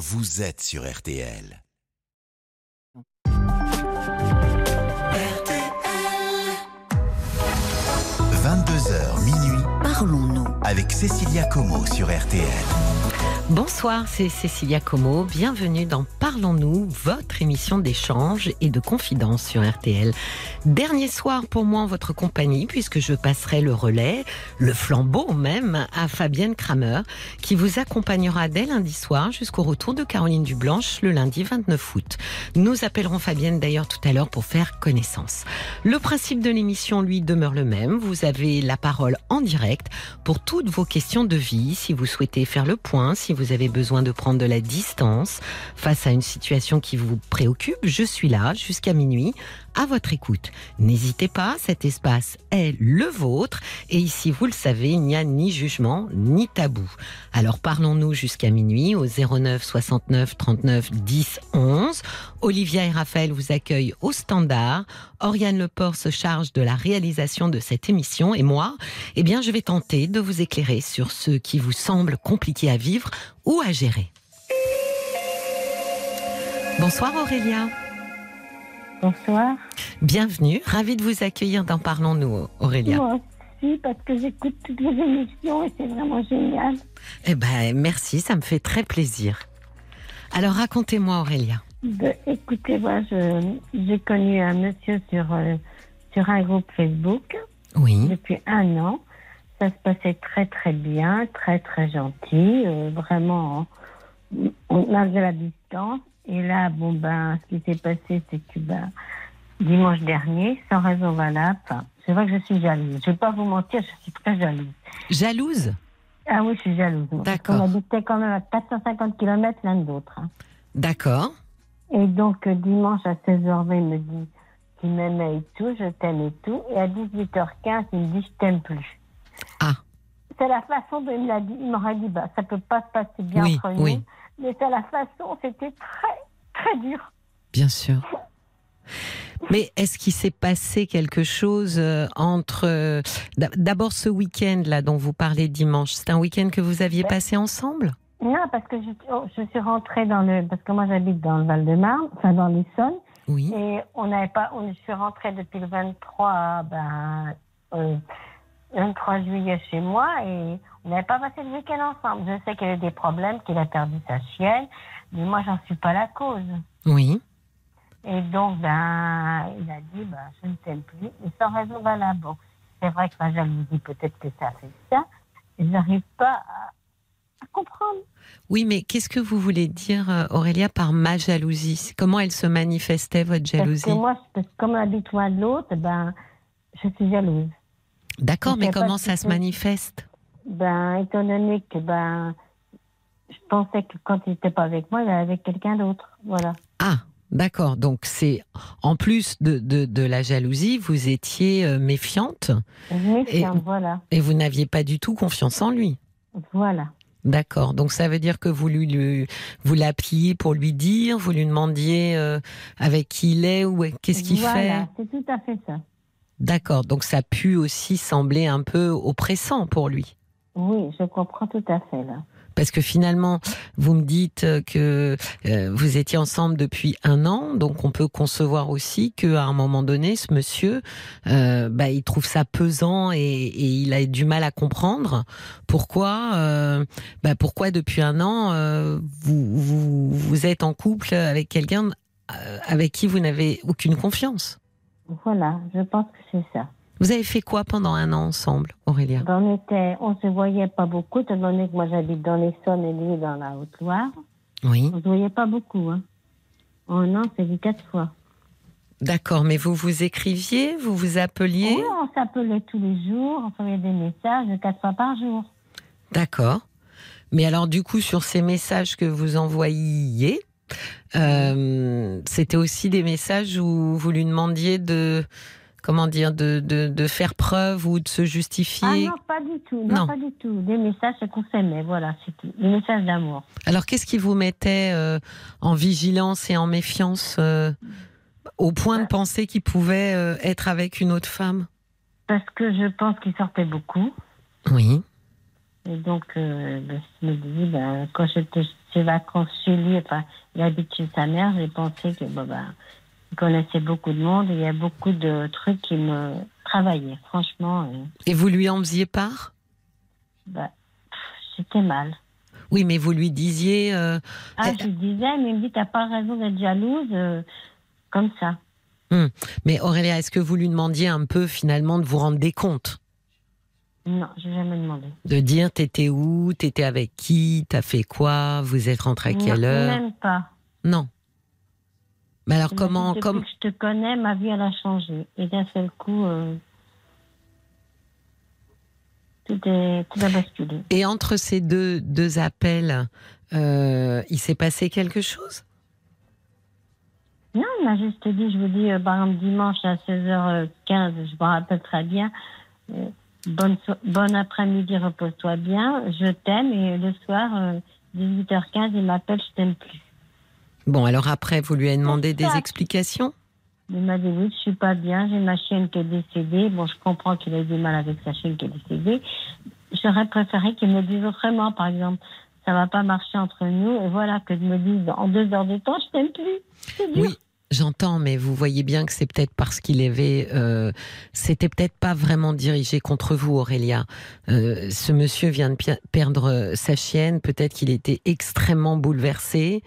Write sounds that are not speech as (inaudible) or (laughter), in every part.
vous êtes sur RTL. RTL. 22h minuit. Parlons-nous avec Cécilia Como sur RTL. Bonsoir, c'est Cécilia Como. Bienvenue dans Parlons-nous, votre émission d'échange et de confidence sur RTL. Dernier soir pour moi en votre compagnie, puisque je passerai le relais, le flambeau même, à Fabienne Kramer, qui vous accompagnera dès lundi soir jusqu'au retour de Caroline Dublanche le lundi 29 août. Nous appellerons Fabienne d'ailleurs tout à l'heure pour faire connaissance. Le principe de l'émission, lui, demeure le même. Vous avez la parole en direct pour toutes vos questions de vie, si vous souhaitez faire le point, si vous avez besoin de prendre de la distance face à une situation qui vous préoccupe, je suis là jusqu'à minuit à votre écoute. N'hésitez pas, cet espace est le vôtre et ici, vous le savez, il n'y a ni jugement ni tabou. Alors parlons-nous jusqu'à minuit au 09 69 39 10 11. Olivia et Raphaël vous accueillent au standard. Oriane Leport se charge de la réalisation de cette émission et moi, eh bien, je vais tenter de vous éclairer sur ce qui vous semble compliqué à vivre ou à gérer. Bonsoir Aurélia. Bonsoir. Bienvenue, ravie de vous accueillir dans Parlons-nous, Aurélia. Moi aussi, parce que j'écoute toutes vos émissions et c'est vraiment génial. Eh ben, merci, ça me fait très plaisir. Alors, racontez-moi, Aurélia. Ben, écoutez, moi, j'ai connu un monsieur sur, euh, sur un groupe Facebook. Oui. Depuis un an. Ça se passait très, très bien, très, très gentil. Euh, vraiment, on avait la distance. Et là, bon, ben, ce qui s'est passé, c'est que, ben, dimanche dernier, sans raison valable, c'est vrai que je suis jalouse. Je ne vais pas vous mentir, je suis très jalouse. Jalouse? Ah oui, je suis jalouse. D'accord. On habitait quand même à 450 km l'un de l'autre. Hein. D'accord. Et donc, euh, dimanche à 16h20, il me dit qu'il m'aimait et tout, je t'aime et tout. Et à 18h15, il me dit, je t'aime plus. Ah. C'est la façon dont il me l'a dit. Il m'aurait dit, bah, ça peut pas se passer bien oui, entre nous. Oui. Mais c'est la façon, c'était très, très dur. Bien sûr. Mais est-ce qu'il s'est passé quelque chose euh, entre euh, d'abord ce week-end là dont vous parlez dimanche C'est un week-end que vous aviez passé ensemble? Non, parce que je, oh, je, suis rentrée dans le parce que moi j'habite dans le Val-de-Marne, enfin dans l'Essonne. Oui. Et on n'avait pas, on, je suis rentrée depuis le 23, ben, euh, 23 juillet chez moi et on n'avait pas passé le week-end ensemble. Je sais qu'il y avait des problèmes, qu'il a perdu sa chienne, mais moi j'en suis pas la cause. Oui. Et donc, ben, il a dit, ben, je ne t'aime plus, et sans raison valable. Bon, c'est vrai que ma jalousie, peut-être que ça fait ça, je n'arrive pas à, à, comprendre. Oui, mais qu'est-ce que vous voulez dire, euh, Aurélia, par ma jalousie? Comment elle se manifestait, votre jalousie Parce que moi, parce que comme habite loin de l'autre, ben, je suis jalouse. D'accord, mais comment ça se manifeste? Ben, étant donné que, ben, je pensais que quand il n'était pas avec moi, il était avec quelqu'un d'autre. Voilà. Ah, D'accord, donc c'est en plus de, de, de, la jalousie, vous étiez euh, méfiante. Méfiante, et, voilà. Et vous n'aviez pas du tout confiance en lui. Voilà. D'accord, donc ça veut dire que vous lui, lui vous l'appeliez pour lui dire, vous lui demandiez euh, avec qui il est ou qu'est-ce qu'il voilà, fait? Voilà, c'est tout à fait ça. D'accord, donc ça a pu aussi sembler un peu oppressant pour lui. Oui, je comprends tout à fait là. Parce que finalement, vous me dites que euh, vous étiez ensemble depuis un an, donc on peut concevoir aussi qu'à un moment donné, ce monsieur, euh, bah, il trouve ça pesant et, et, il a du mal à comprendre pourquoi, euh, bah, pourquoi depuis un an vous, vous, vous êtes en couple avec quelqu'un avec qui vous n'avez aucune confiance. Voilà, je pense que c'est ça. Vous avez fait quoi pendant un an ensemble, Aurélia? On était, on se voyait pas beaucoup, étant donné que moi j'habite dans l'Essonne et lui dans la Haute-Loire. Oui. On se voyait pas beaucoup. Hein. En un an, c'est vu quatre fois. D'accord, mais vous vous écriviez, vous vous appeliez? Oui, on s'appelait tous les jours, on faisait des messages quatre fois par jour. D'accord. Mais alors du coup, sur ces messages que vous envoyiez, euh, c'était aussi des messages où vous lui demandiez de comment dire, de, de, de, faire preuve ou de se justifier Ah non, pas du tout. Non, non. pas du tout. Des messages qu'on s'aimait, voilà, c'est tout. Des messages d'amour. Alors, qu'est-ce qui vous mettait euh, en vigilance et en méfiance euh, au point de penser qu'il pouvait euh, être avec une autre femme? Parce que je pense qu'il sortait beaucoup. Oui. Et donc, euh, ben, je me dis, ben, quand j'étais ses vacances chez lui, enfin, il habite chez sa mère, j'ai pensé que, bon, ben, il connaissait beaucoup de monde et il y a beaucoup de trucs qui me travaillaient, franchement. euh, Et vous lui en faisiez part? Bah, j'étais mal. Oui, mais vous lui disiez. euh, Ah, je lui disais, mais il me dit, t'as pas raison d'être jalouse, euh, comme ça. Mais Aurélia, est-ce que vous lui demandiez un peu finalement de vous rendre des comptes? Non, j'ai jamais demandé. De dire t'étais où, t'étais avec qui, t'as fait quoi, vous êtes rentré à quelle Non, heure? Même pas. Non. Mais alors comment, dit, Depuis comme que je te connais, ma vie, elle a changé. Et d'un seul coup, euh, tout, est, tout a basculé. et entre ces deux deux appels, euh, il s'est passé quelque chose? Non, il m'a juste dit, je vous dis, euh, par exemple, dimanche à 16h15, je me rappelle très bien, euh, bonne, so- bon après-midi, repose-toi bien, je t'aime, et le soir, euh, 18h15, il m'appelle, je t'aime plus. Bon, alors après, vous lui avez demandé des explications Il m'a dit, oui, je suis pas bien, j'ai ma chienne qui est décédée. Bon, je comprends qu'il a eu du mal avec sa chienne qui est décédée. J'aurais préféré qu'il me dise autrement, par exemple. Ça va pas marcher entre nous, et voilà, que je me dise, en deux heures de temps, je t'aime plus. Oui, j'entends, mais vous voyez bien que c'est peut-être parce qu'il avait, euh, c'était peut-être pas vraiment dirigé contre vous, Aurélia. Euh, ce monsieur vient de perdre euh, sa chienne, peut-être qu'il était extrêmement bouleversé,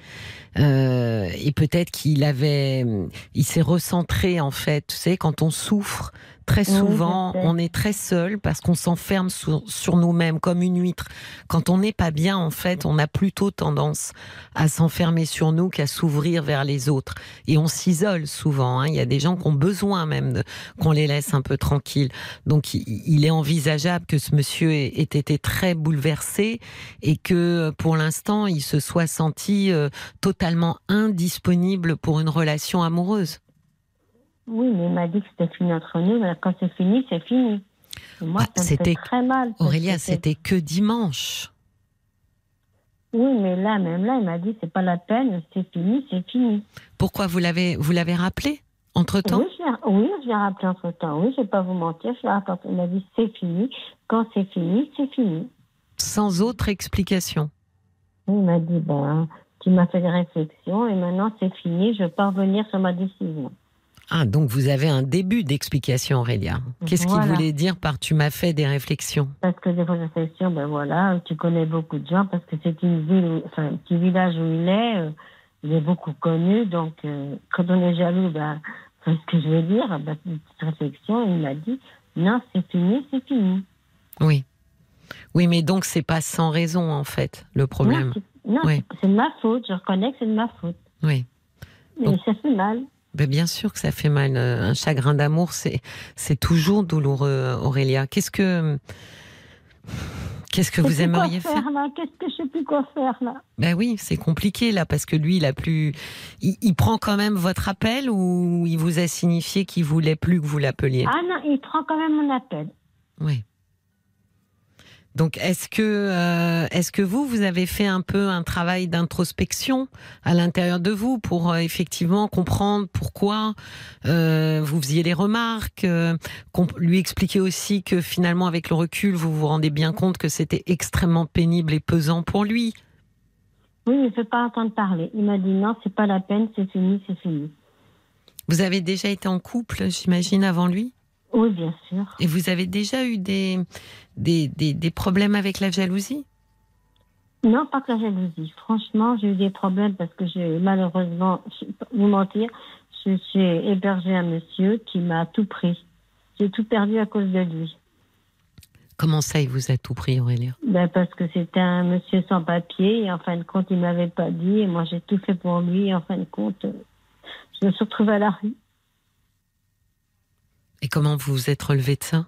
euh, et peut-être qu'il avait, il s'est recentré en fait. Tu sais, quand on souffre. Très souvent, on est très seul parce qu'on s'enferme sur, sur nous-mêmes comme une huître. Quand on n'est pas bien, en fait, on a plutôt tendance à s'enfermer sur nous qu'à s'ouvrir vers les autres. Et on s'isole souvent. hein. Il y a des gens qui ont besoin même qu'on les laisse un peu tranquilles. Donc il, est envisageable que ce monsieur ait, ait été très bouleversé et que pour l'instant il se soit senti euh, totalement indisponible pour une relation amoureuse. Oui, mais il m'a dit que c'était fini entre nous, mais quand c'est fini, c'est fini. Et moi, Bah, ça me c'était- fait très mal. Aurélia, c'était que dimanche. Oui, mais là, même là, il m'a dit, c'est pas la peine, c'est fini, c'est fini. Pourquoi vous l'avez vous l'avez rappelé entre temps Oui, je l'ai- oui, je l'ai rappelé entre temps. Oui, je vais pas vous mentir, je l'ai rappelé. Il m'a dit, c'est fini. Quand c'est fini, c'est fini. sans autre explication. Il m'a dit, ben, tu m'as fait des réflexions et maintenant c'est fini, je peux revenir sur ma décision. Ah, donc vous avez un début d'explication, Aurélia. Qu'est-ce qu'il voulait dire par tu m'as fait des réflexions Parce que des réflexions, ben voilà, tu connais beaucoup de gens, parce que c'est une ville, où- enfin, un petit village où il est, euh, il est beaucoup connu, donc euh, quand on est jaloux, ben, c'est ce que je veux dire, ben, une petite réflexion, il m'a dit, non, c'est fini, c'est fini. Oui. Oui, mais donc c'est pas sans raison en fait le problème. Non, c'est- Oui. de ma faute, je reconnais que c'est de ma faute. Oui. Mais Donc- ça fait mal. Ben, bien sûr que ça fait mal. Euh, Un chagrin d'amour, c'est c'est toujours douloureux, Aurélia. Qu'est-ce que qu'est-ce que Je vous quoi aimeriez faire? là? Qu'est-ce que je sais plus quoi faire là? Ben oui, c'est compliqué là parce que lui, il a plus. Il, il prend quand même votre appel ou il vous a signifié qu'il voulait plus que vous l'appeliez? Ah non, il prend quand même mon appel. Oui. Donc, est-ce que, euh, est-ce que vous, vous avez fait un peu un travail d'introspection à l'intérieur de vous pour euh, effectivement comprendre pourquoi euh, vous faisiez des remarques, lui expliquer aussi que finalement, avec le recul, vous vous rendez bien compte que c'était extrêmement pénible et pesant pour lui? Oui, il ne veut pas entendre parler. Il m'a dit non, c'est pas la peine, c'est fini, c'est fini. Vous avez déjà été en couple, j'imagine, avant lui? Oui, bien sûr. Et vous avez déjà eu des, des, des, des problèmes avec la jalousie? Non, pas que la jalousie. Franchement, j'ai eu des problèmes parce que j'ai malheureusement, je vais pas vous mentir, suis hébergé un monsieur qui m'a tout pris. J'ai tout perdu à cause de lui. Comment ça, il vous a tout pris, Aurélia Ben parce que c'était un monsieur sans papier et en fin de compte, il m'avait pas dit et moi j'ai tout fait pour lui et en fin de compte, euh, je me suis retrouvée à la rue. Et comment vous vous êtes relevé de ça?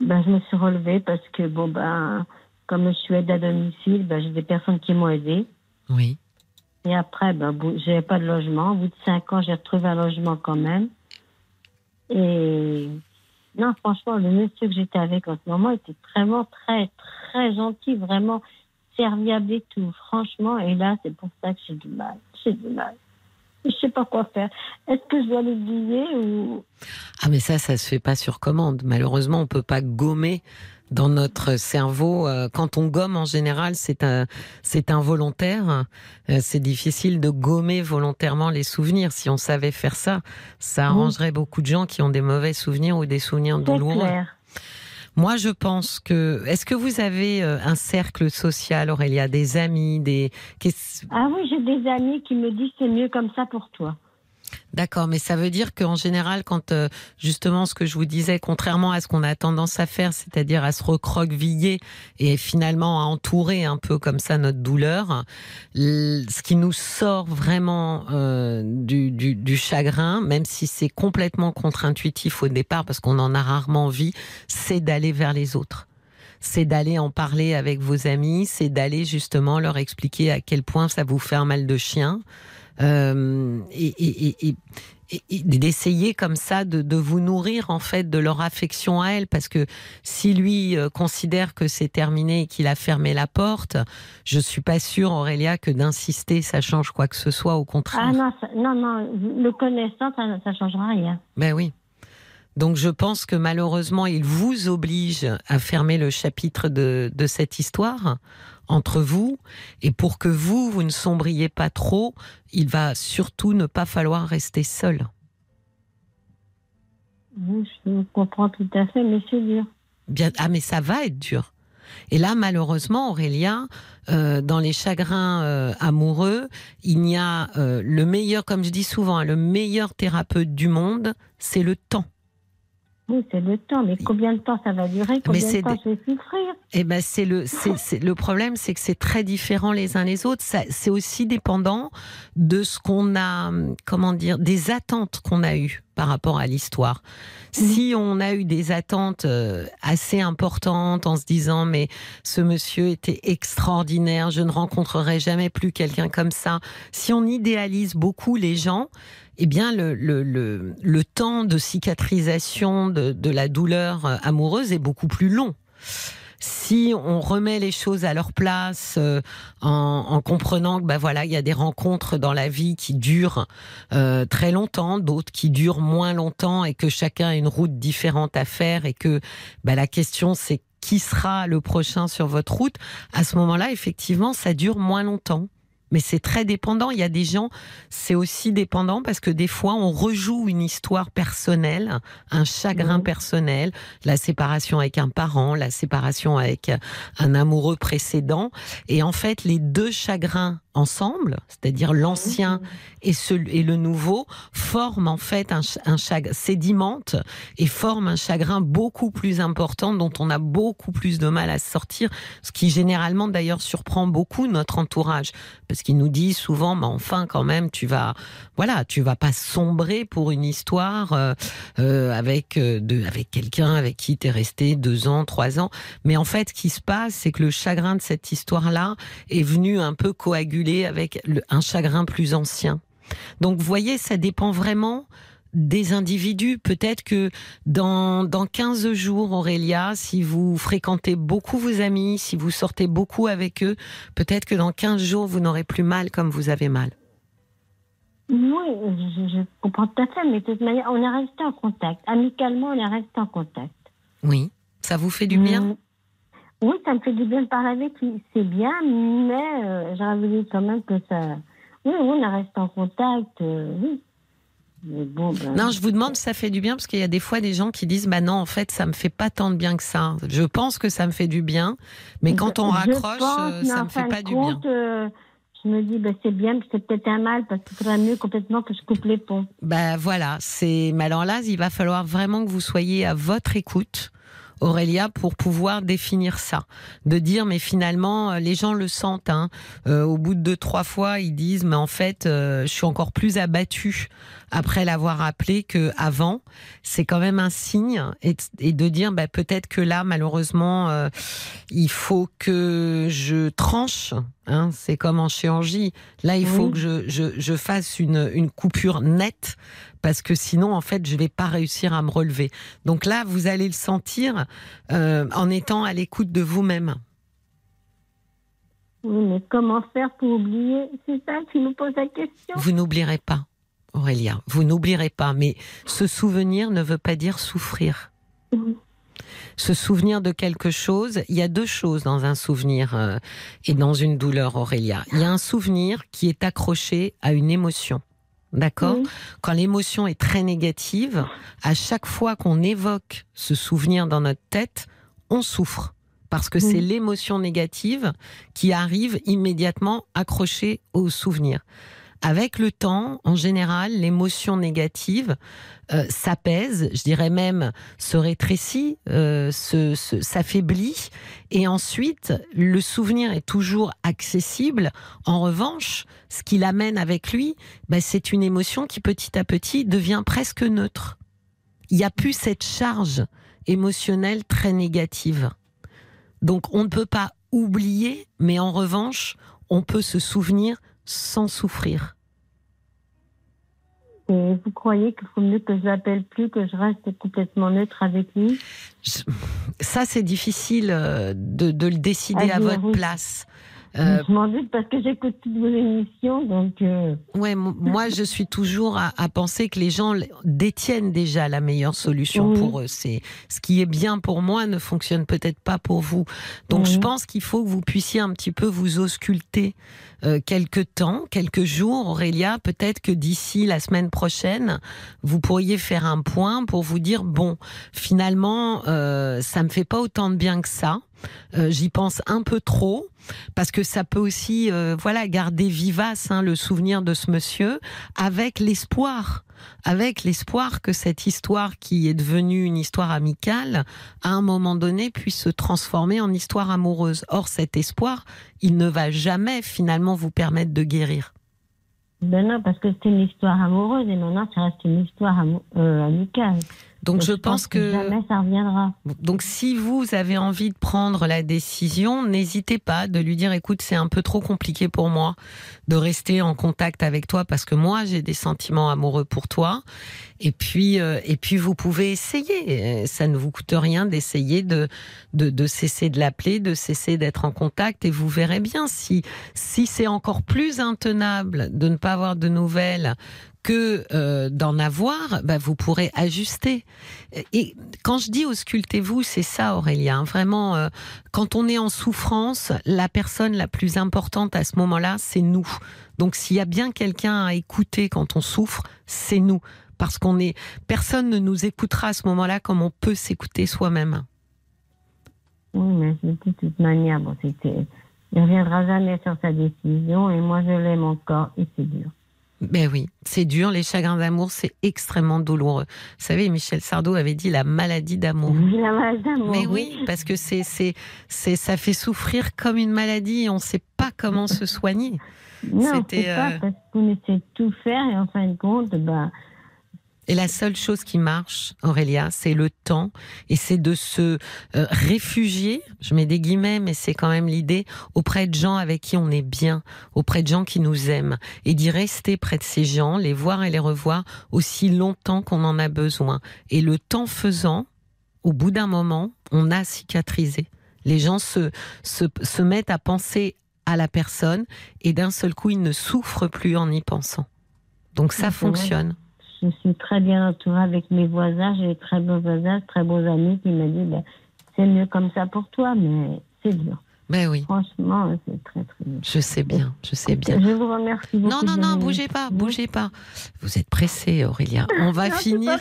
Ben, je me suis relevée parce que, bon, ben, comme je suis aide à domicile, ben, j'ai des personnes qui m'ont aidée. Oui. Et après, ben, bon, j'avais pas de logement. Au bout de cinq ans, j'ai retrouvé un logement quand même. Et non, franchement, le monsieur que j'étais avec en ce moment était vraiment très, très gentil, vraiment serviable et tout. Franchement, et là, c'est pour ça que j'ai du mal. J'ai du mal. Je sais pas quoi faire. Est-ce que je dois l'oublier ou? Ah mais ça, ça se fait pas sur commande. Malheureusement, on peut pas gommer dans notre cerveau. Euh, quand on gomme, en général, c'est un, c'est involontaire. Euh, c'est difficile de gommer volontairement les souvenirs. Si on savait faire ça, ça arrangerait beaucoup de gens qui ont des mauvais souvenirs ou des souvenirs douloureux. Moi, je pense que. Est-ce que vous avez euh, un cercle social, Aurélia, des amis, des. Ah oui, j'ai des amis qui me disent c'est mieux comme ça pour toi. D'accord, mais ça veut dire qu'en général, quand euh, justement ce que je vous disais, contrairement à ce qu'on a tendance à faire, c'est-à-dire à se recroqueviller et finalement à entourer un peu comme ça notre douleur, ce qui nous sort vraiment euh, du, du, chagrin, même si c'est complètement contre-intuitif au départ, parce qu'on en a rarement envie, c'est d'aller vers les autres. C'est d'aller en parler avec vos amis, c'est d'aller justement leur expliquer à quel point ça vous fait un mal de chien, euh, et, d'essayer comme ça de, vous nourrir en fait de leur affection à elle. Parce que si lui euh, considère que c'est terminé et qu'il a fermé la porte je suis pas sûre Aurélia que d'insister ça change quoi que ce soit. Au contraire. Ah non non non le connaissant ça, ça changera rien. Ben oui. Donc je pense que malheureusement il vous oblige à fermer le chapitre de, de cette histoire entre vous. Et pour que vous, vous ne sombriez pas trop, il va surtout ne pas falloir rester seul. je comprends tout à fait, mais c'est dur. Bien, ah, mais ça va être dur. Et là, malheureusement, Aurélien, euh, dans les chagrins euh, amoureux, il y a euh, le meilleur, comme je dis souvent, hein, le meilleur thérapeute du monde, c'est le temps. Oui, c'est le temps. Mais combien de temps ça va durer? Combien de temps je vais souffrir? Eh ben, c'est le, c'est, le problème, c'est que c'est très différent les uns les autres. c'est aussi dépendant de ce qu'on a, comment dire, des attentes qu'on a eues par rapport à l'histoire. Si on a eu des attentes euh, assez importantes en se disant mais ce monsieur était extraordinaire, je ne rencontrerai jamais plus quelqu'un comme ça. Si on idéalise beaucoup les gens, eh bien, le, le, le, le temps de cicatrisation de, de, la douleur euh, amoureuse est beaucoup plus long. Si on remet les choses à leur place euh, en, en, comprenant que bah voilà il y a des rencontres dans la vie qui durent euh, très longtemps, d'autres qui durent moins longtemps et que chacun a une route différente à faire et que bah, la question c'est qui sera le prochain sur votre route. À ce moment-là, effectivement, ça dure moins longtemps. Mais c'est très dépendant. Il y a des gens, c'est aussi dépendant parce que des fois, on rejoue une histoire personnelle, un chagrin personnel, la séparation avec un parent, la séparation avec un amoureux précédent. Et en fait, les deux chagrins ensemble, c'est-à-dire l'ancien et, et le nouveau, forment en fait un, un chagrin, sédimente et forment un chagrin beaucoup plus important dont on a beaucoup plus de mal à sortir, ce qui généralement d'ailleurs surprend beaucoup notre entourage, parce qu'il nous dit souvent, mais enfin quand même, tu vas, voilà, tu vas pas sombrer pour une histoire euh, euh avec euh, de, avec quelqu'un avec qui tu es resté deux ans, trois ans, mais en fait, ce qui se passe, c'est que le chagrin de cette histoire-là est venu un peu coaguler avec un chagrin plus ancien. Donc, vous voyez, ça dépend vraiment des individus. Peut-être que dans, dans 15 jours, Aurélia, si vous fréquentez beaucoup vos amis, si vous sortez beaucoup avec eux, peut-être que dans 15 jours, vous n'aurez plus mal comme vous avez mal. Oui, je, comprends tout à fait, mais de toute manière, on est resté en contact. Amicalement, on est resté en contact. Oui, ça vous fait du bien? Mm. Oui, ça me fait du bien de parler avec lui. C'est bien, mais euh, j'aurais voulu quand même que ça. Oui, on reste en contact, euh, oui. Bon, ben, non, je vous demande si ça fait du bien parce qu'il y a des fois des gens qui disent bah non en fait ça me fait pas tant de bien que ça. Je pense que ça me fait du bien, mais quand on raccroche euh, ça me fait pas du bien. je me dis bah, c'est bien, c'est peut-être un mal parce qu'il faudrait mieux complètement que je coupe les ponts. Bah voilà, c'est mais alors là il va falloir vraiment que vous soyez à votre écoute Aurélia, pour pouvoir définir ça. De dire, mais finalement, euh, les gens le sentent. Hein. Euh, au bout de deux, trois fois, ils disent, mais en fait, euh, je suis encore plus abattue après l'avoir appelé que avant. C'est quand même un signe et, de dire, bah, peut-être que là, malheureusement, il faut que je tranche. Hein. C'est comme en chirurgie. Là, il faut que je, je, je fasse une, une coupure nette parce que sinon, en fait, je vais pas réussir à me relever. Donc là, vous allez le sentir euh, en étant à l'écoute de vous-même. Oui, mais comment faire pour oublier? C'est ça qui nous pose la question. Vous n'oublierez pas, Aurélia. Vous n'oublierez pas. Mais ce souvenir ne veut pas dire souffrir. se souvenir de quelque chose. Il y a deux choses dans un souvenir euh, et dans une douleur, Aurélia. Il y a un souvenir qui est accroché à une émotion. D'accord. Quand l'émotion est très négative, à chaque fois qu'on évoque ce souvenir dans notre tête, on souffre. Parce que c'est l'émotion négative qui arrive immédiatement accrochée au souvenir avec le temps, en général, l'émotion négative euh, s'apaise, je dirais même se rétrécit, euh, s'affaiblit, et ensuite le souvenir est toujours accessible. En revanche, ce qu'il amène avec lui, ben, c'est une émotion qui petit à petit devient presque neutre. Il n'y a plus cette charge émotionnelle très négative. Donc on ne peut pas oublier, mais en revanche, on peut se souvenir sans souffrir. Et vous croyez qu'il faut mieux que je l'appelle plus, que je reste complètement neutre avec lui? Ça, c'est difficile euh, de, le décider à, votre place. Euh, je m'en doute parce que j'écoute toutes vos émissions, donc. Euh... Ouais, (laughs) moi je suis toujours à, penser que les gens détiennent déjà la meilleure solution pour eux. C'est ce qui est bien pour moi ne fonctionne peut-être pas pour vous. Donc je pense qu'il faut que vous puissiez un petit peu vous ausculter euh, quelques temps, quelques jours, Aurélia. Peut-être que d'ici la semaine prochaine, vous pourriez faire un point pour vous dire bon, finalement, euh, ça me fait pas autant de bien que ça. Euh, j'y pense un peu trop parce que ça peut aussi, euh, voilà, garder vivace hein, le souvenir de ce monsieur avec l'espoir, avec l'espoir que cette histoire qui est devenue une histoire amicale, à un moment donné, puisse se transformer en histoire amoureuse. Or, cet espoir, il ne va jamais finalement vous permettre de guérir. Ben non, parce que c'est une histoire amoureuse et maintenant ça reste une histoire euh, amicale. Donc je, pense, que, jamais ça reviendra. Donc si vous avez envie de prendre la décision, n'hésitez pas de lui dire écoute, c'est un peu trop compliqué pour moi de rester en contact avec toi parce que moi j'ai des sentiments amoureux pour toi. Et puis euh, et puis vous pouvez essayer, ça ne vous coûte rien d'essayer de, de de cesser de l'appeler, de cesser d'être en contact. Et vous verrez bien si si c'est encore plus intenable de ne pas avoir de nouvelles que euh, d'en avoir, bah, vous pourrez ajuster. Et quand je dis auscultez-vous, c'est ça, Aurélien. Vraiment, euh, quand on est en souffrance, la personne la plus importante à ce moment-là, c'est nous. Donc, s'il y a bien quelqu'un à écouter quand on souffre, c'est nous, parce qu'on est. Personne ne nous écoutera à ce moment-là comme on peut s'écouter soi-même. Oui, mais de toute manière, bon, il ne reviendra jamais sur sa décision, et moi, je l'aime encore, et c'est dur. Ben oui, c'est dur. Les chagrins d'amour, c'est extrêmement douloureux. Vous savez, Michel Sardou avait dit la maladie d'amour. (laughs) La maladie d'amour. Mais oui, parce que c'est, c'est, c'est, ça fait souffrir comme une maladie et on ne sait pas comment se soigner. Non, c'est pas euh, parce qu'on essaie de tout faire et en fin de compte, ben, et la seule chose qui marche, Aurélia, c'est le temps et c'est de se euh, réfugier, je mets des guillemets, mais c'est quand même l'idée, auprès de gens avec qui on est bien, auprès de gens qui nous aiment et d'y rester près de ces gens, les voir et les revoir aussi longtemps qu'on en a besoin. Et le temps faisant, au bout d'un moment, on a cicatrisé. Les gens se, se, se mettent à penser à la personne et d'un seul coup, ils ne souffrent plus en y pensant. Donc ça fonctionne je suis très bien entourée avec mes voisins. J'ai très beaux voisins, très beaux amis qui me disent ben, c'est mieux comme ça pour toi, mais c'est dur. Ben oui. Franchement, c'est très très dur. Je sais bien, je sais bien. Je vous remercie beaucoup. Non, non, non, bougez pas, bougez pas. Vous êtes pressée, Aurélia. On va finir.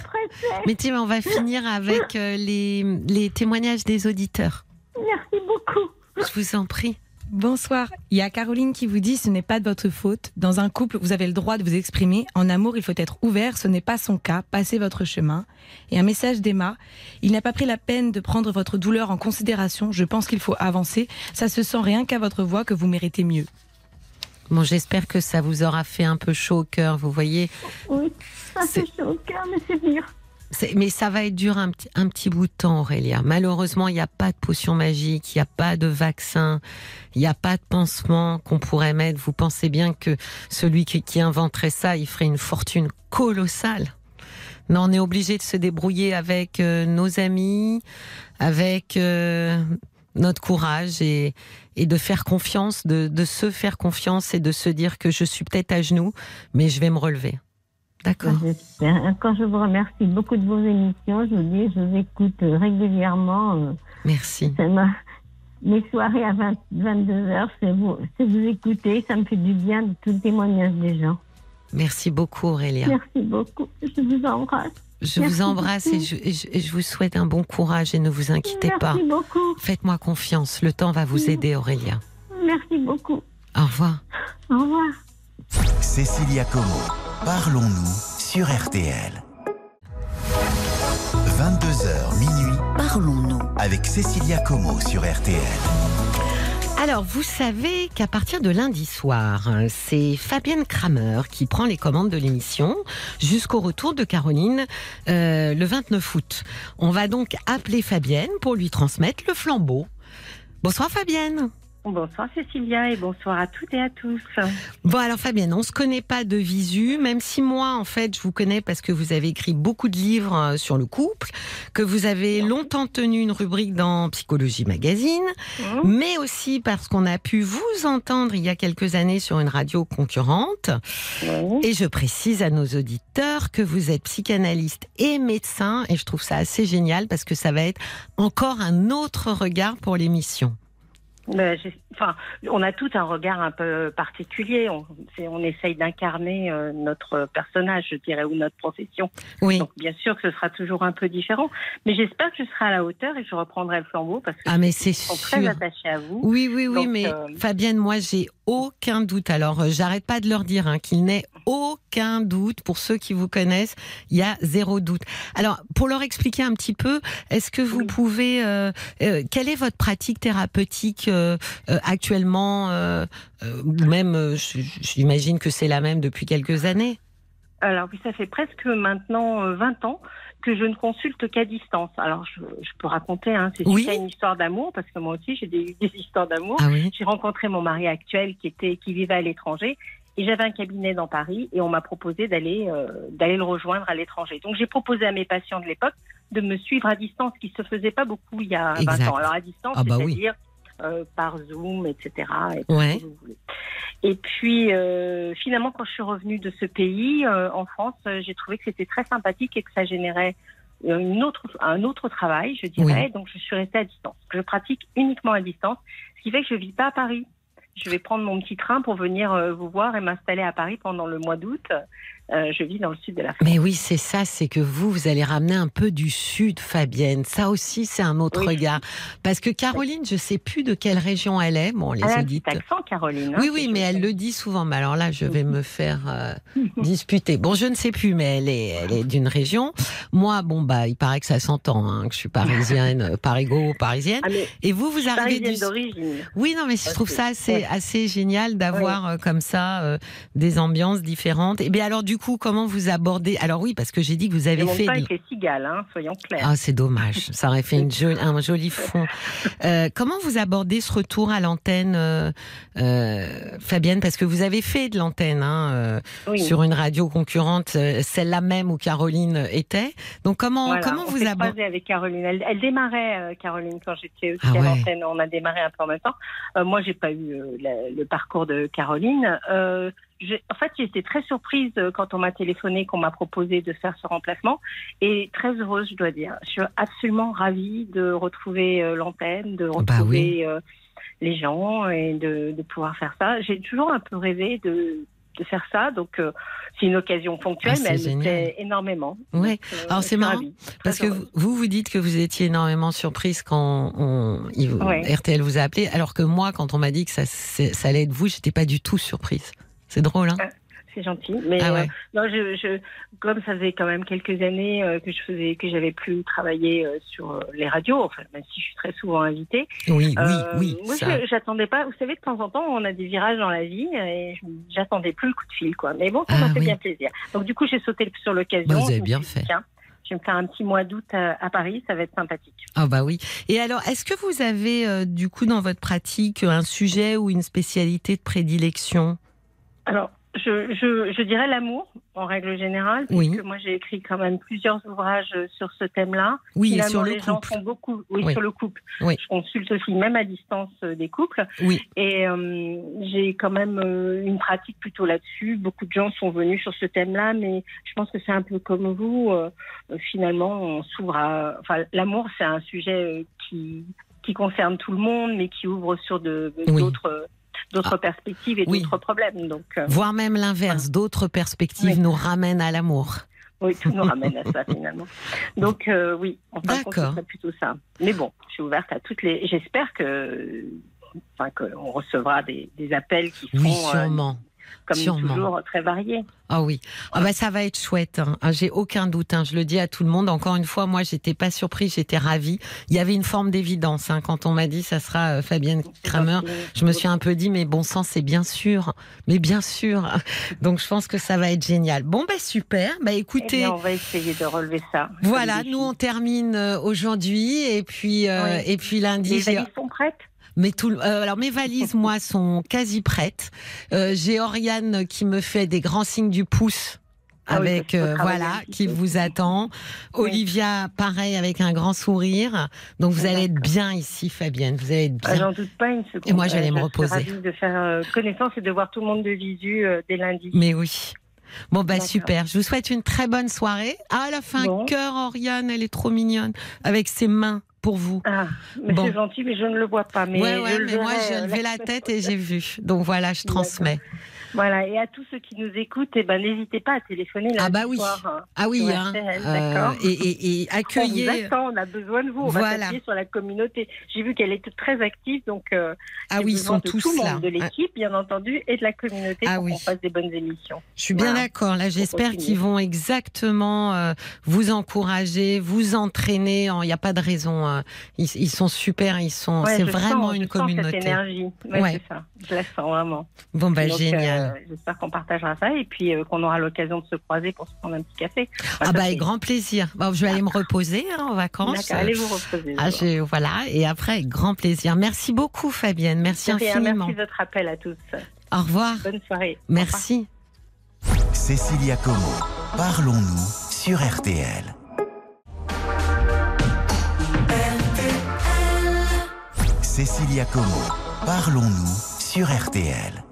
Mais tiens, on va finir avec euh, les, les témoignages des auditeurs. Merci beaucoup. Je vous en prie. Bonsoir. Il y a Caroline qui vous dit ce n'est pas de votre faute. Dans un couple, vous avez le droit de vous exprimer. En amour, il faut être ouvert. Ce n'est pas son cas. Passez votre chemin. Et un message d'Emma. Il n'a pas pris la peine de prendre votre douleur en considération. Je pense qu'il faut avancer. Ça se sent rien qu'à votre voix que vous méritez mieux. Bon, j'espère que ça vous aura fait un peu chaud au cœur. Vous voyez. Oui, ça fait chaud au cœur, mais c'est dur. Mais ça va être dur un, petit bout de temps, Aurélia. Malheureusement, il n'y a pas de potion magique, il n'y a pas de vaccin, il n'y a pas de pansement qu'on pourrait mettre. Vous pensez bien que celui qui, inventerait ça, il ferait une fortune colossale. Non, on est obligé de se débrouiller avec euh, nos amis, avec euh, notre courage et, et de faire confiance, de, de se faire confiance et de se dire que je suis peut-être à genoux, mais je vais me relever. D'accord. J'espère. Encore, je vous remercie beaucoup de vos émissions. Je vous dis, je vous écoute euh, régulièrement. euh, Merci. Ça m'a- Mes soirées à 20 22h, c'est vous, c'est vous écouter. Ça me fait du bien de tout le témoignage des gens. Merci beaucoup, Aurélia. Merci beaucoup. Je vous embrasse. Je Merci vous embrasse et je, et je- et je vous souhaite un bon courage et ne vous inquiétez Merci pas. beaucoup. Faites-moi confiance. Le temps va vous aider, Aurélia. Merci beaucoup. Au revoir. Au revoir. Cécilia Como, parlons-nous sur RTL. 22h minuit, Parlons-nous. avec Cécilia Como sur RTL. Alors, vous savez qu'à partir de lundi soir, c'est Fabienne Kramer qui prend les commandes de l'émission jusqu'au retour de Caroline euh, le 29 août. On va donc appeler Fabienne pour lui transmettre le flambeau. Bonsoir Fabienne. Bonsoir Cécilia et bonsoir à toutes et à tous. Bon alors Fabienne, on se connaît pas de visu, même si moi en fait je vous connais parce que vous avez écrit beaucoup de livres euh, sur le couple, que vous avez longtemps tenu une rubrique dans Psychologie Magazine, Mmh. mais aussi parce qu'on a pu vous entendre il y a quelques années sur une radio concurrente. Et je précise à nos auditeurs que vous êtes psychanalyste et médecin et je trouve ça assez génial parce que ça va être encore un autre regard pour l'émission. Ben, enfin, on a tout un regard un peu particulier. On, on essaye d'incarner euh, notre personnage, je dirais, ou notre profession. Oui. Donc, bien sûr que ce sera toujours un peu différent. Mais j'espère que je serai à la hauteur et que je reprendrai le flambeau parce que Ah mais ils sont très sûr. attachés à vous. Oui, oui, oui, Donc, mais euh, Fabienne, moi, j'ai aucun doute. Alors, euh, j'arrête pas de leur dire hein, qu'il n'est aucun doute. Pour ceux qui vous connaissent, il y a zéro doute. Alors, pour leur expliquer un petit peu, est-ce que vous Oui. pouvez, euh, euh, quelle est votre pratique thérapeutique euh, actuellement, ou même, j'imagine que c'est la même depuis quelques années? Alors oui, ça fait presque maintenant euh, 20 ans que je ne consulte qu'à distance. Alors je, je peux raconter, hein, c'est Oui. une histoire d'amour parce que moi aussi j'ai des, des histoires d'amour. Ah oui. J'ai rencontré mon mari actuel qui était qui vivait à l'étranger et j'avais un cabinet dans Paris et on m'a proposé d'aller euh, d'aller le rejoindre à l'étranger. Donc j'ai proposé à mes patients de l'époque de me suivre à distance, ce qui se faisait pas beaucoup il y a 20 Exact. ans. Alors à distance, Ah bah oui. c'est-à-dire euh, par Zoom, etc. Et, Ouais. tout ce que vous voulez. et puis euh, finalement, quand je suis revenue de ce pays en France, j'ai trouvé que c'était très sympathique et que ça générait une autre, un autre travail, je dirais. Donc je suis restée à distance. Je pratique uniquement à distance, ce qui fait que je vis pas à Paris. Je vais prendre mon petit train pour venir euh, vous voir et m'installer à Paris pendant le mois d'août. Euh, je vis dans le sud de la France. Mais oui, c'est ça, c'est que vous, vous allez ramener un peu du sud, Fabienne. Ça aussi, c'est un autre Oui. regard. Parce que Caroline, je sais plus de quelle région elle est. Bon, les Elle a un petit accent, Caroline. hein, Oui, oui, mais elle le dit souvent. Mais alors là, je vais me faire euh, (laughs) disputer. Bon, je ne sais plus, mais elle est, elle est d'une région. Moi, bon, bah, il paraît que ça s'entend, hein, que je suis parisienne, (laughs) parigo, parisienne. Ah, Et vous, vous arrivez du. Oui, non, mais je trouve ça assez, génial d'avoir euh, comme ça des ambiances différentes. Et bien alors, du coup, comment vous abordez Alors oui, parce que j'ai dit que vous avez fait. pas avec les cigales, hein, soyons clairs. Ah, c'est dommage. (laughs) Ça aurait fait une jolie- un joli fond. Euh, comment vous abordez ce retour à l'antenne, euh, euh, Fabienne? Parce que vous avez fait de l'antenne hein, oui. sur une radio concurrente, celle-là même où Caroline était. Donc comment Voilà, comment on vous abordez avec Caroline. Elle, elle démarrait, Caroline, quand j'étais aussi Ah à ouais. l'antenne. On a démarré un peu en même temps. Moi, j'ai pas eu la- le parcours de Caroline. En fait, j'étais très surprise euh, quand on m'a téléphoné, qu'on m'a proposé de faire ce remplacement, et très heureuse, je dois dire. Je suis absolument ravie de retrouver euh, l'antenne, de Bah retrouver euh, les gens et de, de pouvoir faire ça. J'ai toujours un peu rêvé de de faire ça, donc euh, c'est une occasion ponctuelle, Ah, mais elle génial. énormément. Donc, euh, Alors, c'est marrant, Parce que vous, vous dites que vous étiez énormément surprise quand on, il- Ouais. RTL vous a appelé, alors que moi, quand on m'a dit que ça, ça allait être vous, j'étais pas du tout surprise. C'est drôle, hein C'est gentil, mais Ah euh, non, je, je, comme ça faisait quand même quelques années euh, que je faisais, que j'avais plus travaillé euh, sur les radios, enfin même si je suis très souvent invitée. Oui, oui, oui. Moi, ça. je- j'attendais pas. Vous savez, de temps en temps, on a des virages dans la vie et je- j'attendais plus le coup de fil, quoi. Mais bon, ça Ah m'a fait oui. bien plaisir. Donc du coup, j'ai sauté sur l'occasion. Bah, vous avez bien fait. Tiens, je vais me faire un petit mois d'août à, Paris, ça va être sympathique. Ah bah oui. Et alors, est-ce que vous avez du coup dans votre pratique un sujet ou une spécialité de prédilection? Alors, je, je, je dirais l'amour, en règle générale, Oui. puisque moi j'ai écrit quand même plusieurs ouvrages euh, sur ce thème-là. Oui, et sur le les gens couple. font beaucoup, oui, Oui. sur le couple. Oui. Je consulte aussi, même à distance, euh, des couples. Oui. Et euh, j'ai quand même euh, une pratique plutôt là-dessus. Beaucoup de gens sont venus sur ce thème-là, mais je pense que c'est un peu comme vous. euh, finalement, on s'ouvre à. Enfin, l'amour, c'est un sujet qui qui concerne tout le monde, mais qui ouvre sur de Oui. D'autres d'autres perspectives et Oui. d'autres problèmes. Donc, euh, Voire même l'inverse, d'autres perspectives Oui. nous ramènent à l'amour. oui, tout nous ramène à ça (laughs) finalement. Donc, euh, oui, en fin de plutôt ça. Mais bon, je suis ouverte à toutes les. J'espère que. Enfin, qu'on recevra des, des appels qui seront, Oui, euh, sûrement. Comme sûrement. toujours, très variés. Ah oui, ah bah ça va être chouette. hein. Ah, J'ai aucun doute. hein. Je le dis à tout le monde. Encore une fois, moi, j'étais pas surprise, j'étais ravie. Il y avait une forme d'évidence hein, quand on m'a dit ça sera euh, Fabienne Kramer. Je me suis un peu dit, mais bon sang, c'est bien sûr, mais bien sûr. (laughs) Donc je pense que ça va être génial. Bon bah super. Bah Eh écoutez, bien, on va essayer de relever ça. voilà, nous on termine euh, aujourd'hui et puis euh, Oui. et puis lundi. Les valises sont prêtes? Mais tout, euh, alors mes valises, (laughs) moi, sont quasi prêtes. Euh, J'ai Oriane qui me fait des grands signes du pouce. Ah oui, Avec euh, voilà qui vous attend, Oui. Olivia pareil avec un grand sourire. Donc vous allez être bien ici, Fabienne. Vous allez être Ah, bien. J'en doute pas une seconde. Et moi, j'allais Euh, me reposer. ravie de faire euh, connaissance et de voir tout le monde de visu euh, dès lundi. Mais oui. Bon bah super. Je vous souhaite une très bonne soirée. Ah, elle a fait un Bon. cœur, Oriane. Elle est trop mignonne avec ses mains pour vous. Ah, mais Bon. c'est gentil, mais je ne le vois pas. Mais ouais ouais. je le Mais moi j'ai euh, levé la tête et j'ai vu. Donc voilà, je transmets. Voilà, et à tous ceux qui nous écoutent, eh ben, n'hésitez pas à téléphoner lundi Ah bah oui. soir. hein. Ah oui, hein. Euh, d'accord. et, et, et On vous accueillez. attend, on a besoin de vous. On Voilà. va s'appuyer sur la communauté. J'ai vu qu'elle était très active, donc euh, Ah oui, ils sont de tous tout le là. monde, de l'équipe, bien entendu, et de la communauté Ah pour oui. qu'on fasse des bonnes émissions. Je suis bien d'accord. Là, j'espère qu'ils vont exactement euh, vous encourager, vous entraîner. Il n'y a pas de raison. euh, Ils, ils sont super. Ils sont. Ouais, c'est vraiment sens- une je sens communauté. Cette énergie, ouais, Ouais. c'est ça. Je la sens vraiment. Bon bah Donc, génial. Euh, J'espère qu'on partagera ça et puis euh, qu'on aura l'occasion de se croiser pour se prendre un petit café. Enfin, ah bah avec grand plaisir. Bon, je vais aller me reposer hein, en vacances. D'accord, allez vous reposer. Ah, j'ai- voilà. Et après, avec grand plaisir. Merci beaucoup, Fabienne. Merci rien, infiniment. Merci de votre appel à tous. Au revoir. Bonne soirée. Merci. Cécilia Como, parlons-nous sur RTL. Cécilia Como, parlons-nous sur RTL.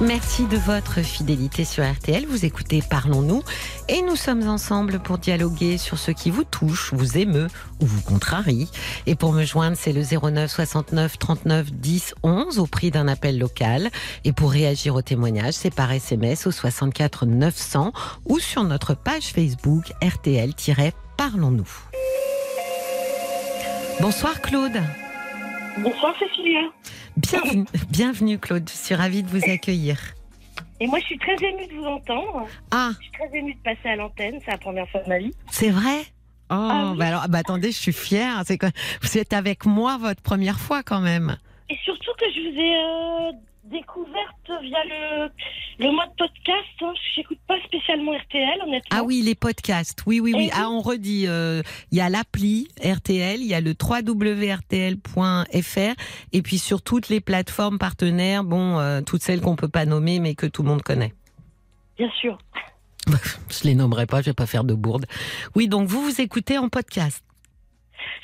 Merci de votre fidélité sur RTL. Vous écoutez Parlons-nous et nous sommes ensemble pour dialoguer sur ce qui vous touche, vous émeut ou vous contrarie. Et pour me joindre, c'est le 09 69 39 10 11 au prix d'un appel local. Et pour réagir au témoignage, c'est par SMS au 64 900 ou sur notre page Facebook RTL-Parlons-nous. Bonsoir Claude. Bonsoir Cécilia. Bienvenue, bienvenue Claude. Je suis ravie de vous accueillir. Et moi je suis très émue de vous entendre. Ah, Je suis très émue de passer à l'antenne. C'est la première fois de ma vie. C'est vrai? Oh, Ah oui. bah alors, bah attendez, je suis fière. C'est vous êtes avec moi votre première fois quand même. Et surtout que je vous ai euh, découverte via le, le mode podcast. Hein, j'écoute pas spécialement RTL, honnêtement. Ah oui, les podcasts. Oui, oui, oui. Et Ah, on redit. euh, Il y a l'appli RTL, il y a le www.rtl.fr et puis sur toutes les plateformes partenaires, bon, euh, toutes celles qu'on peut pas nommer mais que tout le monde connaît. Bien sûr. (laughs) Je les nommerai pas, je vais pas faire de bourde. Oui, donc vous vous écoutez en podcast.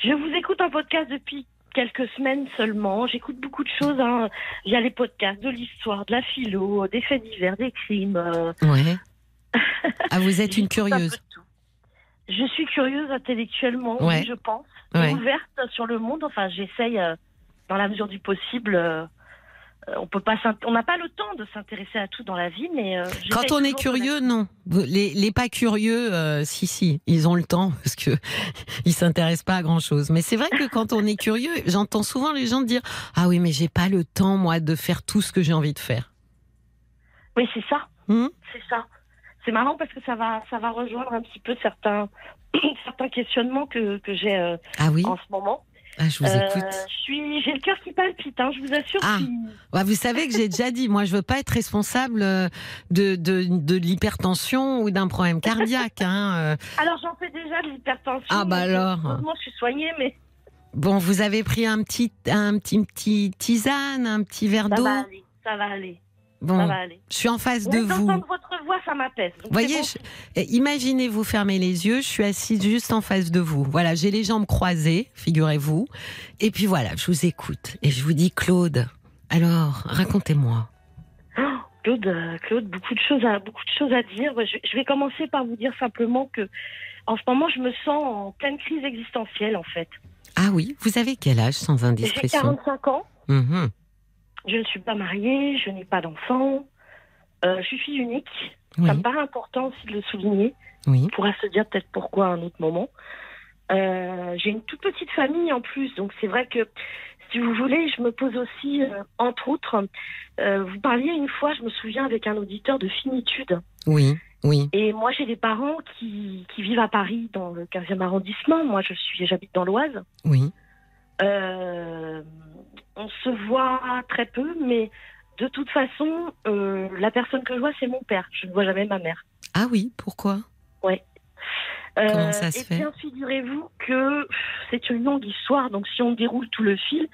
Je vous écoute en podcast depuis quelques semaines seulement. J'écoute beaucoup de choses hein, via les podcasts, de l'histoire, de la philo, des faits divers, des crimes. euh, Ouais. (laughs) Ah, vous êtes une curieuse. Je suis curieuse intellectuellement, Ouais. je pense. Ouais. Ouverte sur le monde. Enfin, j'essaye, euh, dans la mesure du possible. Euh, on peut pas, on n'a pas le temps de s'intéresser à tout dans la vie, mais euh, Quand on est curieux, non. Les, les pas curieux, euh, si, si, ils ont le temps parce que (laughs) ils s'intéressent pas à grand chose. Mais c'est vrai que quand on est curieux, j'entends souvent les gens dire ah oui, mais j'ai pas le temps moi de faire tout ce que j'ai envie de faire. Oui, c'est ça. Hmm? C'est ça. C'est marrant parce que ça va, ça va rejoindre un petit peu certains, (clears throat) certains questionnements que, que j'ai euh, Ah oui, en ce moment. Ah, je vous Euh, écoute. j'ai le cœur qui palpite. Hein, je vous assure. Ah. vous savez que j'ai déjà dit, moi je veux pas être responsable euh, de de, de l'hypertension ou d'un problème cardiaque. Hein. euh. Alors j'en fais déjà de l'hypertension. Ah, bah alors. Heureusement, je suis soignée, mais Bon, vous avez pris un petit un petit petit tisane, un petit verre ça d'eau. va aller. Ça va aller. Bon, Ça va aller. je suis en face de vous. votre voix, ça m'apaise. Voyez, bon. eh, imaginez vous fermez les yeux, je suis assise juste en face de vous. Voilà, j'ai les jambes croisées, figurez-vous. Et puis voilà, je vous écoute. Et je vous dis, Claude, alors, racontez-moi. Claude, euh, Claude, beaucoup de choses à beaucoup de choses à dire. Je, je vais commencer par vous dire simplement que en ce moment, je me sens en pleine crise existentielle en fait. Ah oui, vous avez quel âge sans J'ai indiscrétion 45 ans. Mhm. Je ne suis pas mariée, je n'ai pas d'enfant. Euh, je suis fille unique. Oui, Ça me paraît important aussi de le souligner. oui, On pourra se dire peut-être pourquoi à un autre moment. Euh, J'ai une toute petite famille en plus, donc c'est vrai que si vous voulez, je me pose aussi, euh, entre autres, euh, vous parliez une fois, je me souviens avec un auditeur de finitude. oui, oui, Et moi, j'ai des parents qui, qui vivent à Paris, dans le 15e arrondissement. Moi, je suis, j'habite dans l'Oise. oui. Euh, on se voit très peu, mais de toute façon, euh, la personne que je vois, c'est mon père. Je ne vois jamais ma mère. Ah oui, pourquoi? Comment ça se et fait? bien, figurez-vous que c'est une longue histoire. Donc, si on déroule tout le fil,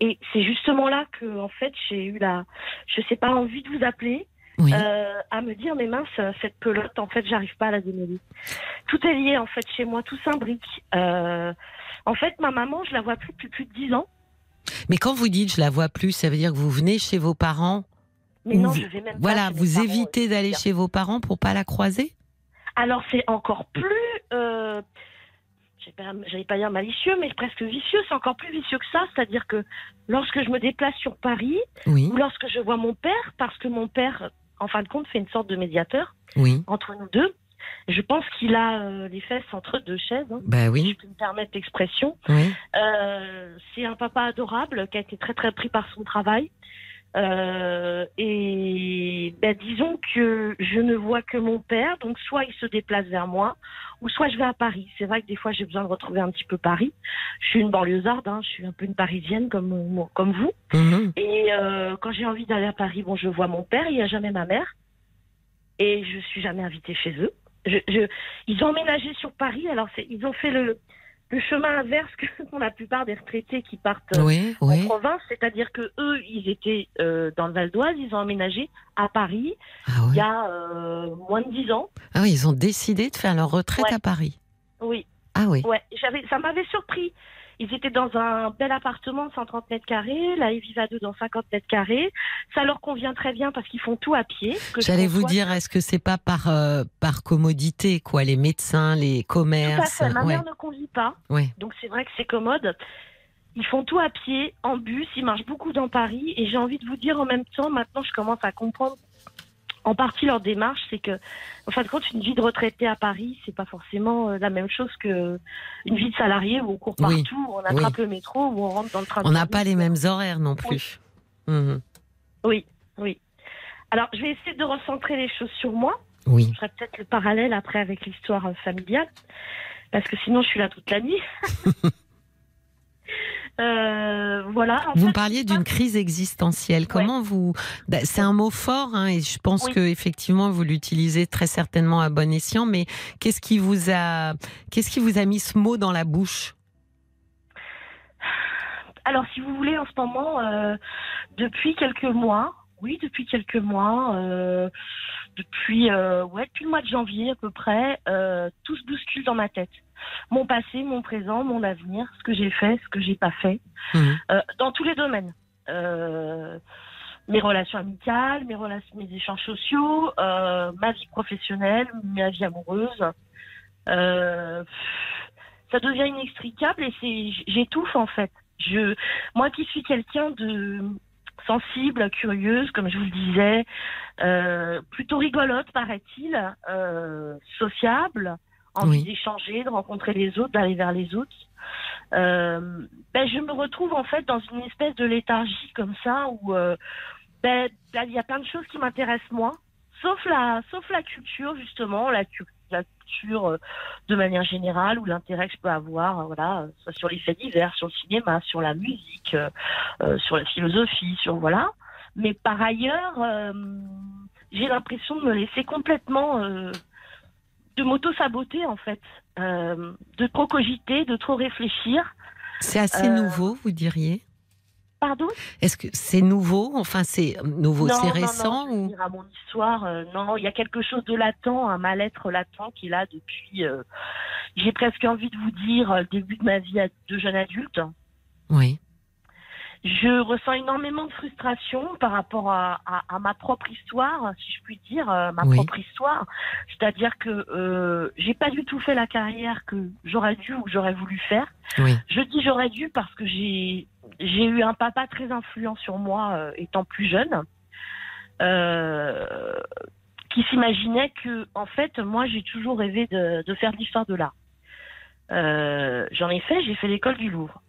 et c'est justement là que, en fait, j'ai eu la, je sais pas, envie de vous appeler. Oui, Euh, à me dire mais mince cette pelote en fait j'arrive pas à la démêler tout est lié en fait chez moi tout s'imbrique euh, en fait ma maman je la vois plus depuis plus de dix ans mais quand vous dites je la vois plus, ça veut dire que vous venez chez vos parents mais non je vais même Voilà, vous parents, évitez d'aller chez vos parents pour pas la croiser? Alors c'est encore plus euh, j'allais pas dire malicieux mais presque vicieux c'est encore plus vicieux que ça. C'est à dire que lorsque je me déplace sur Paris Oui, ou lorsque je vois mon père parce que mon père en fin de compte fait une sorte de médiateur oui, entre nous deux je pense qu'il a euh, les fesses entre deux chaises hein, bah si oui, je peux me permettre l'expression oui. Euh, c'est un papa adorable qui a été très très pris par son travail. Euh, et ben, disons que je ne vois que mon père, donc soit il se déplace vers moi, ou soit je vais à Paris. C'est vrai que des fois j'ai besoin de retrouver un petit peu Paris. Je suis une banlieusarde, hein, je suis un peu une parisienne comme comme vous. Mhm. Et euh, quand j'ai envie d'aller à Paris, bon, je vois mon père, il n'y a jamais ma mère, et je suis jamais invitée chez eux. Je, je- ils ont emménagé sur Paris, alors ils ont fait le, le chemin inverse que (laughs) font la plupart des retraités qui partent euh, Oui, en oui. province, c'est-à-dire que eux, ils étaient euh, dans le Val d'Oise, ils ont emménagé à Paris Ah, il y a euh, moins de dix ans. Ah oui, ils ont décidé de faire leur retraite Ouais. à Paris. Oui, Ah oui. ouais, j'avais, ça m'avait surpris. Ils étaient dans un bel appartement de 130 mètres carrés. Là, ils vivent à deux dans 50 mètres carrés. Ça leur convient très bien parce qu'ils font tout à pied. J'allais vous dire, est-ce que c'est pas par euh, par commodité, quoi, les médecins, les Tout à commerces fait. Ma ouais. mère ne conduit pas. Ouais. Donc c'est vrai que c'est commode. Ils font tout à pied, en bus, ils marchent beaucoup dans Paris. Et j'ai envie de vous dire en même temps, maintenant je commence à comprendre en partie leur démarche, c'est que, en fin de compte, une vie de retraité à Paris, c'est pas forcément euh, la même chose que une vie de salarié où on court Oui. partout, où on attrape le métro, où on rentre dans le train. On n'a pas les mêmes horaires non plus. Mhm. Oui, oui. Alors je vais essayer de recentrer les choses sur moi. Oui. Je ferai peut-être le parallèle après avec l'histoire euh, familiale, parce que sinon je suis là toute la nuit. (laughs) Euh, voilà. en Vous fait, me parliez d'une crise existentielle. Comment vous bah, C'est un mot fort, hein, et je pense Oui. que effectivement vous l'utilisez très certainement à bon escient. Mais qu'est-ce qui vous a, qu'est-ce qui vous a mis ce mot dans la bouche? Alors, si vous voulez, en ce moment, euh, depuis quelques mois, oui, depuis quelques mois, euh, depuis, ouais, depuis le mois de janvier à peu près, tout se bouscule dans ma tête. Mon passé, mon présent, mon avenir, ce que j'ai fait, ce que j'ai pas fait, Mhm. euh, dans tous les domaines. Euh, mes relations amicales, mes relations, mes échanges sociaux, euh, ma vie professionnelle, ma vie amoureuse. Ça devient inextricable et c'est j'étouffe en fait. Je, moi qui suis quelqu'un de sensible, curieuse, comme je vous le disais, plutôt rigolote paraît-il, sociable, envie Oui. d'échanger, de rencontrer les autres, d'aller vers les autres. Euh, ben, je me retrouve en fait dans une espèce de léthargie comme ça où euh, ben, là, il y a plein de choses qui m'intéressent moi, sauf la, sauf la culture justement, la, cu- la culture euh, de manière générale ou l'intérêt que je peux avoir, voilà, soit sur les faits divers, sur le cinéma, sur la musique, sur la philosophie, sur voilà. Mais par ailleurs, j'ai l'impression de me laisser complètement de m'auto-saboter en fait, euh, de trop cogiter, de trop réfléchir. C'est assez Euh, nouveau, vous diriez? Pardon? Est-ce que c'est nouveau? Enfin, c'est nouveau, c'est récent non, non, ou? à mon histoire, euh, non, il y a quelque chose de latent, un mal-être latent qui est là depuis. J'ai presque envie de vous dire le début de ma vie de jeune adulte. Oui. Je ressens énormément de frustration par rapport à, à- à ma propre histoire, si je puis dire, euh, ma Oui. propre histoire. C'est-à-dire que euh, j'ai pas du tout fait la carrière que j'aurais dû ou que j'aurais voulu faire. Oui. Je dis j'aurais dû parce que j'ai j'ai eu un papa très influent sur moi euh, étant plus jeune, euh, qui s'imaginait que en fait moi j'ai toujours rêvé de, de faire de l'histoire de l'art. Euh, J'en ai fait, j'ai fait l'école du Louvre.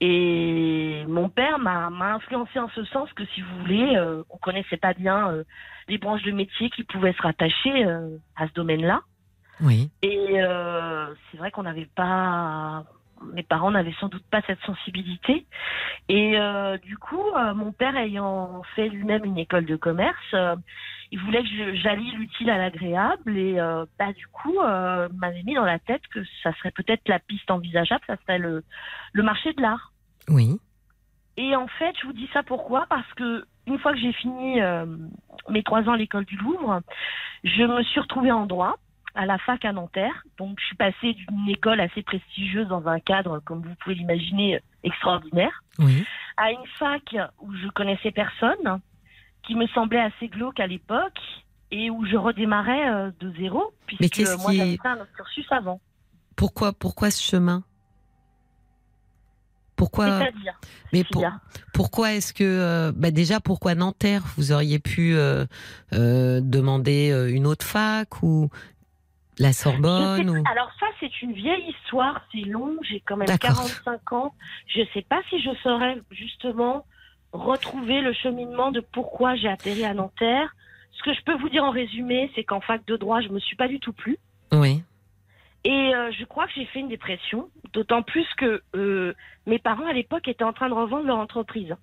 Et mon père m'a m'a influencé en ce sens que, si vous voulez, euh, on connaissait pas bien euh, les branches de métier qui pouvaient se rattacher euh, à ce domaine-là. Oui. Et euh, c'est vrai qu'on n'avait pas, mes parents n'avaient sans doute pas cette sensibilité. Et euh, du coup, euh, mon père ayant fait lui-même une école de commerce, euh, il voulait que j'allie l'utile à l'agréable. Et bah, du coup, euh, m'avait mis dans la tête que ça serait peut-être la piste envisageable, ça serait le, le marché de l'art. Oui. Et en fait, je vous dis ça pourquoi? Parce que une fois que j'ai fini mes trois ans à l'école du Louvre, je me suis retrouvée en droit à la fac à Nanterre. Donc, je suis passée d'une école assez prestigieuse dans un cadre, comme vous pouvez l'imaginer, extraordinaire, Oui. à une fac où je connaissais personne, qui me semblait assez glauque à l'époque, et où je redémarrais euh, de zéro, puisque qu'est-ce moi j'avais fait un autre cursus avant. Pourquoi, pourquoi ce chemin? Pourquoi Mais pour- pourquoi est-ce que euh, bah déjà pourquoi Nanterre? Vous auriez pu euh, euh, demander une autre fac ou la Sorbonne (laughs) ou Alors ça, c'est une vieille histoire, c'est long, j'ai quand même D'accord. 45 ans. Je sais pas si je saurais justement retrouver le cheminement de pourquoi j'ai atterri à Nanterre. Ce que je peux vous dire en résumé, c'est qu'en fac de droit, je me suis pas du tout plu. Oui. Et euh, je crois que j'ai fait une dépression, d'autant plus que euh, mes parents à l'époque étaient en train de revendre leur entreprise.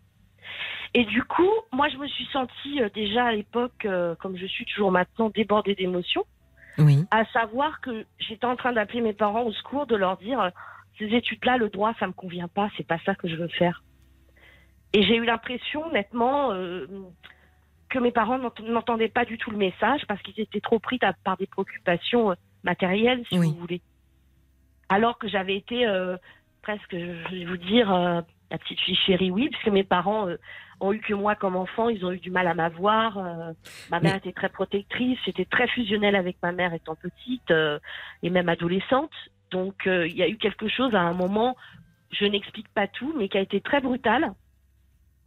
Et du coup, moi, je me suis sentie euh, déjà à l'époque, comme je suis toujours maintenant, débordée d'émotions Oui. à savoir que j'étais en train d'appeler mes parents au secours, de leur dire euh, ces études-là, le droit, ça me convient pas, c'est pas ça que je veux faire. Et j'ai eu l'impression, honnêtement, euh, que mes parents n'ent- n'entendaient pas du tout le message parce qu'ils étaient trop pris par des préoccupations euh, matérielles, si Oui. vous voulez. Alors que j'avais été euh, presque, je vais vous dire, euh, la petite fille chérie, oui, puisque mes parents ont eu que moi comme enfant, ils ont eu du mal à m'avoir. euh, ma mère Mais- était très protectrice, j'étais très fusionnelle avec ma mère étant petite euh, et même adolescente. Donc euh, il y a eu quelque chose à un moment, je n'explique pas tout, mais qui a été très brutal.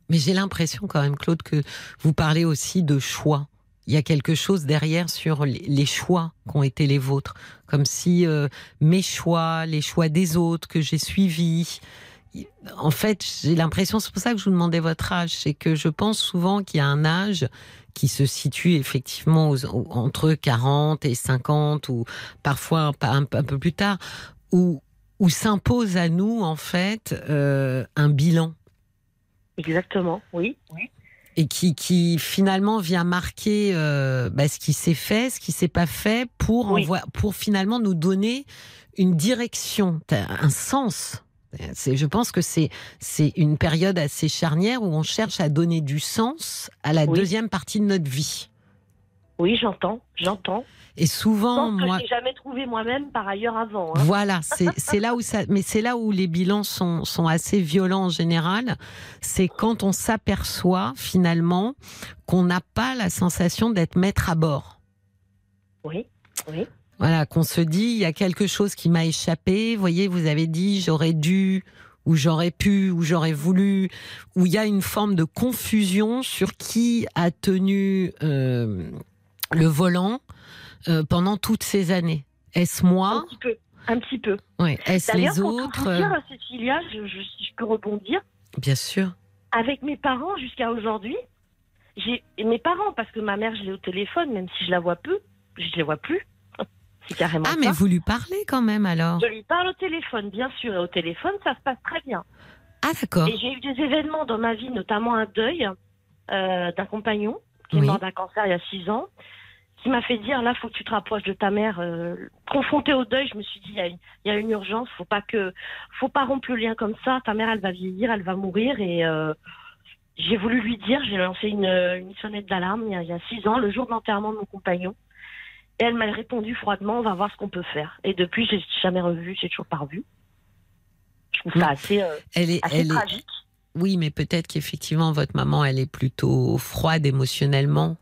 Mais j'ai l'impression quand même, Claude, que vous parlez aussi de choix. Il y a quelque chose derrière sur les les choix qui ont été les vôtres, comme si euh, mes choix, les choix des autres que j'ai suivis. En fait, j'ai l'impression, c'est pour ça que je vous demandais votre âge, c'est que je pense souvent qu'il y a un âge qui se situe effectivement aux- entre 40 et 50 ou parfois un, un- un peu plus tard, où, où s'impose à nous en fait euh, un bilan Exactement, oui. et qui, qui finalement vient marquer euh, bah, ce qui s'est fait, ce qui s'est pas fait, pour Oui. envoi- pour finalement nous donner une direction, un sens. C'est, je pense que c'est une période assez charnière où on cherche à donner du sens à la Oui. deuxième partie de notre vie. Oui, j'entends, j'entends. Et souvent, moi, je n'ai jamais trouvé moi-même par ailleurs avant. hein. Voilà, (laughs) c'est c'est là où ça, mais c'est là où les bilans sont sont assez violents en général. C'est quand on s'aperçoit finalement qu'on n'a pas la sensation d'être maître à bord. Oui, oui. Voilà, qu'on se dit il y a quelque chose qui m'a échappé. Vous voyez, vous avez dit j'aurais dû ou j'aurais pu ou j'aurais voulu. Où il y a une forme de confusion sur qui a tenu euh, le volant euh, pendant toutes ces années. Est-ce Un moi petit peu, un petit peu. Ouais. Est-ce les pour autres vous dire, Cécilia, je, je- si je peux rebondir, Bien sûr. avec mes parents jusqu'à aujourd'hui, j'ai mes parents, parce que ma mère, je l'ai au téléphone, même si je la vois peu, je les vois plus. Carrément Ah, mais vous lui parlez quand même alors? Je lui parle au téléphone, bien sûr, et au téléphone, ça se passe très bien. Ah, d'accord. Et j'ai eu des événements dans ma vie, notamment un deuil euh, d'un compagnon qui est Oui. mort d'un cancer il y a six ans. qui m'a fait dire là, faut que tu te rapproches de ta mère. Euh, confrontée au deuil, je me suis dit, il y a, il y a une urgence, faut pas que, faut pas rompre le lien comme ça. Ta mère, elle va vieillir, elle va mourir et euh, j'ai voulu lui dire, j'ai lancé une, une sonnette d'alarme il, y a- il y a six ans, le jour de l'enterrement de mon compagnon. Et elle m'a répondu froidement, on va voir ce qu'on peut faire. Et depuis, j'ai jamais revu, j'ai toujours pas revu. Je trouve ça Oui. assez, euh, Elle est, assez elle est, tragique. oui, mais peut-être qu'effectivement votre maman, elle est plutôt froide émotionnellement.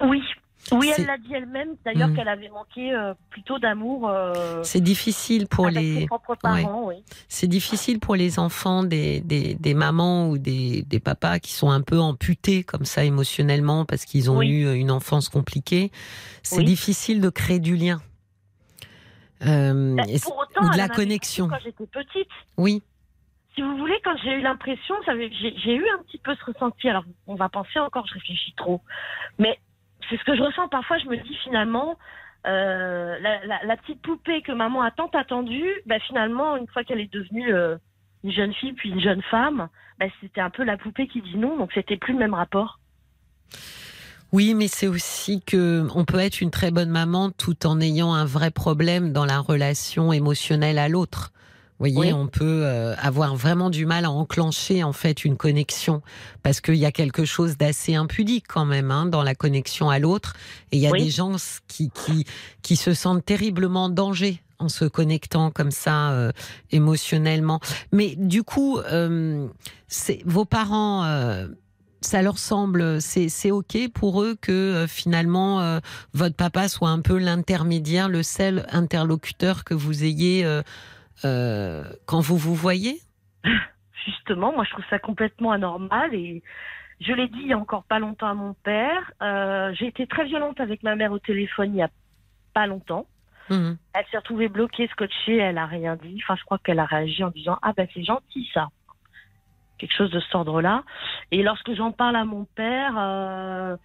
Oui, oui, elle l'a dit elle-même, d'ailleurs, Mm. qu'elle avait manqué euh, plutôt d'amour euh, C'est difficile pour avec les, ses propres parents, oui. c'est difficile pour les enfants des, des, des mamans ou des, des papas qui sont un peu amputés comme ça émotionnellement parce qu'ils ont Oui. eu une enfance compliquée. C'est Oui. difficile de créer du lien. Euh, Bah, et- Pour autant, ou de la connexion. Quand j'étais petite, Oui, si vous voulez, quand j'ai eu l'impression, j'ai eu un petit peu ce ressenti. Alors, on va penser encore, je réfléchis trop, mais c'est ce que je ressens parfois. Je me dis finalement, euh, la, petite poupée que maman a tant attendue, bah, finalement, une fois qu'elle est devenue euh, une jeune fille puis une jeune femme, bah, c'était un peu la poupée qui dit non, donc c'était plus le même rapport. Oui, mais c'est aussi que on peut être une très bonne maman tout en ayant un vrai problème dans la relation émotionnelle à l'autre. Vous voyez, Oui. on peut euh, avoir vraiment du mal à enclencher en fait une connexion parce qu'il y a quelque chose d'assez impudique quand même hein, dans la connexion à l'autre. Et il y a Oui. des gens qui, qui qui se sentent terriblement en danger en se connectant comme ça euh, émotionnellement. Mais du coup, euh, vos parents. euh, ça leur semble, c'est c'est ok pour eux que euh, finalement euh, votre papa soit un peu l'intermédiaire, le seul interlocuteur que vous ayez euh, quand vous vous voyez. Justement, moi je trouve ça complètement anormal et je l'ai dit il y a encore pas longtemps à mon père. euh, j'ai été très violente avec ma mère au téléphone il y a pas longtemps. Mhm. Elle s'est retrouvée bloquée, scotchée, elle a rien dit. Enfin, je crois qu'elle a réagi en disant ah ben c'est gentil ça, quelque chose de cet ordre-là. Et lorsque j'en parle à mon père, euh,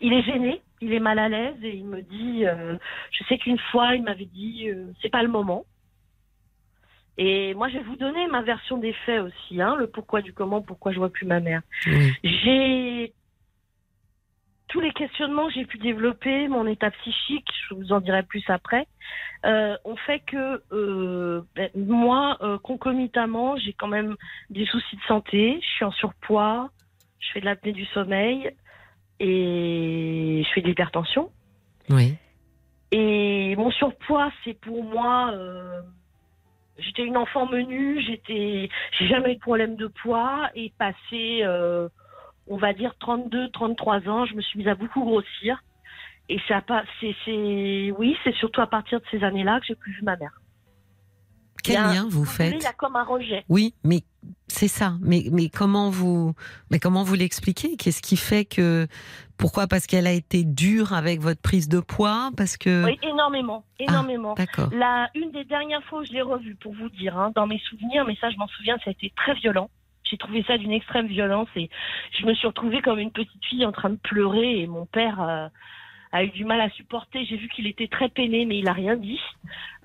il est gêné, il est mal à l'aise et il me dit, euh, je sais qu'une fois il m'avait dit c'est pas le moment. Et moi je vais vous donner ma version des faits aussi, hein, le pourquoi du comment, pourquoi je vois plus ma mère. Oui. J'ai tous les questionnements que j'ai pu développer, mon état psychique, je vous en dirai plus après, euh, ont fait que euh, ben, moi, euh, concomitamment, j'ai quand même des soucis de santé. Je suis en surpoids, je fais de l'apnée du sommeil et je fais de l'hypertension. Oui. Et mon surpoids, c'est pour moi. J'étais une enfant menue, j'étais, j'ai jamais eu de problème de poids. Et passé, euh, on va dire 32, 33 ans, je me suis mise à beaucoup grossir. Et ça c'est, c'est, oui, c'est surtout à partir de ces années-là que j'ai plus vu ma mère. Quel lien vous faites Il y a comme un rejet. Oui, mais c'est ça. Mais mais comment vous mais comment vous l'expliquez? Qu'est-ce qui fait que pourquoi? Parce qu'elle a été dure avec votre prise de poids? Parce que Oui, énormément, énormément. d'accord. La, une des dernières fois où je l'ai revue, pour vous dire, hein, dans mes souvenirs, mais ça je m'en souviens, ça a été très violent. J'ai trouvé ça d'une extrême violence et je me suis retrouvée comme une petite fille en train de pleurer et mon père euh, a eu du mal à supporter. J'ai vu qu'il était très peiné, mais il a rien dit.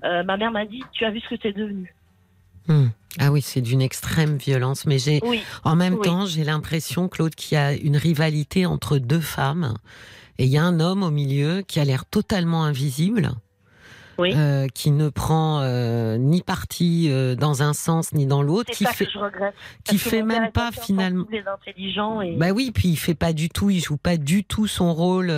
Euh, ma mère m'a dit, tu as vu ce que t'es devenu? Hmm. Ah oui, c'est d'une extrême violence. Mais j'ai Oui, en même Oui. temps, j'ai l'impression, Claude, qu'il y a une rivalité entre deux femmes. Et il y a un homme au milieu qui a l'air totalement invisible, Oui. euh, qui ne prend euh, ni parti euh, dans un sens ni dans l'autre, qui ça fait que je regrette. qui fait même pas finalement. sensible et intelligent et Bah oui, puis il fait pas du tout, il joue pas du tout son rôle,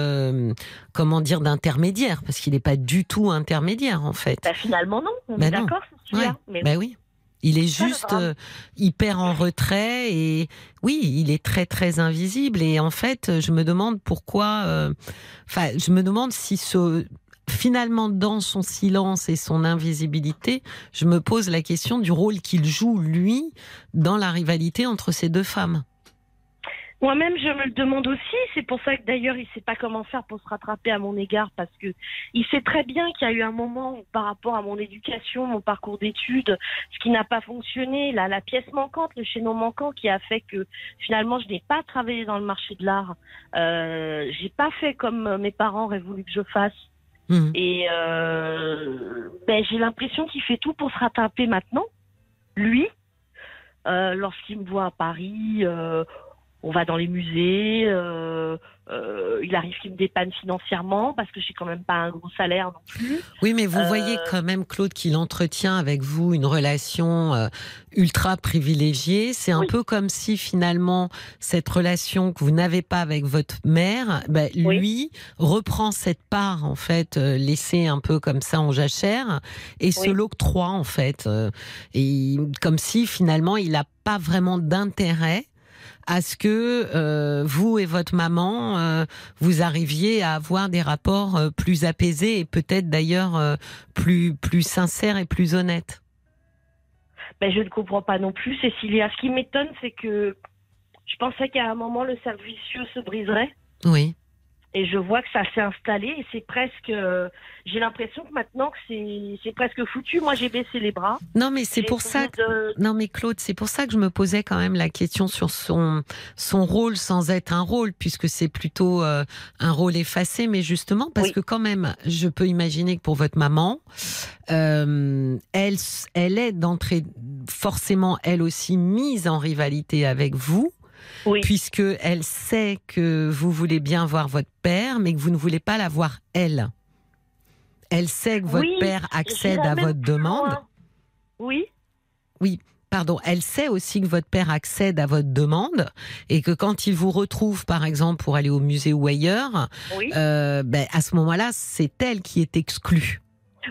comment dire, d'intermédiaire, parce qu'il n'est pas du tout intermédiaire en fait. Bah, finalement non, on Bah est d'accord, celui-là. Mais Bah oui. Il est juste euh, hyper en retrait et oui, il est très très invisible et en fait, je me demande pourquoi. euh, Enfin, je me demande si ce finalement dans son silence et son invisibilité, je me pose la question du rôle qu'il joue lui dans la rivalité entre ces deux femmes. Moi-même, je me le demande aussi. C'est pour ça que d'ailleurs, il sait pas comment faire pour se rattraper à mon égard, parce que il sait très bien qu'il y a eu un moment où, par rapport à mon éducation, mon parcours d'études, ce qui n'a pas fonctionné, la, la pièce manquante, le chaînon manquant, qui a fait que finalement, je n'ai pas travaillé dans le marché de l'art. Euh, j'ai pas fait comme euh, mes parents auraient voulu que je fasse. Mhm. Et euh, ben, j'ai l'impression qu'il fait tout pour se rattraper maintenant, lui, euh, lorsqu'il me voit à Paris. euh, on va dans les musées. Euh, euh, il arrive qu'il me dépanne financièrement parce que j'ai quand même pas un gros salaire non plus. Oui, mais vous voyez quand même Claude qu'il entretient avec vous une relation ultra privilégiée. C'est un peu comme si finalement cette relation que vous n'avez pas avec votre mère, ben, lui reprend cette part en fait laissée un peu comme ça en jachère et se l'octroie en fait. et comme si finalement il n'a pas vraiment d'intérêt à ce que euh, vous et votre maman euh, vous arriviez à avoir des rapports euh, plus apaisés et peut-être d'ailleurs plus plus sincères et plus honnêtes. Ben, je ne comprends pas non plus, Cécilia. Ce qui m'étonne, c'est que je pensais qu'à un moment le cercle vicieux se briserait. Oui et je vois que ça s'est installé et c'est presque euh, j'ai l'impression que maintenant que c'est c'est presque foutu. Moi j'ai baissé les bras. Non mais c'est pour ça que... non mais Claude c'est pour ça que je me posais quand même la question sur son son rôle sans être un rôle puisque c'est plutôt euh, un rôle effacé. Mais justement parce que quand même je peux imaginer que pour votre maman euh, elle elle est d'entrée forcément elle aussi mise en rivalité avec vous oui. puisque elle sait que vous voulez bien voir votre père, mais que vous ne voulez pas la voir elle. Elle sait que votre père accède à votre demande. Oui. Oui. Pardon, elle sait aussi que votre père accède à votre demande et que quand il vous retrouve, par exemple, pour aller au musée ou ailleurs, euh, ben, à ce moment-là, c'est elle qui est exclue.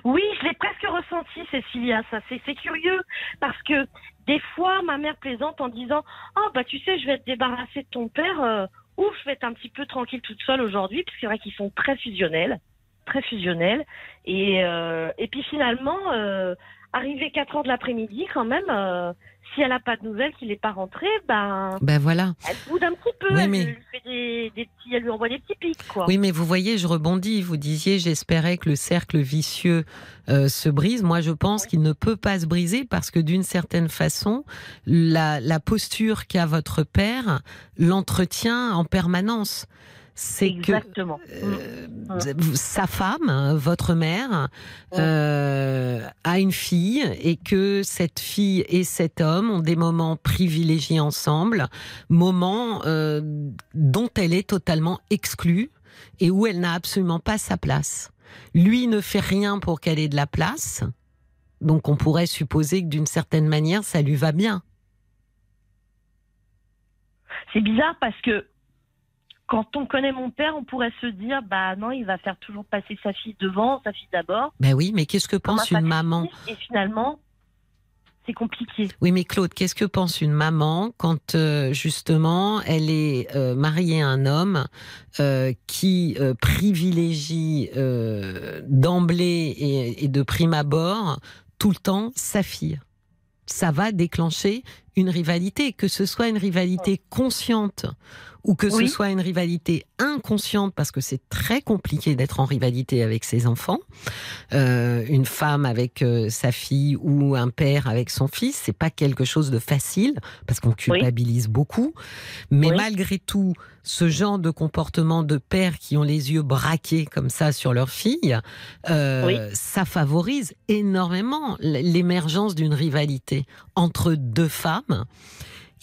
Oui, je l'ai presque ressenti, Cécilia. Ça, c'est curieux parce que des fois, ma mère plaisante en disant Oh, bah, tu sais, je vais te débarrasser de ton père. Euh, ouf, je vais être un petit peu tranquille toute seule aujourd'hui. Puis c'est vrai qu'ils sont très fusionnels. Très fusionnels. Et, euh, et puis finalement, euh, arrivé 4 heures de l'après-midi, quand même, euh, si elle n'a pas de nouvelles, qu'il n'est pas rentré, ben, ben voilà. elle boude un petit peu. elle, lui fait des, petits, elle lui envoie des petits pics. Quoi. Oui, mais vous voyez, je rebondis. Vous disiez, j'espérais que le cercle vicieux euh, se brise. Moi, je pense qu'il ne peut pas se briser parce que d'une certaine façon, la, la posture qu'a votre père l'entretient en permanence c'est que euh, mm. sa femme, votre mère, euh, a une fille et que cette fille et cet homme ont des moments privilégiés ensemble, moments euh, dont elle est totalement exclue et où elle n'a absolument pas sa place. Lui ne fait rien pour qu'elle ait de la place, donc on pourrait supposer que d'une certaine manière ça lui va bien. C'est bizarre parce que quand on connaît mon père, on pourrait se dire, bah non, il va faire toujours passer sa fille devant, sa fille d'abord. Ben oui, mais qu'est-ce que pense une maman Et finalement, c'est compliqué. Oui, mais Claude, qu'est-ce que pense une maman quand euh, justement elle est euh, mariée à un homme euh, qui privilégie d'emblée et, et de prime abord tout le temps sa fille? Ça va déclencher une rivalité, que ce soit une rivalité consciente ou que ce soit une rivalité inconsciente, parce que c'est très compliqué d'être en rivalité avec ses enfants, euh, une femme avec euh, sa fille ou un père avec son fils, c'est pas quelque chose de facile parce qu'on culpabilise beaucoup, mais malgré tout, ce genre de comportement de pères qui ont les yeux braqués comme ça sur leur fille, euh, ça favorise énormément l'émergence d'une rivalité entre deux femmes.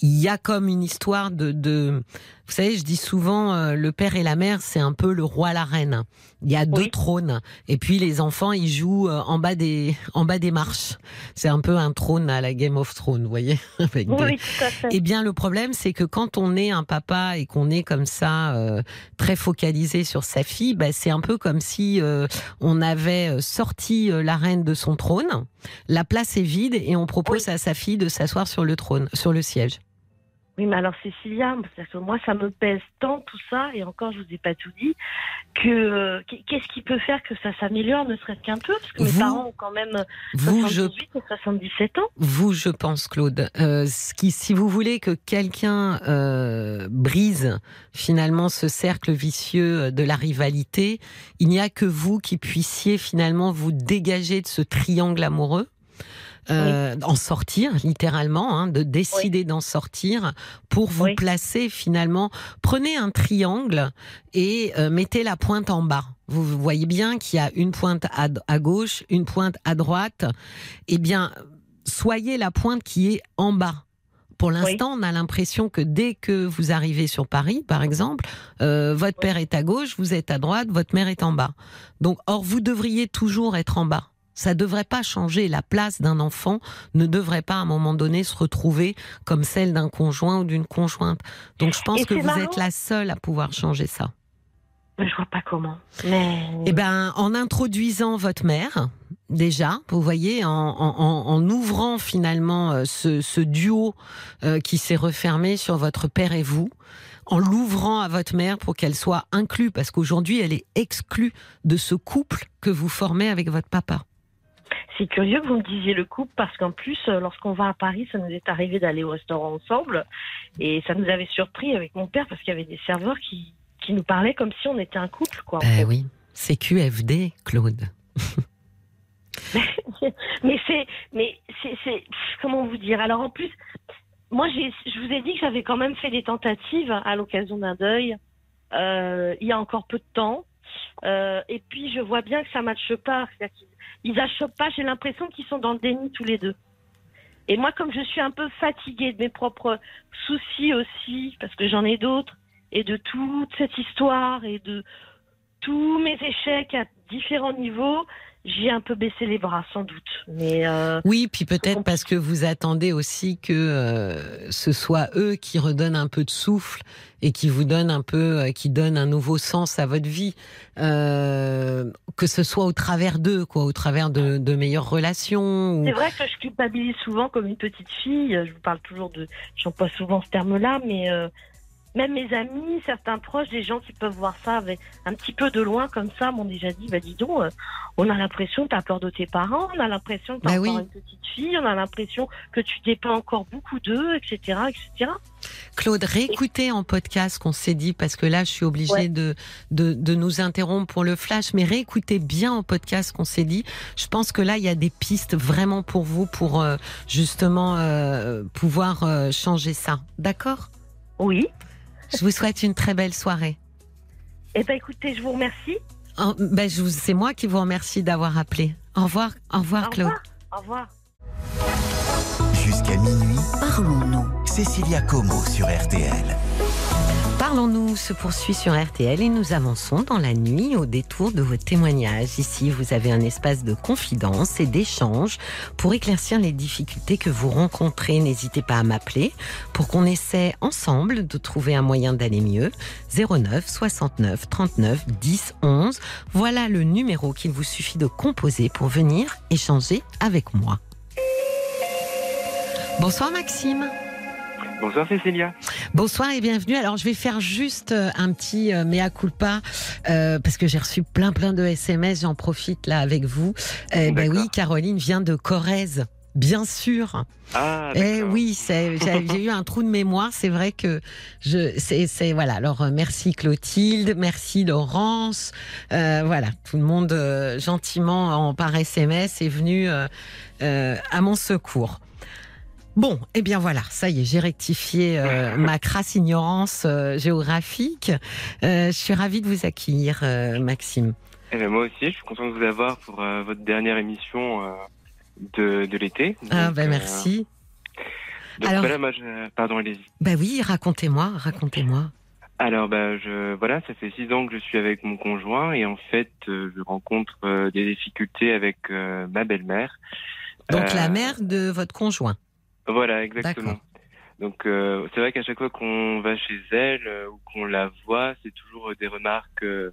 Il y a comme une histoire de, de vous savez, je dis souvent, euh, le père et la mère, c'est un peu le roi, la reine. Il y a deux trônes, et puis les enfants, ils jouent euh, en bas des, (laughs) en bas des marches. C'est un peu un trône à la Game of Thrones, vous voyez. (laughs) Avec oui, tout à fait. Eh bien, le problème, c'est que quand on est un papa et qu'on est comme ça euh, très focalisé sur sa fille, bah, c'est un peu comme si on avait sorti la reine de son trône. La place est vide et on propose à sa fille de s'asseoir sur le trône, sur le siège. Oui, mais alors Cécilia, moi ça me pèse tant tout ça, et encore je vous ai pas tout dit, que euh, qu'est-ce qui peut faire que ça s'améliore, ne serait-ce qu'un peu, parce que mes parents ont quand même 78 et 77 ans. Vous, je pense, Claude, euh, ce qui, si vous voulez que quelqu'un euh, brise finalement ce cercle vicieux de la rivalité, il n'y a que vous qui puissiez finalement vous dégager de ce triangle amoureux euh, en sortir littéralement, hein, de décider d'en sortir pour vous placer finalement. Prenez un triangle et euh, mettez la pointe en bas. Vous voyez bien qu'il y a une pointe à, à, gauche, une pointe à droite. Eh bien, soyez la pointe qui est en bas Pour l'instant, on a l'impression que dès que vous arrivez sur Paris, par exemple, euh, votre père est à gauche, vous êtes à droite, votre mère est en bas. Donc, or, vous devriez toujours être en bas. Ça devrait pas changer. La place d'un enfant ne devrait pas à un moment donné se retrouver comme celle d'un conjoint ou d'une conjointe. Donc, je pense Et que vous marrant. êtes la seule à pouvoir changer ça. Je vois pas comment. Mais. Eh ben, en introduisant votre mère, déjà, vous voyez, en, en- en- en ouvrant finalement euh, ce, ce duo euh, qui s'est refermé sur votre père et vous, en l'ouvrant à votre mère pour qu'elle soit inclue, parce qu'aujourd'hui, elle est exclue de ce couple que vous formez avec votre papa. C'est curieux que vous me disiez le couple parce qu'en plus, euh, lorsqu'on va à Paris, ça nous est arrivé d'aller au restaurant ensemble et ça nous avait surpris avec mon père parce qu'il y avait des serveurs qui, qui nous parlaient comme si on était un couple, quoi. en fait. oui, c'est QFD, Claude. (laughs) Mais c'est, mais c'est, comment vous dire? Alors en plus, moi, je vous ai dit que j'avais quand même fait des tentatives à l'occasion d'un deuil euh, il y a encore peu de temps. Euh, et puis je vois bien que ça matche pas. Ils achoppent pas. J'ai l'impression qu'ils sont dans le déni tous les deux. Et moi, comme je suis un peu fatiguée de mes propres soucis aussi, parce que j'en ai d'autres, et de toute cette histoire et de tous mes échecs à différents niveaux, j'ai un peu baissé les bras, sans doute. Mais euh, Oui, puis peut-être parce que vous attendez aussi que euh, ce soit eux qui redonnent un peu de souffle et qui vous donnent un peu, euh, qui donnent un nouveau sens à votre vie, que ce soit au travers d'eux, quoi, au travers de, de meilleures relations. ou- c'est vrai que je culpabilise souvent comme une petite fille. Je vous parle toujours de, j'emploie souvent ce terme-là, mais même mes amis, certains proches, des gens qui peuvent voir ça avec un petit peu de loin comme ça, m'ont déjà dit, bah dis donc, euh, on a l'impression que tu as peur de tes parents, on a l'impression que tu Bah encore oui. une petite fille, on a l'impression que tu dépends encore beaucoup d'eux, etc., etc. Claude, réécoutez en podcast ce qu'on s'est dit parce que là, je suis obligée Ouais. de, de, de nous interrompre pour le flash, mais réécoutez bien en podcast ce qu'on s'est dit. Je pense que là, il y a des pistes vraiment pour vous pour euh, justement euh, pouvoir changer ça. D'accord? Oui. Je vous souhaite une très belle soirée. Eh ben écoutez, je vous remercie. Oh, ben, je vous- c'est moi qui vous remercie d'avoir appelé. Au revoir, au revoir Au Claude. revoir. Au revoir. Jusqu'à minuit, parlons-nous. Cécilia Como sur RTL. Parlons-nous se poursuit sur RTL et nous avançons dans la nuit au détour de vos témoignages. Ici, vous avez un espace de confidence et d'échange pour éclaircir les difficultés que vous rencontrez. N'hésitez pas à m'appeler pour qu'on essaie ensemble de trouver un moyen d'aller mieux. 09 69 39 10 11. Voilà le numéro qu'il vous suffit de composer pour venir échanger avec moi. Bonsoir Maxime. Bonsoir Cécilia. Bonsoir et bienvenue. Alors je vais faire juste euh, un petit euh, mea culpa euh, parce que j'ai reçu plein plein de SMS. J'en profite là avec vous. Euh, ben oui, Caroline vient de Corrèze. Bien sûr. Ah, Eh oui, j'ai eu un trou de mémoire. C'est vrai que je, c'est, c'est voilà. Alors euh, merci Clotilde, merci Laurence. Euh, voilà, tout le monde euh, gentiment en par SMS est venu euh, à mon secours. Bon, eh bien voilà, ça y est, j'ai rectifié euh, (laughs) ma crasse ignorance euh, géographique. Euh, je suis ravie de vous accueillir, Maxime. Eh ben, moi aussi, je suis content de vous avoir pour votre dernière émission de, de l'été. Ah ben merci. donc Alors- voilà, moi, je... pardon, allez-y. Bah oui, racontez-moi, racontez-moi. Alors, bah, je, voilà, ça fait six ans que je suis avec mon conjoint et en fait, je rencontre des difficultés avec ma belle-mère. Donc la mère de votre conjoint. Voilà, exactement. Donc, euh, c'est vrai qu'à chaque fois qu'on va chez elle euh, ou qu'on la voit, c'est toujours euh, des remarques euh,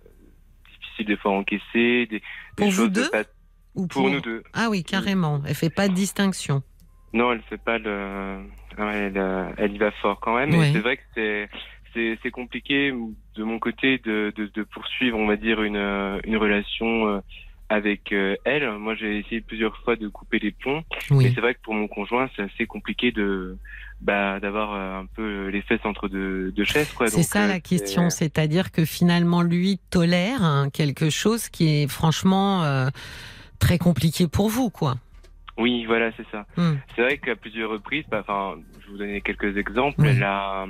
difficiles des fois à encaisser, des, des Pour vous choses de deux pas- Ou pour nous deux. Ah oui, carrément. Elle fait pas de distinction. Non, elle fait pas le. Elle, euh, elle y va fort quand même. Ouais. Et c'est vrai que c'est c'est c'est compliqué de mon côté de, de, de poursuivre, on va dire, une euh, une relation euh, avec euh, elle. Moi, j'ai essayé plusieurs fois de couper les mais Oui. c'est vrai que pour mon conjoint, c'est assez compliqué de bah d'avoir euh, un peu les fesses entre deux, deux chaises. C'est ça euh, la question, c'est- c'est-à-dire que finalement lui tolère hein, quelque chose qui est franchement euh, très compliqué pour vous, quoi. Oui, voilà, c'est ça. Hmm. C'est vrai qu'à plusieurs reprises, bah, enfin, je vais vous donner quelques exemples. Oui. Elle a,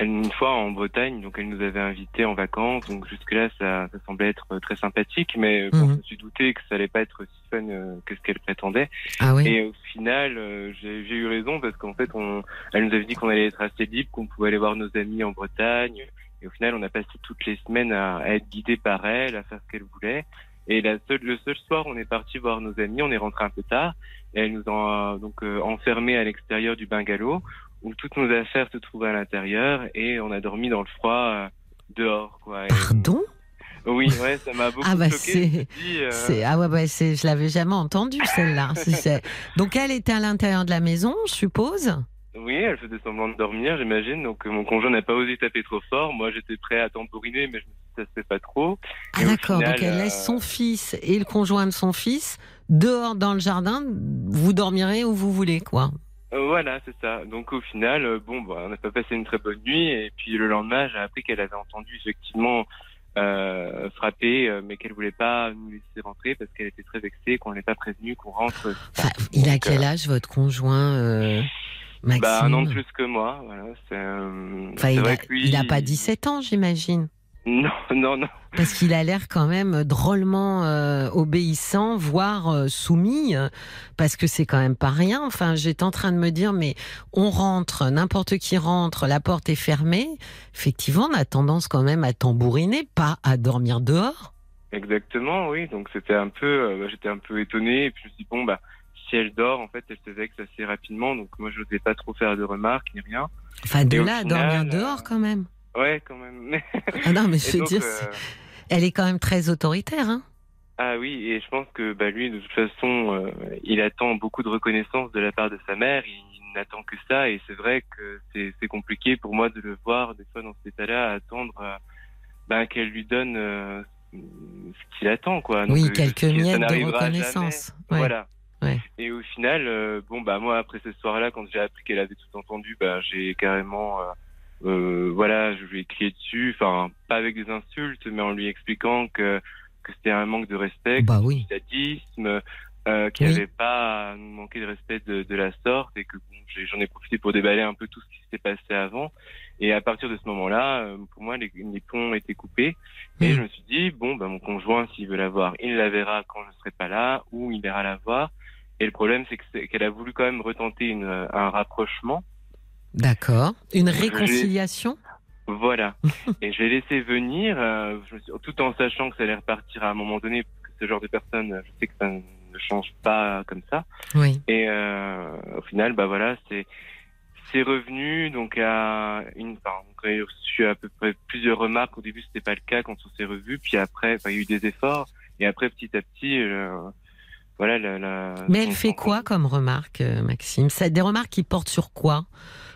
une fois en Bretagne, donc elle nous avait invités en vacances, donc jusque-là ça, ça semblait être très sympathique, mais bon, Mhm. je me suis douté que ça allait pas être aussi fun euh, que ce qu'elle prétendait. Ah oui. Et au final, euh, j'ai eu raison parce qu'en fait, on, elle nous avait dit qu'on allait être assez libre, qu'on pouvait aller voir nos amis en Bretagne. Et au final, on a passé toutes les semaines à, à être guidé par elle, à faire ce qu'elle voulait. Et la seule, le seul soir, on est parti voir nos amis, on est rentré un peu tard, et elle nous a donc euh, enfermés à l'extérieur du bungalow, où toutes nos affaires se trouvaient à l'intérieur, et on a dormi dans le froid euh, dehors. Quoi. Et- Pardon? Oui, ouais, ça m'a beaucoup Ah bah, choqué. c'est- euh, ah ouais, ouais c'est je l'avais jamais entendu celle-là. C'est- (laughs) Donc elle était à l'intérieur de la maison, je suppose? Oui, elle faisait semblant de dormir, j'imagine. Donc euh, mon conjoint n'a pas osé taper trop fort. Moi, j'étais prêt à tambouriner, mais je me suis dit, ça se fait pas trop. Ah d'accord. Donc elle euh, laisse son fils et le conjoint de son fils dehors dans le jardin. Vous dormirez où vous voulez, quoi. Euh, voilà, c'est ça. Donc au final, euh, bon, bah, on n'a pas passé une très bonne nuit. Et puis le lendemain, j'ai appris qu'elle avait entendu effectivement euh, frapper, euh, mais qu'elle voulait pas nous laisser rentrer parce qu'elle était très vexée, qu'on l'ait pas prévenu, qu'on rentre. Enfin, il a Donc, quel âge votre conjoint, euh, Maxime Bah un an de plus que moi. Voilà, c'est. euh, Enfin, il, a, lui, il a pas 17 ans, j'imagine. Non, non, non. Parce qu'il a l'air quand même drôlement euh, obéissant, voire euh, soumis, parce que c'est quand même pas rien. Enfin, j'étais en train de me dire, mais on rentre, n'importe qui rentre, la porte est fermée. Effectivement, on a tendance quand même à tambouriner, pas à dormir dehors. Exactement, oui. Donc c'était un peu, euh, bah, j'étais un peu étonné et puis je me suis dit bon bah si elle dort, en fait, elle se vexe assez rapidement. Donc moi, je n'osais pas trop faire de remarques ni rien. Enfin, de Et là à final, dormir dehors quand même. Ouais, quand même. (laughs) Ah non, mais je veux dire, euh, elle est quand même très autoritaire. Hein ah oui, et je pense que bah lui, de toute façon, euh, il attend beaucoup de reconnaissance de la part de sa mère. Il n'attend que ça, et c'est vrai que c'est compliqué pour moi de le voir des fois dans cet état-là, attendre euh, bah, qu'elle lui donne euh, ce qu'il attend, quoi. Donc, oui, euh, quelques miettes de reconnaissance. Ouais. Voilà. Ouais. Et au final, bon bah moi après ce soir-là, quand j'ai appris qu'elle avait tout entendu, bah j'ai carrément, voilà, je lui ai crié dessus, enfin pas avec des insultes, mais en lui expliquant que que c'était un manque de respect, Bah oui. du sadisme, euh, qu'il n'y Oui. avait pas à nous manquer de respect de, de la sorte, et que bon, j'en ai profité pour déballer un peu tout ce qui s'était passé avant. Et à partir de ce moment-là, euh, pour moi, les, les ponts étaient coupés. Et Mm. je me suis dit, bon, bah, mon conjoint, s'il veut la voir, il la verra quand je ne serai pas là, ou il ira la voir. Et le problème, c'est que c'est- qu'elle a voulu quand même retenter une, un rapprochement. D'accord. Une réconciliation? Voilà. (laughs) et je l'ai laissé venir, euh, tout en sachant que ça allait repartir à un moment donné, parce que ce genre de personne, je sais que ça ne change pas comme ça. Oui. Et euh, au final, bah voilà, c'est c'est revenu donc à une. Enfin, on a reçu à peu près plusieurs remarques. Au début, c'était pas le cas quand on s'est revus, puis après, enfin, il y a eu des efforts, et après, petit à petit, euh, voilà. La, la- Mais elle on- fait quoi comme remarque, Maxime? C'est des remarques qui portent sur quoi?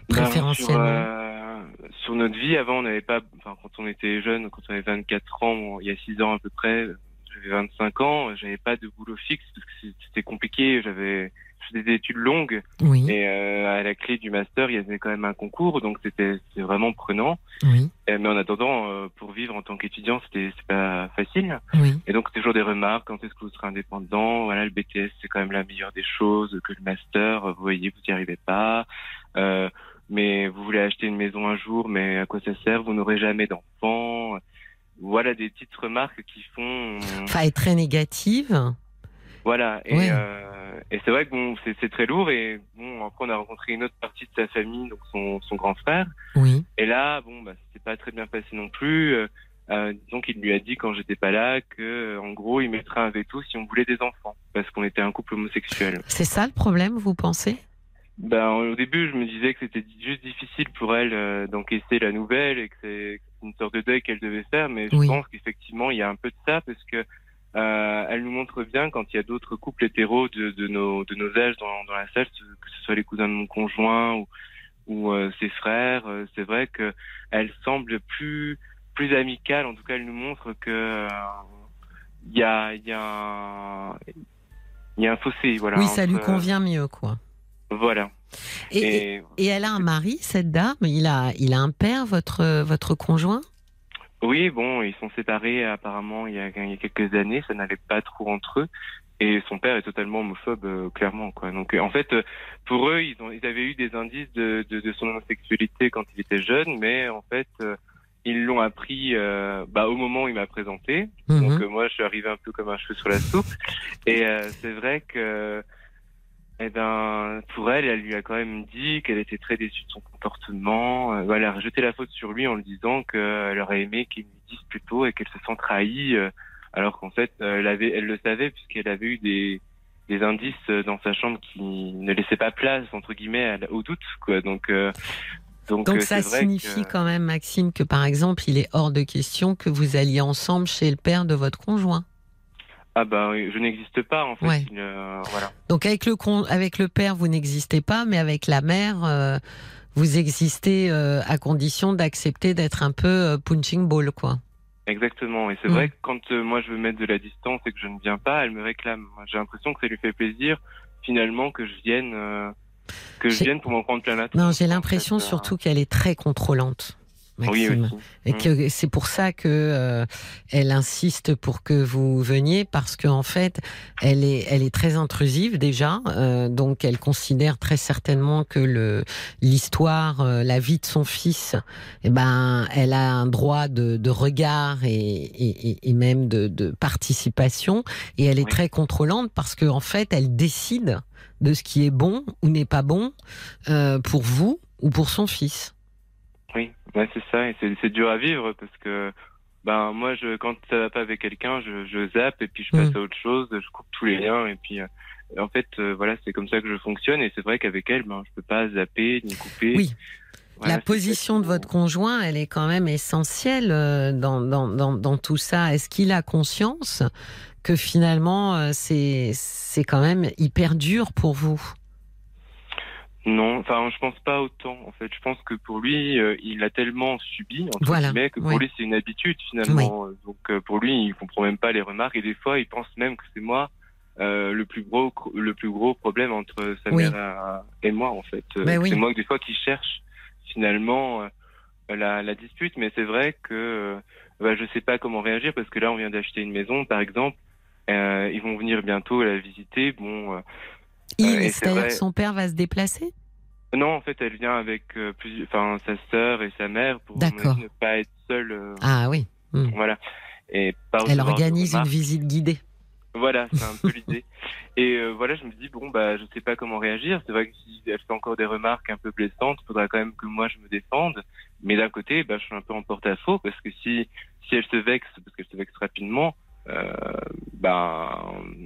Préférentiellement sur, euh, sur notre vie, avant, on n'avait pas. Enfin, quand on était jeune, quand on avait 24 ans, bon, il y a 6 ans à peu près, j'avais 25 ans, j'avais pas de boulot fixe parce que c'était compliqué. J'avais faisais des études longues. Oui, Et euh, à la clé du master, il y avait quand même un concours, donc c'était vraiment prenant. oui, Et- mais en attendant, euh, pour vivre en tant qu'étudiant, c'était c'est pas facile. oui. Et donc toujours des remarques quand est-ce que vous serez indépendant? Voilà, le BTS c'est quand même la meilleure des choses que le master. Vous voyez, vous n'y arrivez pas. Euh, mais vous voulez acheter une maison un jour, mais à quoi ça sert? Vous n'aurez jamais d'enfants. Voilà des petites remarques qui font. Enfin, elle est très négative. Voilà. Et, Ouais. euh, et c'est vrai que bon, c'est c'est très lourd. Et bon, après on a rencontré une autre partie de sa famille, donc son, son grand frère. Oui. Et là, bon, bah, c'était pas très bien passé non plus. Euh, euh, disons qu'il lui a dit quand j'étais pas là que, euh, en gros, il mettrait un veto si on voulait des enfants, parce qu'on était un couple homosexuel. C'est ça le problème, vous pensez? Ben, au début, je me disais que c'était juste difficile pour elle euh, d'encaisser la nouvelle et que c'est une sorte de deuil qu'elle devait faire, mais je pense qu'effectivement, il y a un peu de ça parce que euh, elle nous montre bien quand il y a d'autres couples hétéros de, de nos de nos âges dans, dans la salle, que ce soit les cousins de mon conjoint ou ou euh, ses frères, c'est vrai que elle semble plus plus amicale. En tout cas, elle nous montre que il y a il y a un y a un fossé, voilà. Oui, ça lui convient mieux, quoi. Voilà. Et, et- Et et elle a un mari, cette dame? Il a, il a un père, votre, votre conjoint? Oui, bon, ils sont séparés apparemment il y a, il y a quelques années, ça n'allait pas trop entre eux. Et son père est totalement homophobe, euh, clairement, quoi. Donc, euh, en fait, euh, pour eux, ils, ont, ils avaient eu des indices de, de, de, son homosexualité quand il était jeune, mais en fait, ils l'ont appris bah, au moment où il m'a présenté. Mhm. Donc, moi, je suis arrivé un peu comme un cheveu sur la soupe. Et c'est vrai que, eh ben, pour elle, elle lui a quand même dit qu'elle était très déçue de son comportement. elle a rejeté la faute sur lui en lui disant qu'elle aurait aimé qu'il lui dise plus tôt et qu'elle se sent trahie alors qu'en fait, euh, elle, avait, elle le savait puisqu'elle avait eu des, des indices dans sa chambre qui ne laissaient pas place entre guillemets au doute quoi donc euh, donc, donc euh, ça signifie quand même Maxime que par exemple il est hors de question que vous alliez ensemble chez le père de votre conjoint ah ben je n'existe pas en fait voilà. donc avec le avec le père vous n'existez pas mais avec la mère vous existez à condition d'accepter d'être un peu punching ball quoi Exactement. Et c'est vrai que quand euh, moi je veux mettre de la distance et que je ne viens pas, elle me réclame. J'ai l'impression que ça lui fait plaisir finalement que je vienne, euh, que je vienne pour m'en prendre plein la Non, j'ai l'impression surtout qu'elle est très contrôlante. Maxime. et mm. que c'est pour ça que euh, elle insiste pour que vous veniez parce qu'en en fait, elle est, elle est très intrusive déjà, euh, donc elle considère très certainement que le l'histoire, euh, la vie de son fils, eh ben, elle a un droit de, de regard et, et, et, même de, de participation, et elle est très contrôlante parce qu'en en fait, elle décide de ce qui est bon ou n'est pas bon pour vous ou pour son fils. Ouais, c'est ça. Et c'est dur à vivre parce que ben moi, je, quand ça va pas avec quelqu'un, je, je zappe et puis je passe mm. à autre chose, je coupe tous les liens et puis euh, en fait, euh, voilà, c'est comme ça que je fonctionne et c'est vrai qu'avec elle, ben je peux pas zapper ni couper. Oui. la position de votre conjoint, elle est quand même essentielle euh, dans, dans, dans, dans tout ça. Est-ce qu'il a conscience que finalement, c'est quand même hyper dur pour vous? Non, enfin, je pense pas autant. En fait, je pense que pour lui, euh, il a tellement subi entre voilà, guillemets que pour lui c'est une habitude finalement. Donc euh, pour lui, il comprend même pas les remarques et des fois, il pense même que c'est moi euh, le plus gros le plus gros problème entre sa mère et moi en fait. Ben c'est moi des fois qui cherche finalement la, la, dispute, mais c'est vrai que bah, je sais pas comment réagir parce que là, on vient d'acheter une maison, par exemple. ils vont venir bientôt la visiter. Bon c'est-à-dire que son père va se déplacer? Non, en fait, elle vient avec euh, enfin, sa sœur et sa mère pour ne pas être seule. Euh, ah oui. Hmm. Voilà. Et elle organise une visite guidée. Voilà, c'est un peu (laughs) l'idée. Et euh, voilà, je me dis bon bah je sais pas comment réagir. C'est vrai que si elle fait encore des remarques un peu blessantes, il faudra quand même que moi je me défende. Mais d'un côté, bah je suis un peu en porte-à-faux parce que si si elle se vexe, parce qu'elle se vexe rapidement, ben,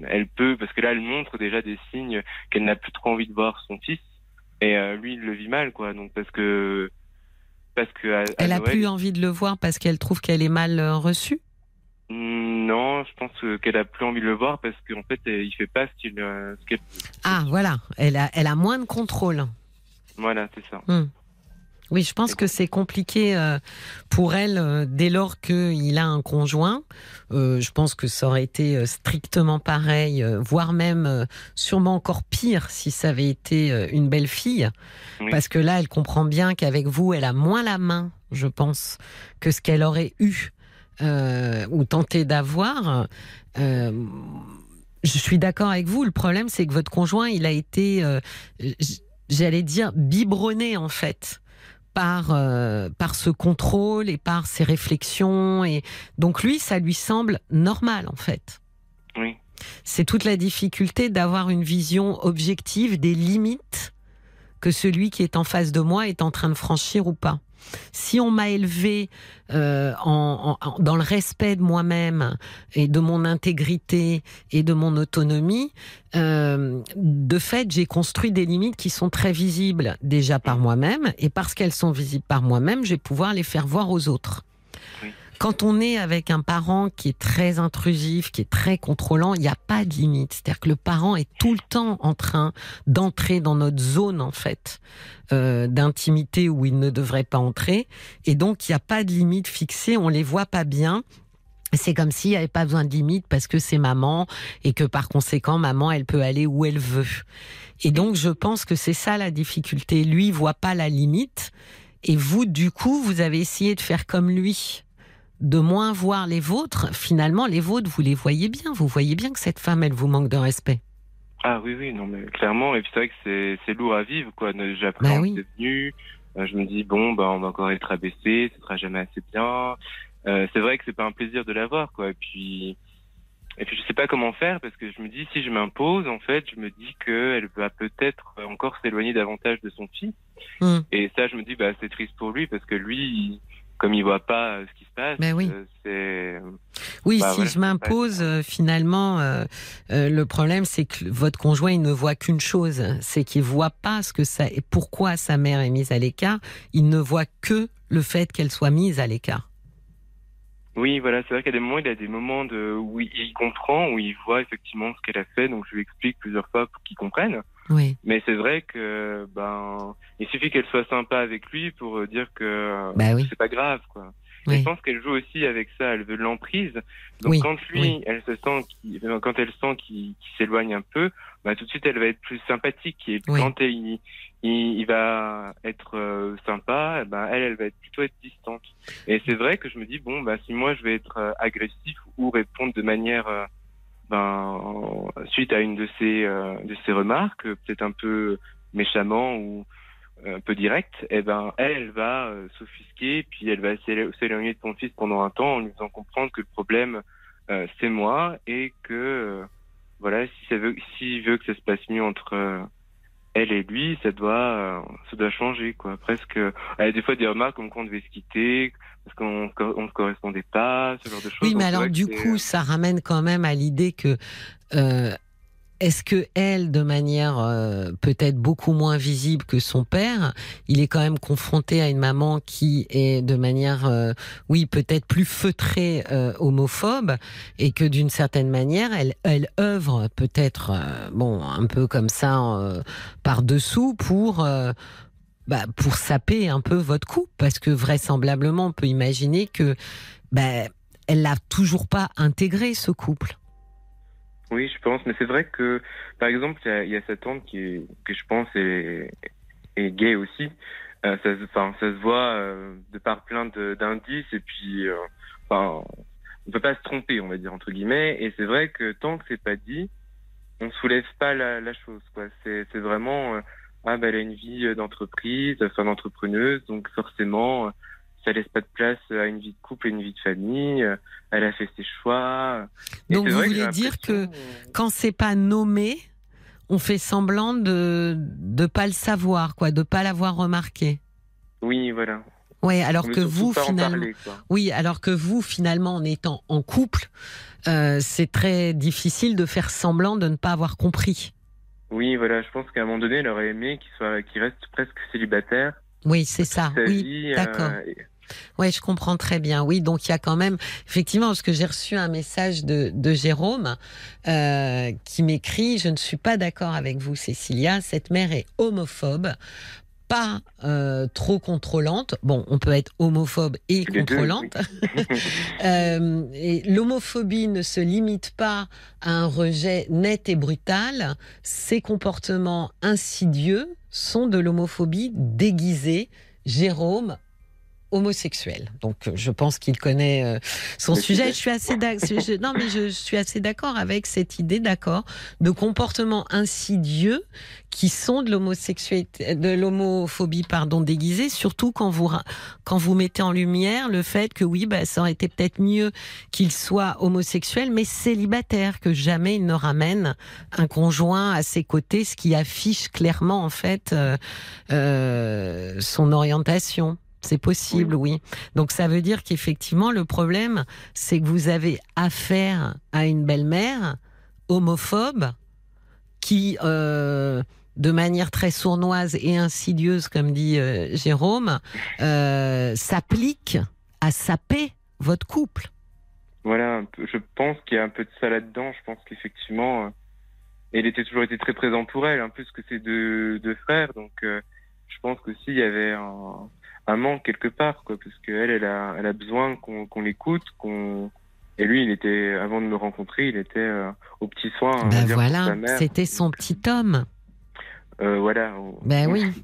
elle peut, parce que là, elle montre déjà des signes qu'elle n'a plus trop envie de voir son fils. Et euh, lui, il le vit mal, quoi. Donc, parce que. Parce que elle a plus envie de le voir parce qu'elle trouve qu'elle est mal euh, reçue? Hmm, non, je pense qu'elle a plus envie de le voir parce qu'en fait, il fait pas ce qu'il. ah, voilà. Elle a, elle a moins de contrôle. Voilà, c'est ça. Hmm. Oui, je pense que c'est compliqué euh, pour elle euh, dès lors qu'il a un conjoint. Euh, je pense que ça aurait été strictement pareil, voire même sûrement encore pire si ça avait été une belle fille. Parce que là, elle comprend bien qu'avec vous, elle a moins la main, je pense, que ce qu'elle aurait eu ou tenté d'avoir. je suis d'accord avec vous. Le problème, c'est que votre conjoint, il a été, j'allais dire, biberonné en fait par euh, par ce contrôle et par ses réflexions et donc lui ça lui semble normal en fait. Oui. C'est toute la difficulté d'avoir une vision objective des limites que celui qui est en face de moi est en train de franchir ou pas. Si on m'a élevé euh, en, dans le respect de moi-même et de mon intégrité et de mon autonomie, euh, de fait, j'ai construit des limites qui sont très visibles déjà par moi-même et parce qu'elles sont visibles par moi-même, je vais pouvoir les faire voir aux autres. Quand on est avec un parent qui est très intrusif, qui est très contrôlant, il n'y a pas de limite. C'est-à-dire que le parent est tout le temps en train d'entrer dans notre zone, en fait, euh, d'intimité où il ne devrait pas entrer. Et donc, il n'y a pas de limite fixée, on les voit pas bien. C'est comme s'il n'y avait pas besoin de limite parce que c'est maman et que par conséquent, maman, elle peut aller où elle veut. Et donc, je pense que c'est ça la difficulté. Lui, il voit pas la limite. Et vous, du coup, vous avez essayé de faire comme lui de moins voir les vôtres, finalement, les vôtres, vous les voyez bien. Vous voyez bien que cette femme, elle vous manque de respect. Ah oui, oui, non, mais clairement. Et puis c'est vrai que c'est lourd à vivre, quoi. J'apprends bah oui. venu. Euh, je me dis, bon, bah, on va encore être abaissé, ce sera jamais assez bien. Euh, c'est vrai que c'est pas un plaisir de la voir, quoi. Et puis, et puis je sais pas comment faire parce que je me dis, si je m'impose, en fait, je me dis qu'elle va peut-être encore s'éloigner davantage de son fils. Hmm. Et ça, je me dis, bah, c'est triste pour lui parce que lui, comme il voit pas euh, ce qui se passe, ben oui. Euh, c'est. Oui, bah si je m'impose, euh, finalement, le problème, c'est que votre conjoint, il ne voit qu'une chose, c'est qu'il voit pas ce que ça et pourquoi sa mère est mise à l'écart. Il ne voit que le fait qu'elle soit mise à l'écart. Oui, voilà, c'est vrai qu'à des moments, il a des moments de, où il comprend, où il voit effectivement ce qu'elle a fait, donc je lui explique plusieurs fois pour qu'il comprenne. Oui. Mais c'est vrai que ben il suffit qu'elle soit sympa avec lui pour dire que bah c'est pas grave quoi. Je pense qu'elle joue aussi avec ça, elle veut l'emprise. Donc quand lui, elle se sent quand elle sent qu'il s'éloigne un peu, bah tout de suite elle va être plus sympathique et quand il, il, va être euh, sympa, ben elle elle va être plutôt être distante. Et c'est vrai que je me dis bon bah si moi je vais être euh, agressif ou répondre de manière euh, ben, suite à une de ces, euh, de ces remarques, peut-être un peu méchamment ou un peu direct, eh ben, elle, va euh, s'offusquer, puis elle va s'éloigner de son fils pendant un temps en lui faisant comprendre que le problème, euh, c'est moi et que, voilà, si ça veut, s'il veut que ça se passe mieux entre elle et lui, ça doit, ça doit changer, quoi. Presque, a des fois des remarques comme qu'on devait se quitter, parce qu'on ne correspondait pas, ce genre de choses. Oui, mais alors du coup, ça ramène quand même à l'idée que euh, est-ce que elle, de manière euh, peut-être beaucoup moins visible que son père, il est quand même confronté à une maman qui est de manière, euh, oui, peut-être plus feutrée, homophobe, et que d'une certaine manière, elle, elle œuvre peut-être, bon, un peu comme ça, par dessous pour bah, pour saper un peu votre couple, parce que vraisemblablement, on peut imaginer que bah, elle l'a toujours pas intégré ce couple. Oui, je pense, mais c'est vrai que, par exemple, il y, a sa tante qui, est, que je pense est, est gay aussi. Euh, ça, ça se voit euh, de par plein d'indices, et puis, euh, enfin, on peut pas se tromper, on va dire entre guillemets. Et c'est vrai que tant que c'est pas dit, on soulève pas la, la chose, quoi. C'est vraiment ah ben elle a une vie euh, d'entreprise, enfin d'entrepreneuse, donc forcément euh, ça laisse pas de place à une vie de couple et une vie de famille. Euh, elle a fait ses choix. donc vous voulez dire que quand c'est pas nommé, on fait semblant de de pas le savoir, quoi, de pas l'avoir remarqué. Oui, voilà. Oui, alors que vous finalement, oui, alors que vous finalement en étant en couple, c'est très difficile de faire semblant de ne pas avoir compris. Oui, voilà, je pense qu'à un moment donné, elle aurait aimé qu'il soit, qu'il reste presque célibataire. Oui, c'est ça. Oui, d'accord. Euh, oui, je comprends très bien. Oui, donc il y a quand même, effectivement, parce que j'ai reçu un message de, de Jérôme euh, qui m'écrit Je ne suis pas d'accord avec vous, Cécilia. Cette mère est homophobe pas euh, trop contrôlante. Bon, on peut être homophobe et contrôlante. (laughs) euh, et l'homophobie ne se limite pas à un rejet net et brutal. Ces comportements insidieux sont de l'homophobie déguisée. Jérôme homosexuel. Donc, euh, je pense qu'il connaît euh, son sujet. Je suis assez non, mais je suis assez d'accord avec cette idée, d'accord, de comportements insidieux qui sont de l'homosexualité, de l'homophobie, pardon, déguisée. Surtout quand vous quand vous mettez en lumière le fait que oui, bah, ça aurait été peut-être mieux qu'il soit homosexuel, mais célibataire, que jamais il ne ramène un conjoint à ses côtés, ce qui affiche clairement en fait euh, son orientation. C'est possible, oui. Donc ça veut dire qu'effectivement, le problème, c'est que vous avez affaire à une belle-mère homophobe qui, euh, de manière très sournoise et insidieuse, comme dit euh, Jérôme, euh, s'applique à saper votre couple. Voilà, je pense qu'il y a un peu de ça là-dedans. Je pense qu'effectivement, il était toujours été très présent pour elle, en plus que c'est deux, deux frères. Donc, je pense qu'aussi il y avait un, quelque part, quoi, parce qu'elle, elle a, elle a besoin qu'on l'écoute, qu'on et lui, il était, avant de me rencontrer, il était euh, au petit soin. Ben voilà, c'était son petit homme. Euh, voilà. Ben oui. (laughs)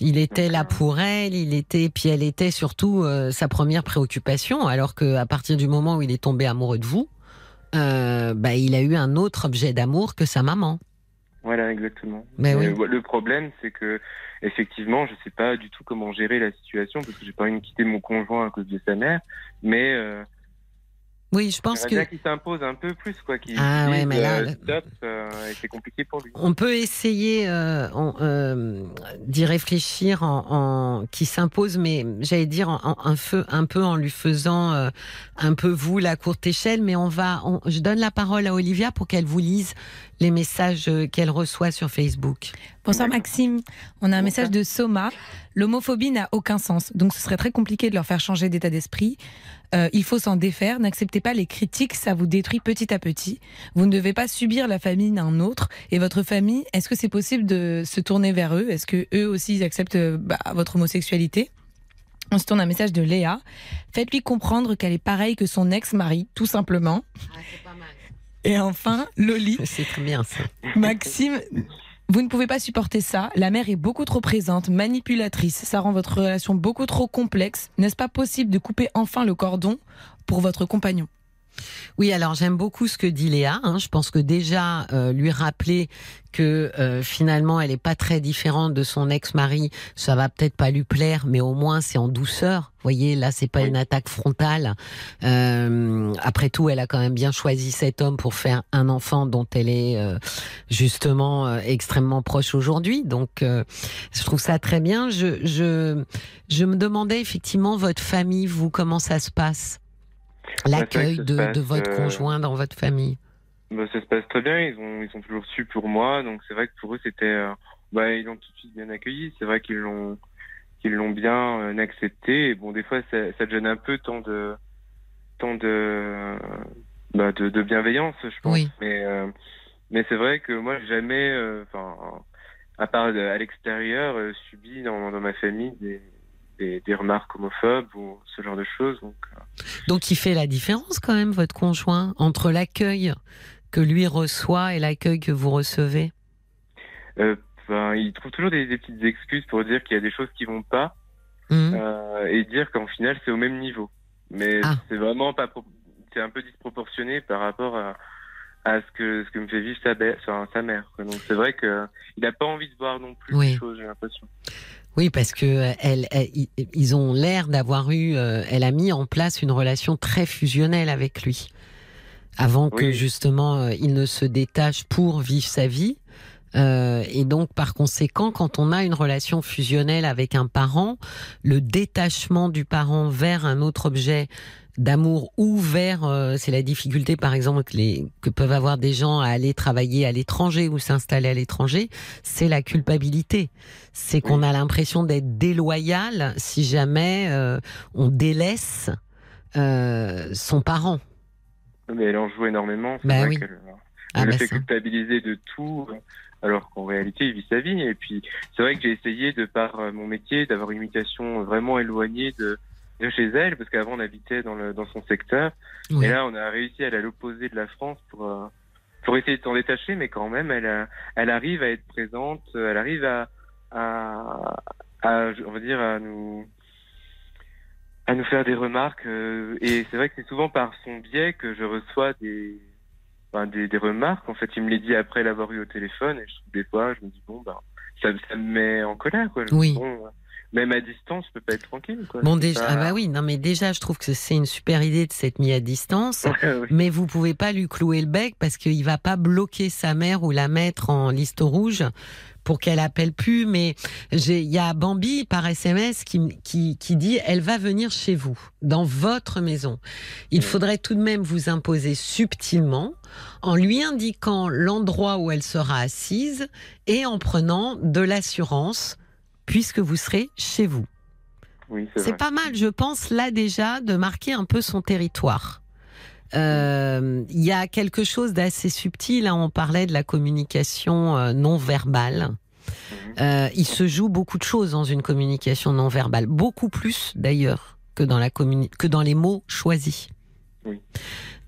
Il était là pour elle, il était, puis elle était surtout euh, sa première préoccupation, alors que à partir du moment où il est tombé amoureux de vous, bah, il a eu un autre objet d'amour que sa maman. Voilà, exactement. Mais oui. le problème, c'est que effectivement, je sais pas du tout comment gérer la situation parce que j'ai pas envie de quitter mon conjoint à cause de sa mère, mais euh, oui, je pense que. qui s'impose un peu plus, quoi. Qui ah ouais, mais là. stop, euh, c'est compliqué pour lui. On peut essayer euh, euh, d'y réfléchir en, en qui s'impose, mais j'allais dire en, un, feu, un peu en lui faisant euh, un peu vous la courte échelle. Mais on va. On, je donne la parole à Olivia pour qu'elle vous lise les messages qu'elle reçoit sur Facebook. Bonsoir Maxime. On a un message de Soma. L'homophobie n'a aucun sens, donc ce serait très compliqué de leur faire changer d'état d'esprit. Euh, il faut s'en défaire. N'acceptez pas les critiques, ça vous détruit petit à petit. Vous ne devez pas subir la famille d'un autre. Et votre famille, est-ce que c'est possible de se tourner vers eux? Est-ce que eux aussi ils acceptent bah, votre homosexualité? On se tourne un message de Léa. Faites-lui comprendre qu'elle est pareille que son ex-mari, tout simplement. Ah, pas mal. Et enfin, Loli. C'est très bien ça. Maxime, vous ne pouvez pas supporter ça. La mère est beaucoup trop présente, manipulatrice. Ça rend votre relation beaucoup trop complexe. N'est-ce pas possible de couper enfin le cordon pour votre compagnon? Oui, alors j'aime beaucoup ce que dit Léa. Hein. Je pense que déjà euh, lui rappeler que euh, finalement elle est pas très différente de son ex-mari, ça va peut-être pas lui plaire, mais au moins c'est en douceur. Vous voyez, là c'est pas une attaque frontale. Euh, après tout, elle a quand même bien choisi cet homme pour faire un enfant dont elle est justement extrêmement proche aujourd'hui. Donc je trouve ça très bien. Je, je je me demandais effectivement votre famille, vous comment ça se passe? L'accueil de, de, votre euh, conjoint dans votre famille bah, Ça se passe très bien, ils ont, ils sont toujours su pour moi, donc c'est vrai que pour eux c'était... Euh, bah, ils l'ont tout de suite bien accueilli, c'est vrai qu'ils l'ont qu'ils l'ont bien euh, accepté. Et bon, des fois, ça, ça gêne un peu tant de tant de bah, de, de, bienveillance, je pense. Mais mais c'est vrai que moi, jamais, enfin, à part à l'extérieur, subi dans, dans ma famille des des, remarques homophobes ou ce genre de choses. Donc, euh. donc il fait la différence quand même, votre conjoint, entre l'accueil que lui reçoit et l'accueil que vous recevez? Euh, Il trouve toujours des, petites excuses pour dire qu'il y a des choses qui vont pas mmh. euh, et dire qu'en final c'est au même niveau. Mais ah. c'est vraiment pas... C'est un peu disproportionné par rapport à, à ce que ce que me fait vivre sa, sa mère. Donc c'est vrai que il n'a pas envie de voir non plus les choses, j'ai l'impression. Oui, parce que euh, elle, ils ont l'air d'avoir eu. Euh, elle a mis en place une relation très fusionnelle avec lui, avant que justement euh, il ne se détache pour vivre sa vie. et donc, par conséquent, quand on a une relation fusionnelle avec un parent, le détachement du parent vers un autre objet d'amour ou vers, euh, c'est la difficulté par exemple que, les, que peuvent avoir des gens à aller travailler à l'étranger ou s'installer à l'étranger, c'est la culpabilité. C'est qu'on a l'impression d'être déloyal si jamais euh, on délaisse euh, son parent. Mais elle en joue énormément. C'est bah oui. Elle, le ah, fait culpabiliser de tout alors qu'en réalité, il vit sa vie. Et puis, c'est vrai que j'ai essayé, de par mon métier, d'avoir une imitation vraiment éloignée de, de chez elle, parce qu'avant on habitait dans, le, dans son secteur. Et là, on a réussi à aller à l'opposé de la France pour, euh, pour essayer de s'en détacher, mais quand même, elle, elle arrive à être présente, elle arrive à, à, à, on va dire, à nous, à nous faire des remarques. Euh, et c'est vrai que c'est souvent par son biais que je reçois des, ben, des, des, remarques. En fait, il me les dit après l'avoir eu au téléphone, et je trouve des fois, je me dis, bon, ben, ça, ça me met en colère, quoi. Oui même à distance, je peux pas être tranquille. Quoi. Bon déjà, ah bah oui, non mais déjà, je trouve que c'est une super idée de s'être mis à distance, (laughs) mais vous pouvez pas lui clouer le bec parce qu'il va pas bloquer sa mère ou la mettre en liste rouge pour qu'elle appelle plus. Mais il y a Bambi par SMS qui, qui, qui dit elle va venir chez vous, dans votre maison. Il faudrait tout de même vous imposer subtilement en lui indiquant l'endroit où elle sera assise et en prenant de l'assurance puisque vous serez chez vous. c'est pas mal, je pense, là déjà, de marquer un peu son territoire. Euh, il y a quelque chose d'assez subtil. Hein, on parlait de la communication euh, non verbale. Mhm. Euh, il se joue beaucoup de choses dans une communication non verbale, beaucoup plus d'ailleurs que dans la que dans les mots choisis.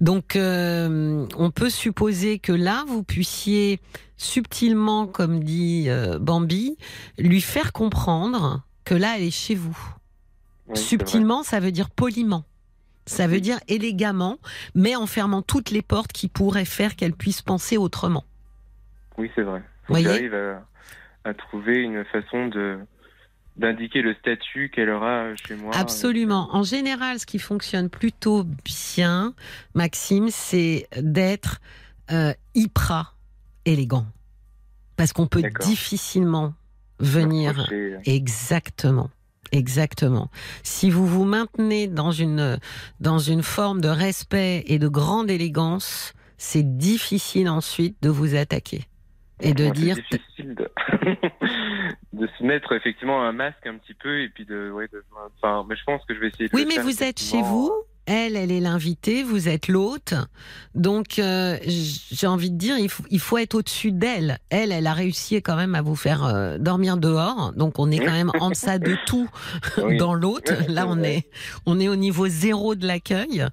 Donc, on peut supposer que là, vous puissiez subtilement, comme dit euh, Bambi, lui faire comprendre que là, elle est chez vous. subtilement, ça veut dire poliment. Ça veut dire élégamment, mais en fermant toutes les portes qui pourraient faire qu'elle puisse penser autrement. Oui, c'est vrai. J'arrive à, à, trouver une façon de d'indiquer le statut qu'elle aura chez moi. Absolument. En général, ce qui fonctionne plutôt bien, Maxime, c'est d'être euh, hyper élégant. Parce qu'on peut difficilement venir. Exactement. Exactement. Si vous vous maintenez dans une, dans une forme de respect et de grande élégance, c'est difficile ensuite de vous attaquer. Et de dire. C'est difficile de... (laughs) de, se mettre effectivement un masque un petit peu et puis de. Ouais, de... Enfin, mais je pense que je vais essayer de. Oui, mais vous êtes chez vous elle, elle est l'invitée, vous êtes l'hôte. Donc, euh, j'ai envie de dire, il faut, il faut être au-dessus d'elle. Elle, elle a réussi quand même à vous faire euh, dormir dehors. Donc, on est quand même en deçà de tout (laughs) dans l'hôte. Là, on est, on est au niveau zéro de l'accueil.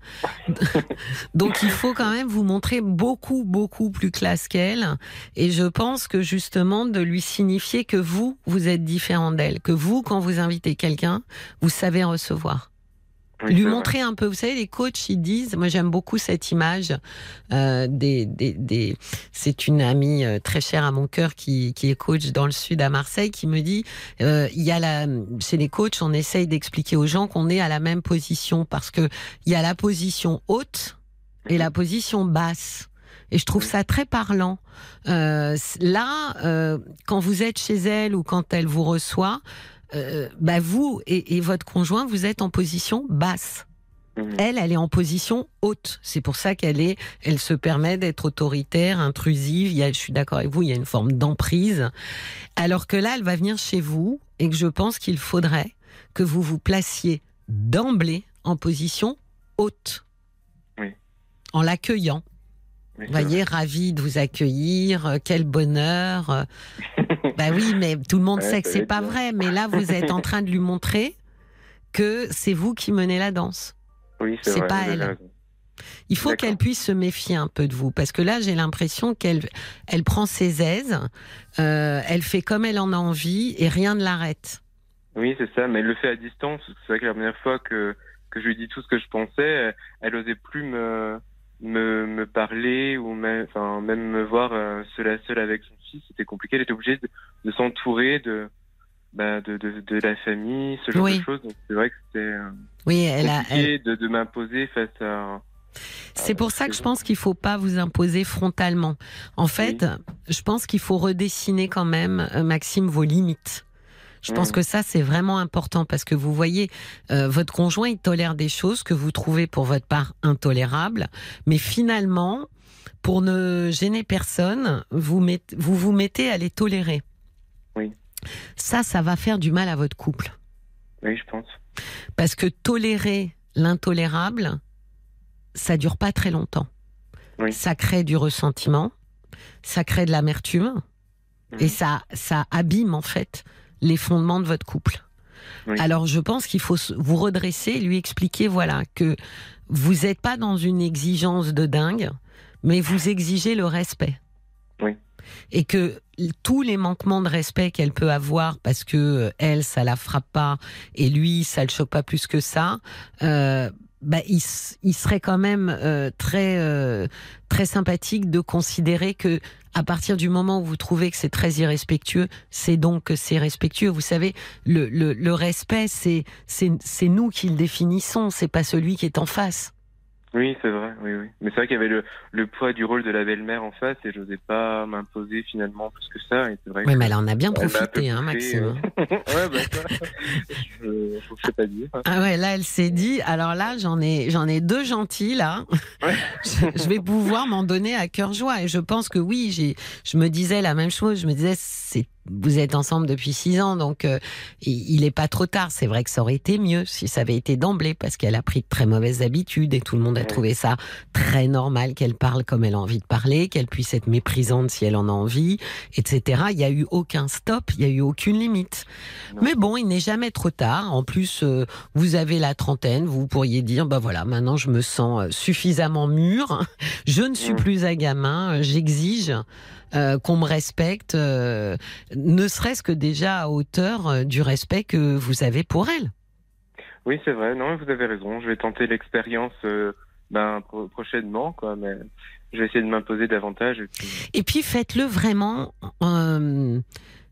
(laughs) Donc, il faut quand même vous montrer beaucoup, beaucoup plus classe qu'elle. Et je pense que justement, de lui signifier que vous, vous êtes différent d'elle. Que vous, quand vous invitez quelqu'un, vous savez recevoir lui montrer un peu. Vous savez, les coachs, ils disent, moi j'aime beaucoup cette image euh, des, des, des c'est une amie euh, très chère à mon cœur qui, qui est coach dans le sud à Marseille qui me dit, euh, il y a la, chez les coachs, on essaye d'expliquer aux gens qu'on est à la même position parce que il y a la position haute et la position basse. Et je trouve ça très parlant. Euh, là, euh, quand vous êtes chez elle ou quand elle vous reçoit, euh, bah vous et, votre conjoint, vous êtes en position basse. Mhm. Elle, elle est en position haute. C'est pour ça qu'elle est, elle se permet d'être autoritaire, intrusive. Il y a, je suis d'accord avec vous, il y a une forme d'emprise. Alors que là, elle va venir chez vous et que je pense qu'il faudrait que vous vous placiez d'emblée en position haute. En l'accueillant. Vous voyez, ravi de vous accueillir, euh, quel bonheur. Bah oui, mais tout le monde sait que c'est pas vrai. Mais là, vous êtes en train de lui montrer que c'est vous qui menez la danse. Oui, c'est pas elle. Il faut qu'elle puisse se méfier un peu de vous, parce que là, j'ai l'impression qu'elle elle prend ses aises, euh, elle fait comme elle en a envie et rien ne l'arrête. Oui, c'est ça, mais elle le fait à distance. C'est vrai que la première fois que, que je lui ai dit tout ce que je pensais, elle osait plus me, me, me parler ou même, enfin, même me voir euh, seul à seul avec son c'était compliqué. Elle était obligée de, de s'entourer de, bah, de, de, de, la famille, ce genre de choses. Donc c'est vrai que c'était euh, oui, elle compliqué de, de m'imposer face à. C'est pour ça que je pense qu'il faut pas vous imposer frontalement. En fait, je pense qu'il faut redessiner quand même, euh, Maxime, vos limites. Je pense mm. que ça, c'est vraiment important parce que vous voyez, euh, votre conjoint, il tolère des choses que vous trouvez pour votre part intolérables, mais finalement, pour ne gêner personne, vous, vous vous mettez à les tolérer. Oui. Ça, ça va faire du mal à votre couple. Oui, je pense. Parce que tolérer l'intolérable, ça dure pas très longtemps. Oui. Ça crée du ressentiment, ça crée de l'amertume, et ça, ça abîme en fait les fondements de votre couple. Alors je pense qu'il faut vous redresser, lui expliquer voilà que vous n'êtes pas dans une exigence de dingue, mais vous exigez le respect. Oui. Et que tous les manquements de respect qu'elle peut avoir parce que euh, elle ça la frappe pas et lui ça le choque pas plus que ça, euh, bah, il, il, serait quand même euh, très euh, très sympathique de considérer que à partir du moment où vous trouvez que c'est très irrespectueux, c'est donc que c'est respectueux. Vous savez, le, le, le respect, c'est c'est nous qui le définissons, c'est pas celui qui est en face. Oui, c'est vrai, oui, oui. Mais c'est vrai qu'il y avait le, le, poids du rôle de la belle-mère en face et je n'osais pas m'imposer finalement plus que ça. Et vrai oui, mais elle en a bien profité, hein, Maxime. Euh, (laughs) ouais, bah ça, je, que je pas dire. Ah ouais, là, elle s'est dit, alors là, j'en ai, j'en ai deux gentils, là. Ouais. (laughs) je, vais pouvoir m'en donner à cœur joie. Et je pense que oui, j'ai, je me disais la même chose. Je me disais, c'est vous êtes ensemble depuis six ans, donc euh, il n'est pas trop tard. C'est vrai que ça aurait été mieux si ça avait été d'emblée, parce qu'elle a pris de très mauvaises habitudes et tout le monde a trouvé ça très normal qu'elle parle comme elle a envie de parler, qu'elle puisse être méprisante si elle en a envie, etc. Il n'y a eu aucun stop, il n'y a eu aucune limite. Mais bon, il n'est jamais trop tard. En plus, euh, vous avez la trentaine, vous pourriez dire, bah voilà, maintenant je me sens euh, suffisamment mûr, je ne suis plus un gamin, j'exige. Euh, qu'on me respecte, euh, ne serait-ce que déjà à hauteur euh, du respect que vous avez pour elle. Oui, c'est vrai. Non, vous avez raison. Je vais tenter l'expérience ben, prochainement, quoi. Mais je vais essayer de m'imposer davantage. Et puis, faites-le vraiment.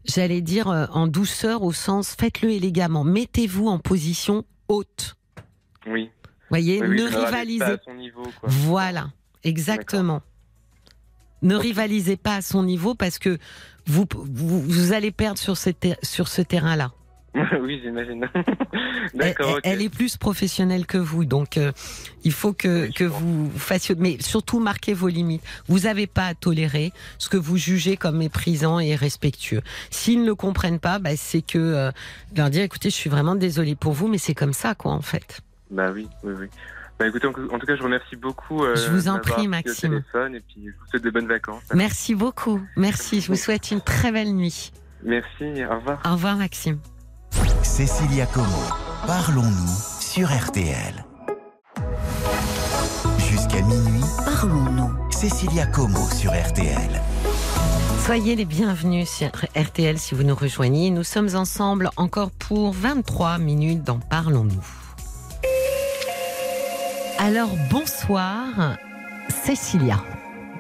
J'allais dire en douceur au sens faites-le élégamment. Mettez-vous en position haute. Oui. Voyez, ne rivalisez. Pas à son niveau, Voilà, exactement. Ne rivalisez pas à son niveau parce que vous, vous, allez perdre sur, sur ce terrain-là. (laughs) oui, j'imagine. (laughs) D'accord. Elle, est plus professionnelle que vous, donc euh, il faut que, que vous fassiez. Mais surtout, marquez vos limites. Vous n'avez pas à tolérer ce que vous jugez comme méprisant et respectueux. S'ils ne le comprennent pas, bah, c'est que euh, leur dire écoutez, je suis vraiment désolée pour vous, mais c'est comme ça, quoi, en fait. Bah oui, oui, oui. Bah écoutez, en, tout cas, je vous remercie beaucoup. Euh, je vous en prie, Maxime. et puis je vous souhaite de bonnes vacances. Merci beaucoup. Merci. Je vous souhaite une très belle nuit. Merci. Au revoir. Au revoir, Maxime. Cécilia Como, parlons-nous sur RTL. Jusqu'à minuit, parlons-nous. Cécilia Como sur RTL. Soyez les bienvenus sur RTL si vous nous rejoignez. Nous sommes ensemble encore pour 23 minutes dans Parlons-nous. Alors bonsoir, Cécilia.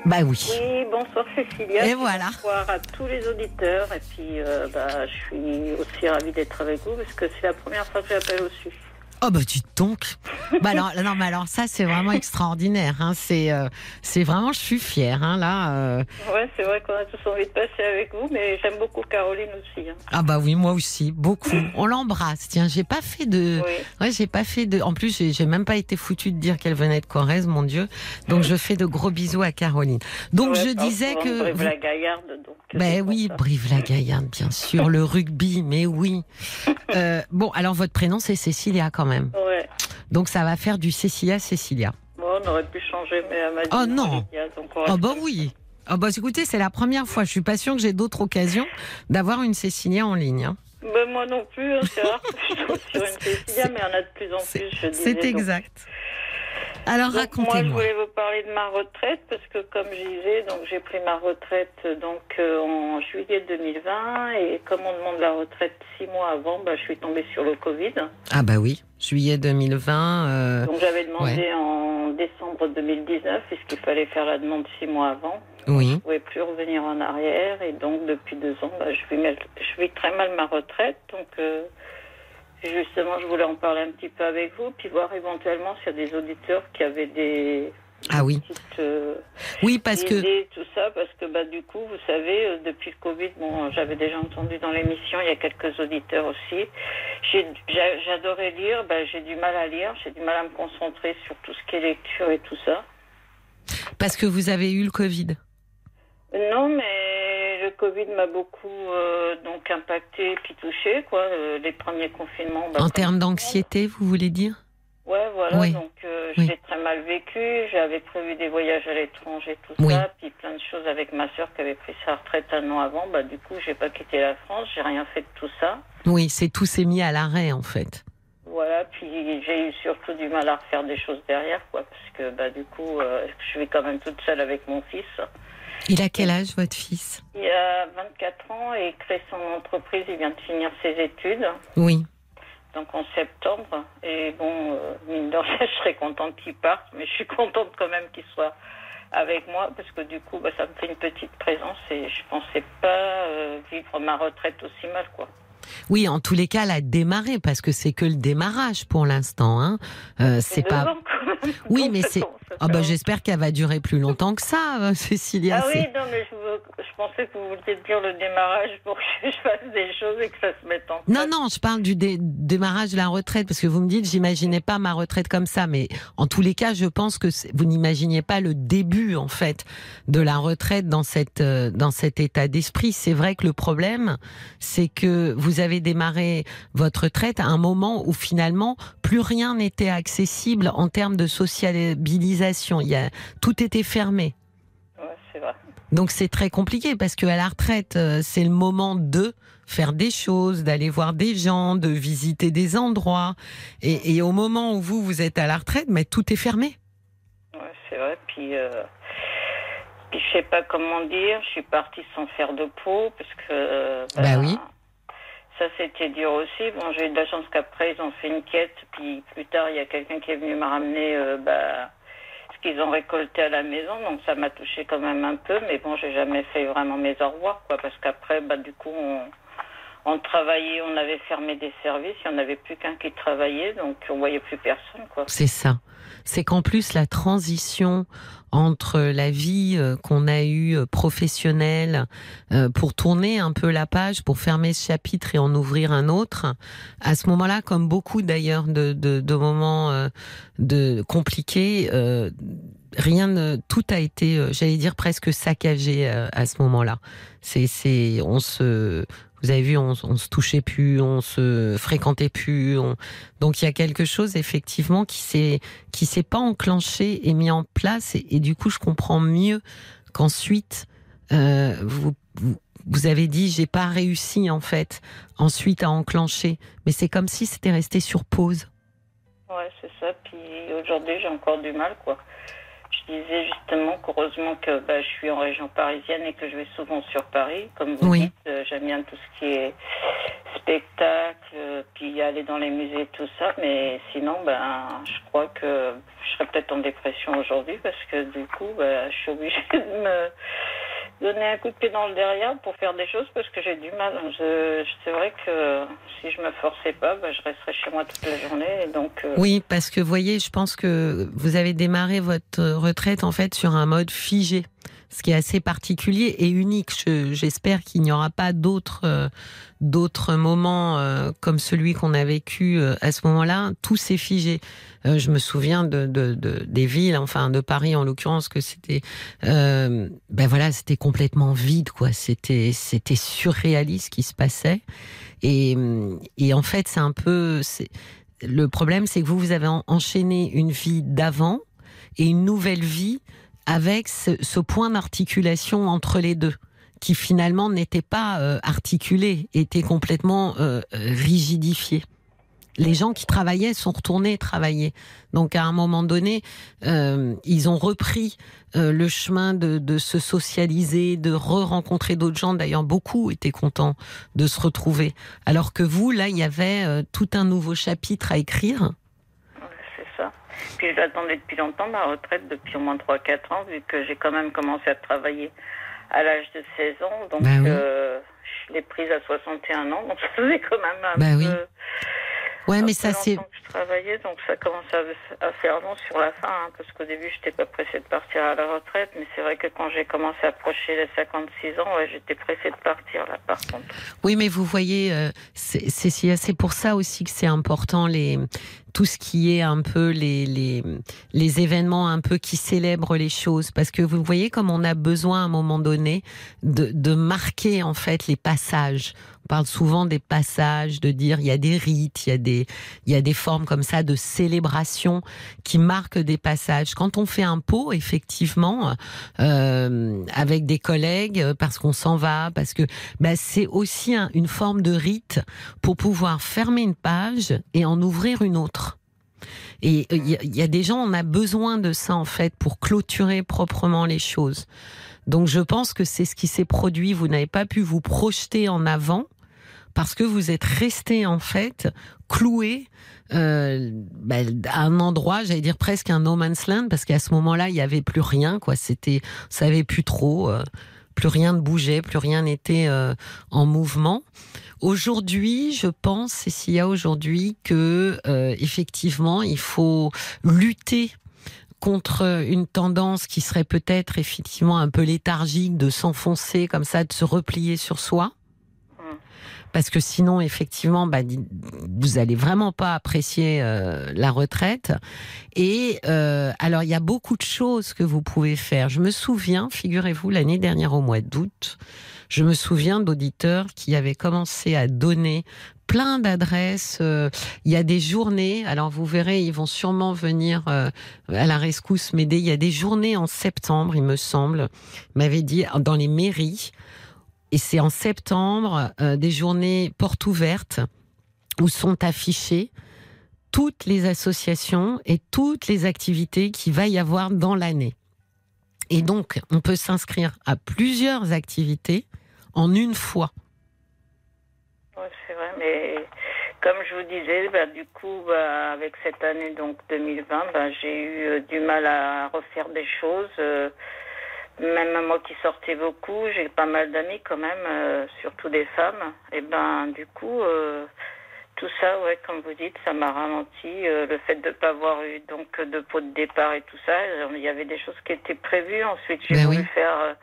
Bah oui. Oui, bonsoir Cécilia. Et voilà. Bonsoir à tous les auditeurs. Et puis, euh, bah, je suis aussi ravie d'être avec vous parce que c'est la première fois que j'appelle au sujet. Oh bah tu donc. bah alors (laughs) non mais alors ça c'est vraiment extraordinaire. Hein. C'est euh, c'est vraiment je suis fière hein, là. Euh... Ouais c'est vrai qu'on a tous envie de passer avec vous mais j'aime beaucoup Caroline aussi. Hein. Ah bah oui moi aussi beaucoup. (laughs) On l'embrasse. Tiens j'ai pas fait de. Ouais j'ai pas fait de. En plus j'ai même pas été foutue de dire qu'elle venait de Corrèze mon Dieu. Donc je fais de gros bisous à Caroline. Donc je disais que. Brive la Gaillarde donc. Ben oui Brive la Gaillarde bien sûr le rugby mais oui. (laughs) Euh, bon alors votre prénom c'est Cécilia quand même. Ouais. Donc ça va faire du Cécilia Cécilia. Bon, on aurait pu changer, mais elle m'a dit. Oh non Oh bah oui Oh bah écoutez, c'est la première fois. Je suis pas sûre que j'ai d'autres occasions d'avoir une Cécilia en ligne. Hein. Ben moi non plus, hein, c'est rare que je tombe sur une (laughs) Cécilia, mais il y en a de plus en plus. C'est exact. Alors racontez-moi. Moi, je voulais vous parler de ma retraite parce que, comme je disais, donc j'ai pris ma retraite donc euh, en juillet 2020 et comme on demande la retraite six mois avant, bah, je suis tombée sur le Covid. Ah bah oui, juillet 2020. Euh, donc j'avais demandé en décembre 2019 puisqu'il fallait faire la demande six mois avant? Oui. Je ne pouvais plus revenir en arrière et donc depuis deux ans, bah, je, vis, je vis très mal ma retraite. Donc euh, Justement, je voulais en parler un petit peu avec vous, puis voir éventuellement s'il y a des auditeurs qui avaient des ah oui. Euh, oui, parce idées, que tout ça, parce que bah du coup, vous savez, euh, depuis le Covid, bon, j'avais déjà entendu dans l'émission, il y a quelques auditeurs aussi. J'adorais lire, bah, j'ai du mal à lire, j'ai du mal à me concentrer sur tout ce qui est lecture et tout ça. Parce que vous avez eu le Covid. Non, mais le Covid m'a beaucoup euh, donc impacté puis touché quoi. Euh, les premiers confinements. Bah, en termes d'anxiété, vous voulez dire? Ouais, voilà. Donc euh, j'ai très mal vécu. J'avais prévu des voyages à l'étranger, tout ça, puis plein de choses avec ma soeur qui avait pris sa retraite un an avant. Bah du coup, j'ai pas quitté la France. J'ai rien fait de tout ça. Oui, c'est tout s'est mis à l'arrêt en fait. Voilà, puis j'ai eu surtout du mal à refaire des choses derrière, quoi, parce que bah, du coup, je suis quand même toute seule avec mon fils. Il a quel âge, votre fils? Il a 24 ans et il crée son entreprise. Il vient de finir ses études. Oui. Donc en septembre. Et bon, euh, mine de rien, (laughs) je serais contente qu'il parte, mais je suis contente quand même qu'il soit avec moi parce que du coup, bah, ça me fait une petite présence et je pensais pas euh, vivre ma retraite aussi mal, quoi. Oui, en tous les cas, elle a démarré parce que c'est que le démarrage pour l'instant. Hein. Euh, c'est pas. Oui, mais c'est. Ah bah j'espère qu'elle va durer plus longtemps que ça, euh, (laughs) Cécilia. Ah oui, non mais je, pensais que vous vouliez dire le démarrage pour que je fasse des choses et que ça se mette en place. Non, non, je parle du démarrage de la retraite parce que vous me dites, j'imaginais pas ma retraite comme ça, mais en tous les cas, je pense que vous n'imaginiez pas le début en fait de la retraite dans cette euh, dans cet état d'esprit. C'est vrai que le problème, c'est que vous avez démarré votre retraite à un moment où finalement plus rien n'était accessible en termes de sociabilisation. Il y a tout était fermé. Donc c'est très compliqué parce que à la retraite, euh, c'est le moment de faire des choses, d'aller voir des gens, de visiter des endroits. Et, au moment où vous, vous êtes à la retraite, mais tout est fermé. Ouais, c'est vrai. Puis, euh, puis je sais pas comment dire, je suis partie sans faire de peau parce que. Euh, bah, oui. Ça, c'était dur aussi. Bon, j'ai eu de la chance qu'après, ils ont fait une quête. Puis plus tard, il y a quelqu'un qui est venu me ramener. bah, qu'ils ont récolté à la maison, donc ça m'a touché quand même un peu, mais bon, j'ai jamais fait vraiment mes au revoir, quoi, parce qu'après, bah, du coup, on, travaillait, on avait fermé des services, il n'y en avait plus qu'un qui travaillait, donc on voyait plus personne, quoi. C'est ça. C'est qu'en plus, la transition entre la vie euh, qu'on a eue euh, professionnelle euh, pour tourner un peu la page, pour fermer ce chapitre et en ouvrir un autre. À ce moment-là, comme beaucoup d'ailleurs de, de, de, moments de compliqués, rien ne, tout a été, j'allais dire presque saccagé à ce moment-là. C'est, c'est, on se, vous avez vu, on, on se touchait plus, on se fréquentait plus. Donc il y a quelque chose effectivement qui s'est qui s'est pas enclenché et mis en place. Et, du coup, je comprends mieux qu'ensuite euh, vous, vous, avez dit j'ai pas réussi en fait ensuite à enclencher. Mais c'est comme si c'était resté sur pause. Ouais, c'est ça. Puis aujourd'hui, j'ai encore du mal, quoi. Je disais justement qu'heureusement que bah, je suis en région parisienne et que je vais souvent sur Paris. Comme vous dites, euh, j'aime bien tout ce qui est spectacle, euh, puis aller dans les musées, tout ça. Mais sinon, ben, je crois que je serais peut-être en dépression aujourd'hui parce que du coup, ben, je suis obligée de me donner un coup de pied dans le derrière pour faire des choses parce que j'ai du mal. c'est vrai que si je me forçais pas, bah, je resterais chez moi toute la journée. donc, euh, Oui, parce que vous voyez, je pense que vous avez démarré votre retraite en fait sur un mode figé ce qui est assez particulier et unique. J'espère qu'il n'y aura pas d'autres euh, moments euh, comme celui qu'on a vécu euh, à ce moment-là. Tout s'est figé. je me souviens de, de, de, des villes, enfin de Paris en l'occurrence, que c'était ben voilà, c'était complètement vide quoi. C'était c'était surréaliste ce qui se passait. Et, et en fait, c'est un peu le problème, c'est que vous vous avez enchaîné une vie d'avant et une nouvelle vie avec ce, point d'articulation entre les deux qui finalement n'était pas euh, articulé, était complètement euh, rigidifié. Les gens qui travaillaient sont retournés travailler. Donc à un moment donné, euh, ils ont repris le chemin de, de, se socialiser, de re-rencontrer d'autres gens. D'ailleurs, beaucoup étaient contents de se retrouver. Alors que vous, là, il y avait tout un nouveau chapitre à écrire puis j'attendais depuis longtemps ma retraite, depuis au moins 3-4 ans, vu que j'ai quand même commencé à travailler à l'âge de 16 ans. Donc, bah euh, je l'ai prise à 61 ans. Donc, (laughs) ça faisait quand même un bah peu. Oui. Ouais, mais ça c'est. Je travaillais, donc ça commence à, faire long sur la fin, hein, parce qu'au début, je n'étais pas pressée de partir à la retraite, mais c'est vrai que quand j'ai commencé à approcher les 56 ans, j'étais pressée de partir là, par contre. Oui, mais vous voyez, euh, c'est pour ça aussi que c'est important les tout ce qui est un peu les, les, les événements un peu qui célèbrent les choses. Parce que vous voyez comme on a besoin à un moment donné de, de marquer en fait les passages. Parle souvent des passages, de dire il y a des rites, il y a des, il y a des formes comme ça de célébration qui marquent des passages. Quand on fait un pot, effectivement, euh, avec des collègues, parce qu'on s'en va, parce que bah, c'est aussi une forme de rite pour pouvoir fermer une page et en ouvrir une autre. Et il euh, y, a des gens, on a besoin de ça en fait pour clôturer proprement les choses. Donc je pense que c'est ce qui s'est produit. Vous n'avez pas pu vous projeter en avant parce que vous êtes resté en fait cloué euh, bah, à un endroit, j'allais dire presque un no man's land, parce qu'à ce moment-là, il y avait plus rien, quoi. C'était, on savait plus trop, euh, plus rien ne bougeait, plus rien n'était euh, en mouvement. Aujourd'hui, je pense, y a aujourd'hui, que euh, effectivement, il faut lutter contre une tendance qui serait peut-être effectivement un peu léthargique de s'enfoncer comme ça, de se replier sur soi parce que sinon, effectivement, bah, vous allez vraiment pas apprécier euh, la retraite. Et euh, alors, il y a beaucoup de choses que vous pouvez faire. Je me souviens, figurez-vous, l'année dernière au mois d'août, je me souviens d'auditeurs qui avaient commencé à donner plein d'adresses. Euh, il y a des journées. Alors vous verrez, ils vont sûrement venir à la rescousse m'aider. Il y a des journées en septembre, il me semble. M'avait dit dans les mairies et c'est en septembre euh, des journées portes ouvertes où sont affichées toutes les associations et toutes les activités qu'il va y avoir dans l'année. Et donc, on peut s'inscrire à plusieurs activités en une fois. Oui, c'est vrai, mais comme je vous disais, bah, du coup, bah, avec cette année donc 2020, bah, j'ai eu euh, du mal à refaire des choses. Euh, même moi qui sortais beaucoup, j'ai pas mal d'amis quand même, euh, surtout des femmes. Et ben du coup, euh, tout ça, ouais, comme vous dites, ça m'a ralenti. Euh, le fait de ne pas avoir eu donc de pot de départ et tout ça, il y avait des choses qui étaient prévues. Ensuite, j'ai ben voulu faire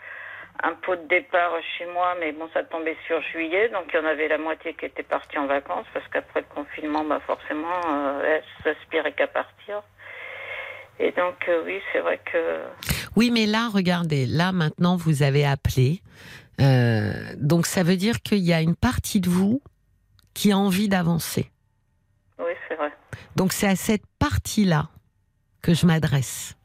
un pot de départ chez moi, mais bon, ça tombait sur juillet, donc il y en avait la moitié qui était partie en vacances, parce qu'après le confinement, bah forcément, elle s'aspirait qu'à partir. Et donc, euh, oui, c'est vrai que. Oui, mais là, regardez, là, maintenant, vous avez appelé. Euh, donc, ça veut dire qu'il y a une partie de vous qui a envie d'avancer. Oui, c'est vrai. Donc, c'est à cette partie-là que je m'adresse.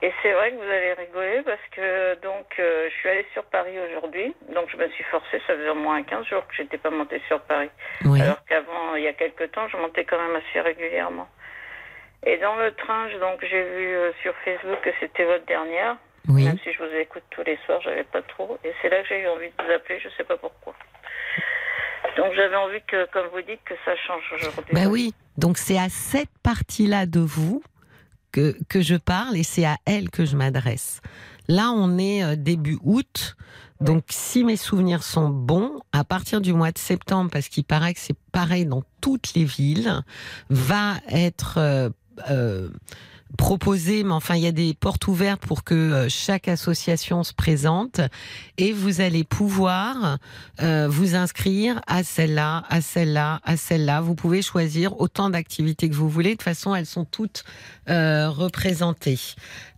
Et c'est vrai que vous allez rigoler parce que donc euh, je suis allée sur Paris aujourd'hui, donc je me suis forcée, ça faisait au moins 15 jours que j'étais pas montée sur Paris. Alors qu'avant, il y a quelques temps, je montais quand même assez régulièrement. Et dans le train, donc j'ai vu euh, sur Facebook que c'était votre dernière. Oui. Même si je vous écoute tous les soirs, j'avais pas trop. Et c'est là que j'ai eu envie de vous appeler, je sais pas pourquoi. Donc j'avais envie que, comme vous dites, que ça change aujourd'hui. Ben oui. Donc c'est à cette partie-là de vous que, que je parle et c'est à elle que je m'adresse. Là, on est euh, début août. Donc, si mes souvenirs sont bons, à partir du mois de septembre, parce qu'il paraît que c'est pareil dans toutes les villes, va être euh, proposé, mais enfin il y a des portes ouvertes pour que euh, chaque association se présente et vous allez pouvoir euh, vous inscrire à celle-là, à celle-là, à celle-là. Vous pouvez choisir autant d'activités que vous voulez. De toute façon, elles sont toutes représentées.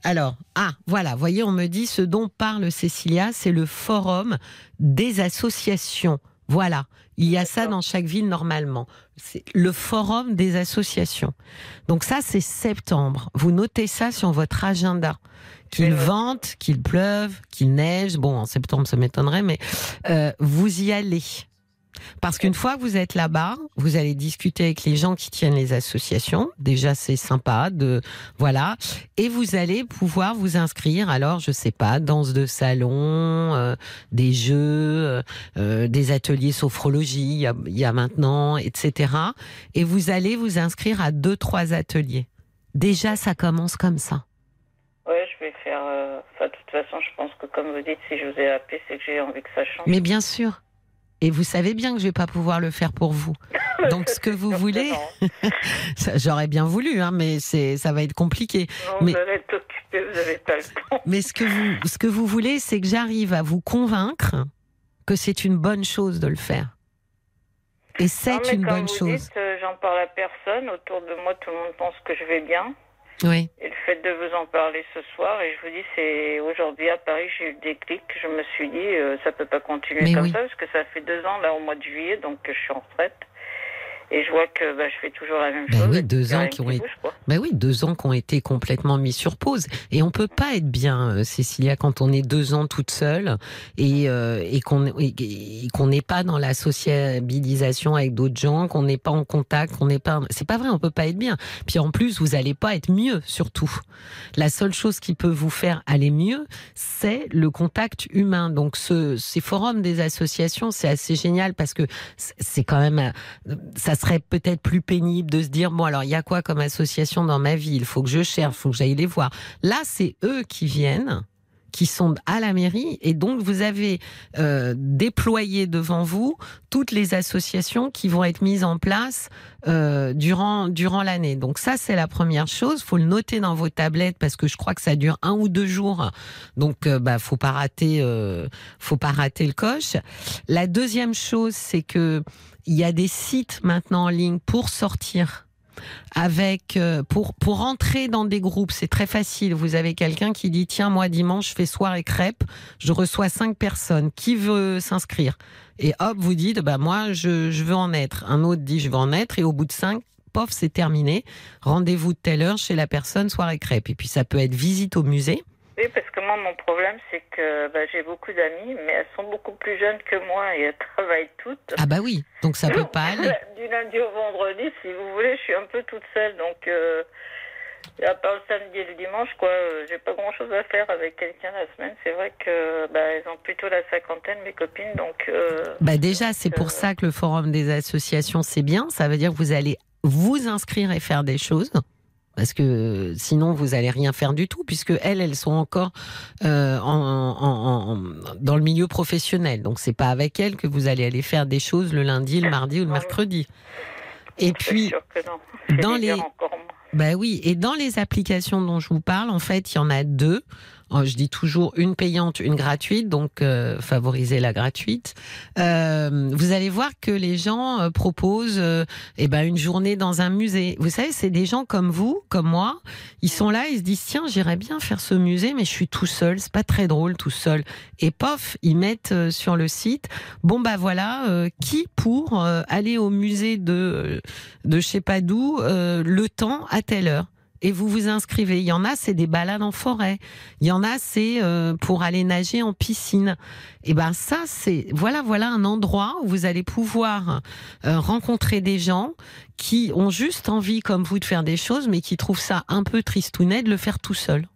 Alors, ah, voilà, voyez, on me dit ce dont parle Cécilia, c'est le forum des associations. Voilà, il y a ça dans chaque ville normalement. C'est le forum des associations. Donc ça, c'est septembre. Vous notez ça sur votre agenda. Qu'il vente, qu'il pleuve, qu'il neige. Bon, en septembre, ça m'étonnerait, mais euh, vous y allez. Parce qu'une fois que vous êtes là-bas, vous allez discuter avec les gens qui tiennent les associations. Déjà, c'est sympa de voilà, et vous allez pouvoir vous inscrire. Alors, je sais pas, danse de salon, euh, des jeux, euh, euh, des ateliers sophrologie. Il y, a, maintenant, etc. Et vous allez vous inscrire à deux, trois ateliers. Déjà, ça commence comme ça. Oui, je vais faire. Enfin, de toute façon, je pense que comme vous dites, si je vous ai appelé, c'est que j'ai envie que ça change. Mais bien sûr. Et vous savez bien que je vais pas pouvoir le faire pour vous. (laughs) Donc ce que vous voulez, (laughs) j'aurais bien voulu, hein, mais c'est ça va être compliqué. mais, vous occupé, vous pas le temps. (laughs) Mais ce que vous ce que vous voulez, c'est que j'arrive à vous convaincre que c'est une bonne chose de le faire. Et c'est une bonne chose. Euh, j'en parle à personne. Autour de moi, tout le monde pense que je vais bien. Oui. Et le fait de vous en parler ce soir, et je vous dis, c'est aujourd'hui à Paris, j'ai eu des clics. Je me suis dit, euh, ça peut pas continuer comme ça, parce que ça fait deux ans, là, au mois de juillet, donc je suis en retraite. Et je vois que bah, je fais toujours la même ben chose. Oui, deux ans qui ont été. Ben oui, deux ans qui ont été complètement mis sur pause. Et on peut pas être bien, euh, Cécilia, quand on est deux ans toute seule et, euh, et qu'on qu'on n'est pas dans la sociabilisation avec d'autres gens, qu'on n'est pas en contact, qu'on n'est pas. C'est pas vrai, on peut pas être bien. Puis en plus, vous allez pas être mieux, surtout. La seule chose qui peut vous faire aller mieux, c'est le contact humain. Donc ce, ces forums des associations, c'est assez génial parce que c'est quand même euh, ça serait peut-être plus pénible de se dire bon alors il y a quoi comme association dans ma vie? Il faut que je cherche, il faut que j'aille les voir. Là, c'est eux qui viennent qui sont à la mairie et donc vous avez euh, déployé devant vous toutes les associations qui vont être mises en place euh, durant durant l'année. Donc ça c'est la première chose, faut le noter dans vos tablettes parce que je crois que ça dure un ou deux jours. Donc euh, bah faut pas rater euh, faut pas rater le coche. La deuxième chose c'est que il y a des sites maintenant en ligne pour sortir avec euh, pour pour entrer dans des groupes, c'est très facile. Vous avez quelqu'un qui dit tiens moi dimanche je fais soirée crêpe, je reçois cinq personnes, qui veut s'inscrire? Et hop vous dites bah moi je, je veux en être. Un autre dit je veux en être et au bout de cinq pof c'est terminé. Rendez-vous de telle heure chez la personne soirée crêpe. Et puis ça peut être visite au musée. Oui, parce que moi, mon problème, c'est que bah, j'ai beaucoup d'amis, mais elles sont beaucoup plus jeunes que moi et elles travaillent toutes. Ah bah oui, donc ça peut pas aller. (laughs) Du lundi au vendredi, si vous voulez, je suis un peu toute seule, donc euh, à part le samedi et le dimanche, quoi, euh, j'ai pas grand-chose à faire avec quelqu'un la semaine. C'est vrai que bah, elles ont plutôt la cinquantaine, mes copines, donc. Euh, bah déjà, c'est pour ça que le forum des associations, c'est bien. Ça veut dire que vous allez vous inscrire et faire des choses parce que sinon vous allez rien faire du tout puisque elles elles sont encore euh, en, en, en, dans le milieu professionnel. Donc c'est pas avec elles que vous allez aller faire des choses le lundi le mardi ou le mercredi. Et puis dans les bah oui et dans les applications dont je vous parle en fait il y en a deux je dis toujours une payante, une gratuite, donc euh, favoriser la gratuite. Euh, vous allez voir que les gens euh, proposent euh, eh ben une journée dans un musée. Vous savez, c'est des gens comme vous, comme moi, ils sont là, ils se disent tiens, j'irais bien faire ce musée, mais je suis tout seul, c'est pas très drôle tout seul. Et pof, ils mettent sur le site bon bah voilà qui pour aller au musée de de je sais pas d'où le temps à telle heure? Et vous vous inscrivez. Il y en a, c'est des balades en forêt. Il y en a, c'est euh, pour aller nager en piscine. Et ben ça, c'est voilà, voilà un endroit où vous allez pouvoir euh, rencontrer des gens qui ont juste envie, comme vous, de faire des choses, mais qui trouvent ça un peu tristounet de le faire tout seul.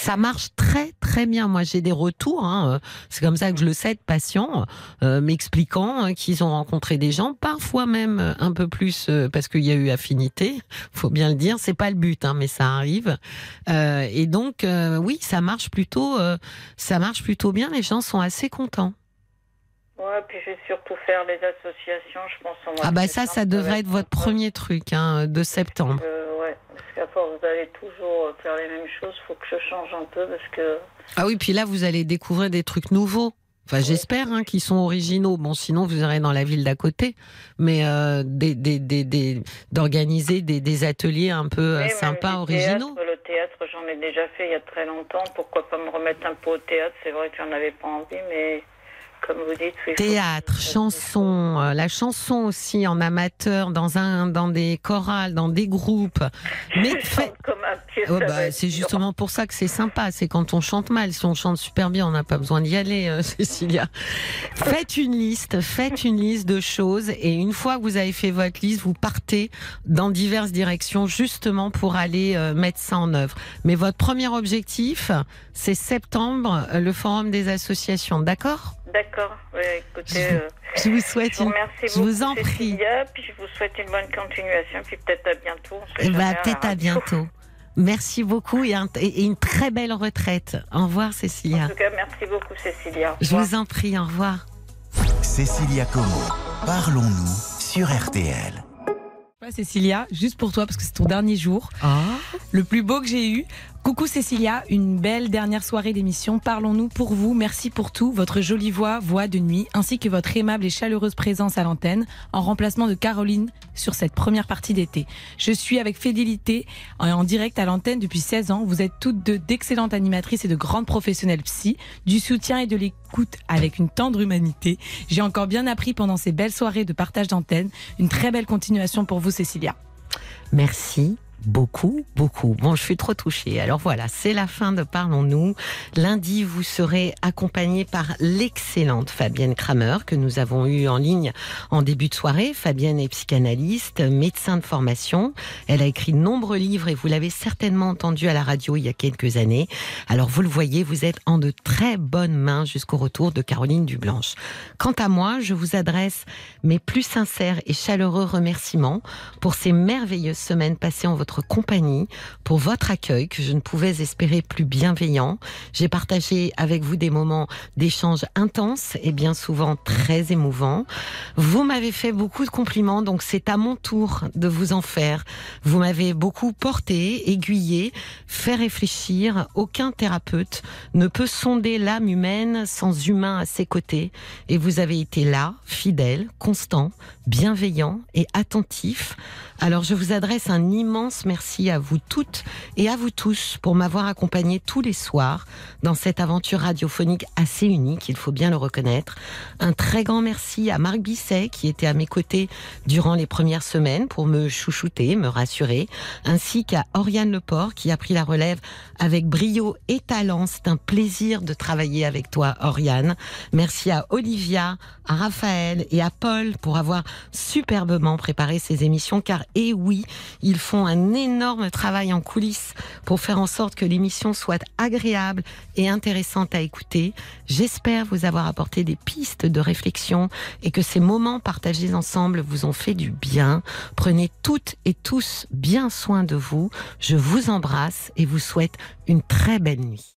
Ça marche très très bien. Moi, j'ai des retours. Hein. C'est comme ça que je le sais de patients euh, m'expliquant hein, qu'ils ont rencontré des gens, parfois même un peu plus euh, parce qu'il y a eu affinité. (laughs) Faut bien le dire. C'est pas le but, hein, mais ça arrive. Euh, et donc, euh, oui, ça marche plutôt. Euh, ça marche plutôt bien. Les gens sont assez contents. Ouais, puis je vais surtout faire les associations, je pense. En ah bah ça, ça devrait être votre premier truc hein, de septembre. Euh, ouais, parce qu'à force, vous allez toujours faire les mêmes choses, faut que je change un peu parce que... Ah oui, puis là, vous allez découvrir des trucs nouveaux. Enfin, j'espère hein, qu'ils sont originaux. Bon, sinon vous irez dans la ville d'à côté, mais euh, des, des, des, des d'organiser des, des, ateliers un peu oui, sympas, originaux. Théâtre, le théâtre, j'en ai déjà fait il y a très longtemps. Pourquoi pas me remettre un peu au théâtre? C'est vrai que j'en avais pas envie, mais comme vous dites. Oui, Théâtre, chanson, euh, la chanson aussi en amateur, dans un, dans des chorales, dans des groupes. Mais (laughs) fait... oh bah, c'est justement pour ça que c'est sympa. C'est quand on chante mal. Si on chante super bien, on n'a pas besoin d'y aller, euh, (laughs) Cécilia. faites une liste, faites une liste de choses, et une fois que vous avez fait votre liste, vous partez dans diverses directions, justement pour aller euh, mettre ça en œuvre. Mais votre premier objectif, c'est septembre, euh, le forum des associations, d'accord? D'accord. Écoutez, je, je, vous souhaite. Je vous remercie je vous en prie. Cécilia, puis je vous souhaite une bonne continuation, puis peut-être à bientôt. Eh ben, peut-être à bientôt. Merci beaucoup et, un, et, une très belle retraite. Au revoir, Cécilia. En tout cas, merci beaucoup, Cécilia. Je vous en prie, au revoir. Cécilia Como, parlons-nous sur RTL. Cécilia, juste pour toi, parce que c'est ton dernier jour. Ah. Le plus beau que j'ai eu. Coucou Cécilia, une belle dernière soirée d'émission. Parlons-nous pour vous. Merci pour tout. Votre jolie voix, voix de nuit, ainsi que votre aimable et chaleureuse présence à l'antenne, en remplacement de Caroline sur cette première partie d'été. Je suis avec fidélité en direct à l'antenne depuis 16 ans. Vous êtes toutes deux d'excellentes animatrices et de grandes professionnelles psy, du soutien et de l'écoute avec une tendre humanité. J'ai encore bien appris pendant ces belles soirées de partage d'antenne. Une très belle continuation pour vous, Cécilia. Merci beaucoup, beaucoup. Bon, je suis trop touchée. Alors voilà, c'est la fin de Parlons-nous. Lundi, vous serez accompagné par l'excellente Fabienne Kramer que nous avons eue en ligne en début de soirée. Fabienne est psychanalyste, médecin de formation. Elle a écrit de nombreux livres et vous l'avez certainement entendu à la radio il y a quelques années. Alors vous le voyez, vous êtes en de très bonnes mains jusqu'au retour de Caroline Dublanche. Quant à moi, je vous adresse mes plus sincères et chaleureux remerciements pour ces merveilleuses semaines passées en votre votre compagnie, pour votre accueil que je ne pouvais espérer plus bienveillant. J'ai partagé avec vous des moments d'échange intenses et bien souvent très émouvants. Vous m'avez fait beaucoup de compliments, donc c'est à mon tour de vous en faire. Vous m'avez beaucoup porté, aiguillé, fait réfléchir. Aucun thérapeute ne peut sonder l'âme humaine sans humain à ses côtés. Et vous avez été là, fidèle, constant, bienveillant et attentif. Alors je vous adresse un immense merci à vous toutes et à vous tous pour m'avoir accompagné tous les soirs dans cette aventure radiophonique assez unique, il faut bien le reconnaître. Un très grand merci à Marc Bisset qui était à mes côtés durant les premières semaines pour me chouchouter, me rassurer, ainsi qu'à Oriane Leport qui a pris la relève avec brio et talent. C'est un plaisir de travailler avec toi, Oriane. Merci à Olivia, à Raphaël et à Paul pour avoir superbement préparé ces émissions car et oui, ils font un énorme travail en coulisses pour faire en sorte que l'émission soit agréable et intéressante à écouter. J'espère vous avoir apporté des pistes de réflexion et que ces moments partagés ensemble vous ont fait du bien. Prenez toutes et tous bien soin de vous. Je vous embrasse et vous souhaite une très belle nuit.